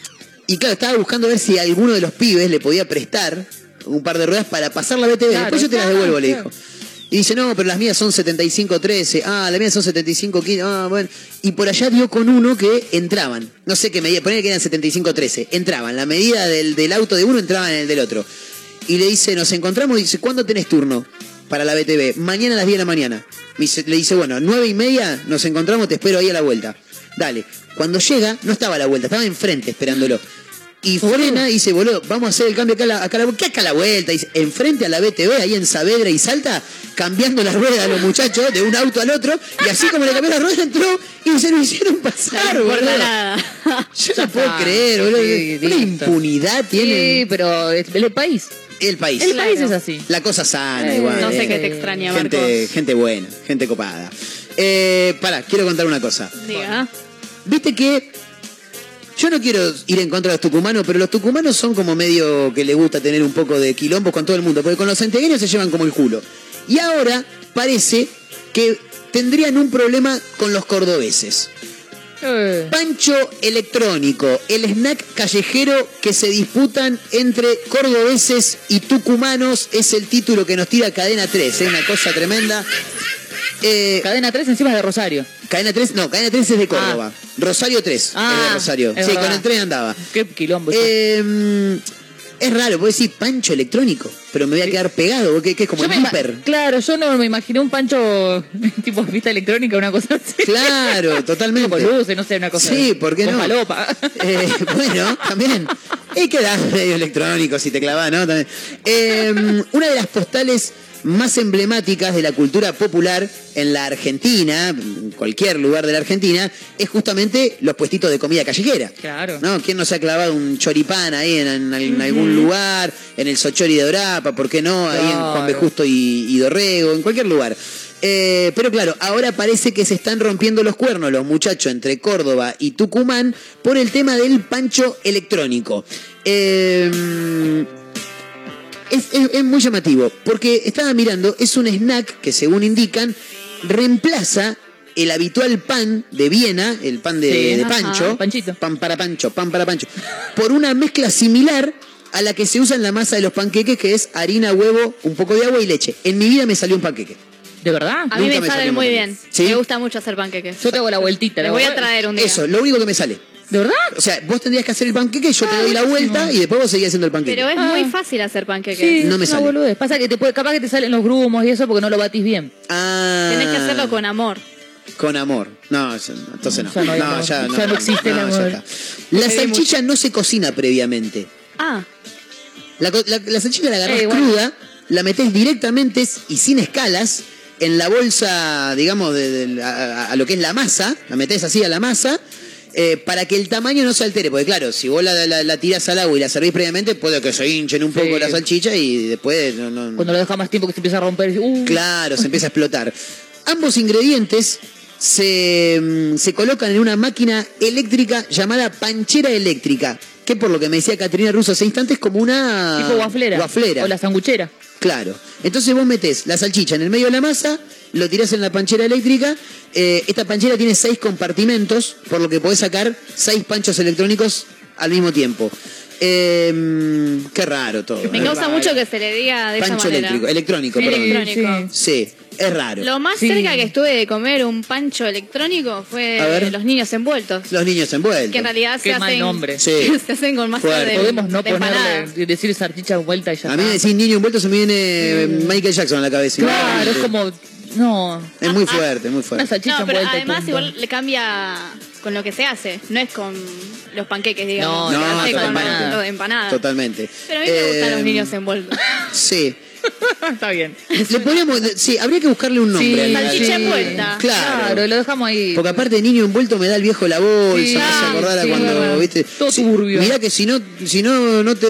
D: y claro, estaba buscando ver si alguno de los pibes le podía prestar un par de ruedas para pasar la BTV.
F: Claro,
D: Después yo te las
F: claro,
D: devuelvo, le dijo. Y dice, no, pero las mías son 75-13. Ah, las mías son 75-15. Ah, bueno. Y por allá dio con uno que entraban. No sé qué medida, poner que eran 75-13. Entraban. La medida del, del auto de uno entraba en el del otro. Y le dice, nos encontramos. Y dice, ¿cuándo tenés turno para la BTV? Mañana a las 10 de la mañana. Le dice, bueno, nueve y media nos encontramos, te espero ahí a la vuelta. Dale. Cuando llega, no estaba a la vuelta, estaba enfrente esperándolo. Y frena y dice, boludo, vamos a hacer el cambio acá a la, acá a la, ¿qué acá a la vuelta? Dice, enfrente a la BTV, ahí en Saavedra y Salta, cambiando las ruedas a los muchachos de un auto al otro, y así como le cambió la rueda, entró y se lo hicieron pasar,
E: No
D: boludo.
E: nada.
D: Yo no puedo creer, boludo.
F: Sí,
D: Una impunidad tiene
F: Sí, pero es el país.
D: El país.
F: El país es así.
D: La cosa sana,
F: Eh,
D: igual.
E: No sé
D: eh.
E: qué te extraña,
D: gente,
E: Marcos.
D: gente buena, gente copada. Eh, pará, quiero contar una cosa.
E: Diga.
D: Viste que yo no quiero ir en contra de los tucumanos, pero los tucumanos son como medio que le gusta tener un poco de quilombos con todo el mundo, porque con los santiagueños se llevan como el culo. Y ahora parece que tendrían un problema con los cordobeses.
F: Eh,
D: Pancho electrónico, el snack callejero que se disputan entre cordobeses y tucumanos es el título que nos tira Cadena 3, es una cosa tremenda. Eh,
F: Cadena 3 encima es de Rosario.
D: Cadena 3, no, Cadena 3 es de Córdoba. Rosario 3 es
F: Ah,
D: de Rosario.
F: es
D: sí,
F: verdad.
D: con el tren andaba.
F: Qué quilombo.
D: Eh, es raro, puedo decir Pancho electrónico, pero me voy a quedar pegado, porque que es como
F: Yo
D: el hiper.
F: Claro, yo no me imaginé un pancho [laughs] tipo vista electrónica, una cosa así.
D: Claro, [laughs] totalmente.
F: Con luces, no sé, una cosa.
D: Sí, ¿por qué no?
F: falopa. [laughs]
D: Eh, bueno, también. Y quedás medio electrónico si te clavas, ¿no? También. Eh, una de las postales más emblemáticas de la cultura popular en la Argentina, en cualquier lugar de la Argentina, es justamente los puestitos de comida callejera.
F: Claro.
D: ¿No? ¿Quién no se ha clavado un choripán ahí en, en- en algún lugar? En el Sochori de Orapa, ¿por qué no? Ahí en Juan B. Justo y, y Dorrego, en cualquier lugar. Eh, pero claro, ahora parece que se están rompiendo los cuernos los muchachos entre Córdoba y Tucumán por el tema del pancho electrónico. Eh, es, es- es muy llamativo, porque estaba mirando, es un snack que según indican, reemplaza el habitual pan de Viena, el pan de,
F: Sí,
D: de
F: ajá,
D: Pancho,
F: panchito.
D: pan para Pancho, pan para Pancho, por una mezcla similar a la que se usa en la masa de los panqueques, que es harina, huevo, un poco de agua y leche. En mi vida me salió un panqueque.
F: ¿De verdad?
E: A mí
D: Nunca
E: me
D: me
E: salen muy bien.
D: ¿Sí?
E: Me gusta mucho hacer panqueques.
F: Yo te hago la vueltita.
E: Les
F: la
E: voy a traer un día.
D: Eso, lo único que me sale.
F: ¿De verdad?
D: O sea, vos tendrías que hacer el panqueque, yo te doy la vuelta y después vos seguís haciendo el panqueque.
E: Pero es
F: Ah.
E: muy fácil hacer panqueques.
F: Sí,
D: No me sale.
F: boludez. Pasa que te puede, capaz que te salen los grumos y eso porque no lo batís bien.
D: Ah,
E: Tenés que hacerlo con amor.
D: Con amor. No, eso- entonces no.
F: Ya no hay
D: no,
F: amor.
D: ya no.
F: Ya no existe el
D: ya
F: amor.
D: está. La salchicha no se cocina previamente.
E: Ah,
D: La, co- la- la salchicha la agarrás
F: Eh, bueno.
D: cruda, la metés directamente y sin escalas en la bolsa, digamos, de, de- a, a- a lo que es la masa, la metés así a la masa. Eh, para que el tamaño no se altere, porque claro, si vos la, la, la tirás al agua y la servís previamente, puede que se hinchen un poco
F: Sí.
D: la salchicha y después no, no-
F: Cuando lo dejas más tiempo que se empieza a romper. Uh,
D: Claro, se empieza a explotar. Ambos ingredientes se, mm, se colocan en una máquina eléctrica llamada panchera eléctrica, que por lo que me decía Catrina Russo hace instantes es como una...
F: Tipo waflera.
D: Waflera.
F: O la sanguchera.
D: Claro. Entonces vos metés la salchicha en el medio de la masa, lo tirás en la panchera eléctrica. eh, esta panchera tiene seis compartimentos, por lo que podés sacar seis panchos electrónicos al mismo tiempo. Eh, qué raro todo.
E: me
D: ¿eh?
E: causa mucho que se le diga de esa
D: Pancho
E: manera.
D: eléctrico, electrónico,
E: Sí,
D: perdón.
E: electrónico.
D: Sí, es raro.
E: Lo más
F: Sí.
E: cerca que estuve de comer un pancho electrónico fue los niños envueltos.
D: Los niños envueltos.
E: Que en realidad
F: Qué
E: se
F: mal
E: hacen,
F: nombre.
D: Sí. [laughs]
E: se hacen con
D: Fuerte.
E: de,
F: Podemos no
E: de
F: ponerle, decir salchicha vuelta y ya
D: A mí decís niño envuelto se me viene Michael Jackson a la cabeza.
F: Claro, es como. No.
D: Es muy fuerte, muy
F: Una
D: fuerte.
F: salchicha
E: No, pero
F: envuelta
E: además
F: punto.
E: igual le cambia con lo que se hace. No es con los panqueques, digamos.
F: No,
E: se
D: no,
E: hace con
D: totalmente.
E: empanada.
D: Totalmente.
E: Pero a mí me gustan
D: Eh,
E: los niños envueltos. [laughs]
D: Sí. [laughs]
F: Está bien.
D: Le podríamos, sí, habría que buscarle un nombre.
F: Sí,
D: al-
E: Salchicha
D: al-
E: envuelta.
D: Claro.
F: Claro, lo dejamos ahí.
D: Porque aparte de niño envuelto me da el viejo la bolsa,
F: Sí,
D: me hace acordar a
F: sí,
D: cuando, viste.
F: Todo
D: Sí,
F: turbio.
D: Mirá que si no, si no, no te.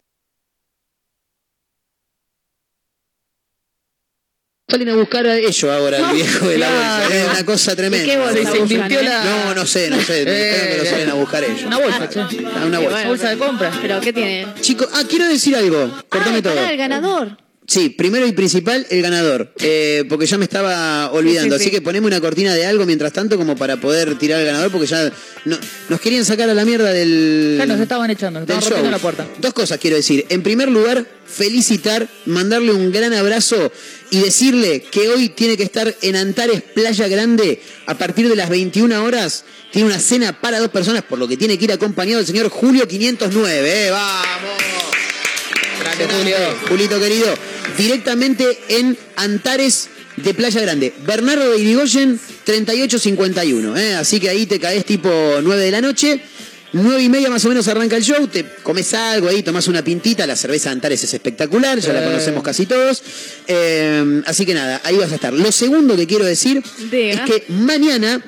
D: Salen a buscar a ellos ahora, el viejo de la bolsa. Es una cosa tremenda.
E: ¿Y qué bolsa
F: Se invirtió
E: eh?
F: la-
D: No, no sé, no sé.
F: Eh,
D: Espero que lo salen a buscar ellos.
F: Una bolsa, che.
D: Ah, una bolsa.
E: bueno,
F: bolsa de compra.
E: Pero ¿qué tiene?
D: Chicos, ah, quiero decir algo. Cortame
E: ah,
D: todo.
E: el ganador.
D: Sí, primero y principal, el ganador. Eh, porque ya me estaba olvidando.
F: Sí, sí,
D: Así
F: sí.
D: que poneme una cortina de algo mientras tanto como para poder tirar al ganador porque ya no- nos querían sacar a la mierda del.
F: Ya nos estaban echando, nos estaban rompiendo la puerta.
D: Dos cosas quiero decir. En primer lugar, felicitar, mandarle un gran abrazo y decirle que hoy tiene que estar en Antares Playa Grande a partir de las 21 horas. Tiene una cena para dos personas, por lo que tiene que ir acompañado del señor Julio 509. ¡Eh, ¡Vamos!
F: Grande, Julio.
D: Julito querido, directamente en Antares de Playa Grande. Bernardo de Irigoyen, 3851. ¿eh? Así que ahí te caes tipo 9 de la noche. 9 y media más o menos arranca el show, te comes algo ahí, tomás una pintita, la cerveza de Antares es espectacular, ya la
F: Eh.
D: conocemos casi todos. Eh, así que nada, ahí vas a estar. Lo segundo que quiero decir
E: Diga.
D: es que mañana,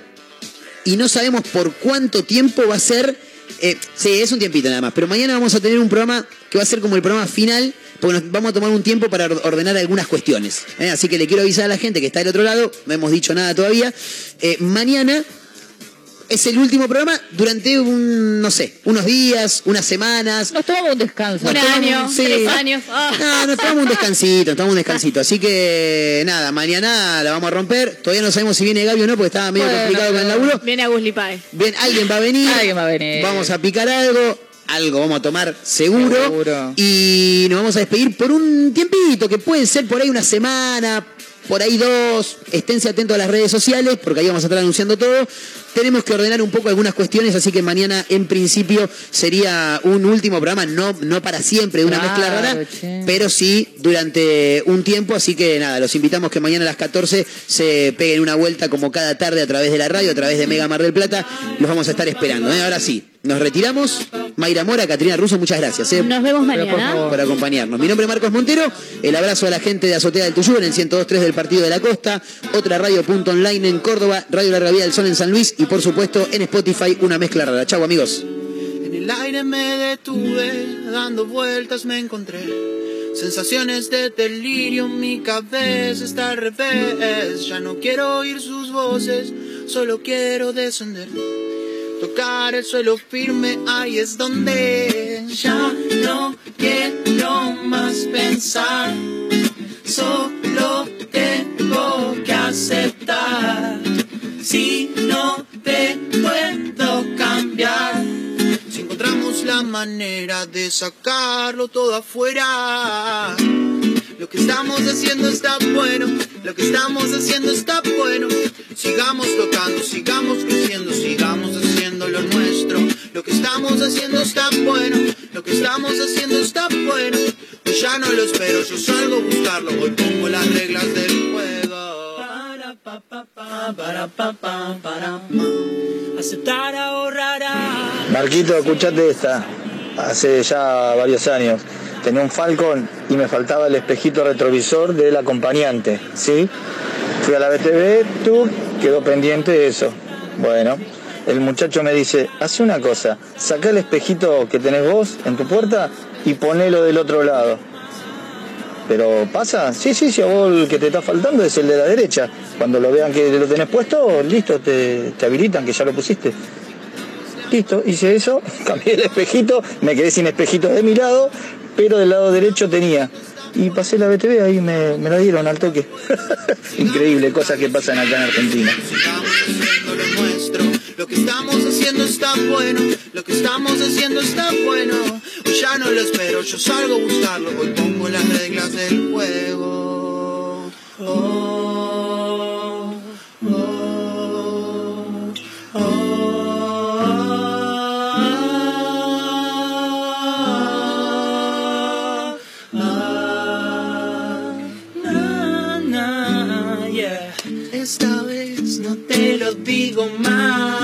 D: y no sabemos por cuánto tiempo va a ser, eh, sí, es un tiempito nada más, pero mañana vamos a tener un programa que va a ser como el programa final, porque nos vamos a tomar un tiempo para or- ordenar algunas cuestiones. ¿eh? Así que le quiero avisar a la gente que está del otro lado, no hemos dicho nada todavía. Eh, mañana es el último programa durante un, no sé, unos días, unas semanas.
F: Nos tomamos un descanso.
E: Un
D: Nos
E: año,
D: sí.
E: tres años. Ah. [laughs]
D: No, nos tomamos un descansito, nos tomamos un descansito. Así que nada, mañana la vamos a romper. Todavía no sabemos si viene Gaby o no, porque estaba medio
F: Bueno,
D: complicado con el laburo.
E: Viene a.
D: Bien, alguien va a venir.
F: Alguien va a venir.
D: Vamos a picar algo. Algo vamos a tomar seguro.
F: Seguro.
D: Y nos vamos a despedir por un tiempito, que puede ser por ahí una semana, por ahí dos. Esténse atentos a las redes sociales, porque ahí vamos a estar anunciando todo. Tenemos que ordenar un poco algunas cuestiones, así que mañana en principio sería un último programa, no, no para siempre, de una
F: Claro,
D: mezcla rara,
F: che.
D: pero sí durante un tiempo, así que nada, los invitamos que mañana a las 14 se peguen una vuelta como cada tarde a través de la radio, a través de Mega Mar del Plata, los vamos a estar esperando. ¿eh? Ahora sí, nos retiramos. Mayra Mora, Catrina Russo, muchas gracias ¿eh?
E: Nos vemos
F: por
E: mañana.
F: favor.
D: por acompañarnos. Mi nombre es Marcos Montero, el abrazo a la gente de Azotea del Tuyú en el 102.3 del Partido de la Costa, otra radio punto online en Córdoba, Radio Larga Vida del Sol en San Luis y por supuesto en Spotify una mezcla rara. Chau amigos.
V: En el aire me detuve, dando vueltas me encontré. Sensaciones de delirio, mi cabeza está al revés. Ya no quiero oír sus voces, solo quiero descender. Tocar el suelo firme, ahí es donde ya no quiero más
D: pensar. Solo tengo que aceptar. Si no te puedo cambiar. Si encontramos la manera de sacarlo todo afuera. Lo que estamos haciendo está bueno, lo que estamos haciendo está bueno. Sigamos tocando, sigamos creciendo, sigamos haciendo. Lo que estamos haciendo está bueno, lo que estamos haciendo está bueno. Hoy ya no lo espero, yo salgo a buscarlo, hoy pongo las reglas del juego. Para, pa, pa, pa, para, pa, pa. Aceptar ahorrará.
N: Marquito, escuchate esta. Hace ya varios años. Tenía un Falcon y me faltaba el espejito retrovisor del acompañante, ¿sí? Fui a la BTV, tú, quedó pendiente eso. Bueno, el muchacho me dice, hace una cosa, saca el espejito que tenés vos en tu puerta y ponelo del otro lado. Pero pasa, sí, sí, si a vos el que te está faltando es el de la derecha. Cuando lo vean que lo tenés puesto, listo, te, te habilitan que ya lo pusiste. Listo, hice eso, [laughs] cambié el espejito, me quedé sin espejito de mi lado, pero del lado derecho tenía. Y pasé la BTV, ahí me, me la dieron al toque. [laughs] Increíble, cosas que pasan acá en Argentina.
D: Lo que estamos haciendo está bueno, lo que estamos haciendo está bueno. Ya no lo espero, yo salgo a buscarlo, hoy pongo las reglas del juego. Oh, oh, oh, ah, digo más.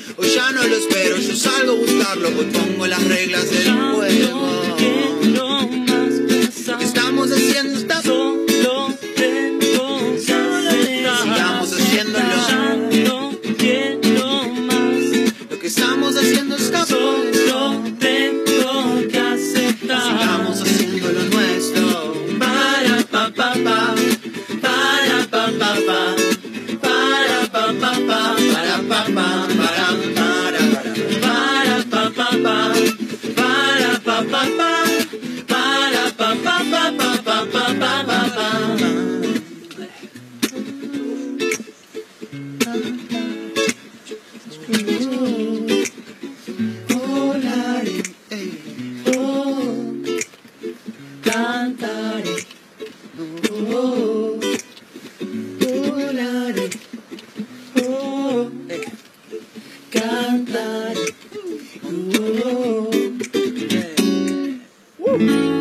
D: Hoy ya no lo espero, yo salgo a buscarlo, hoy pongo las reglas del juego. Lo que estamos haciendo está solo tengo Sigamos haciéndolo. Lo que estamos haciendo está solo tengo que aceptar. Sigamos haciendo lo nuestro. Para pa pa pa. Para pa pa pa. Para pa pa pa. Para pa pa. me.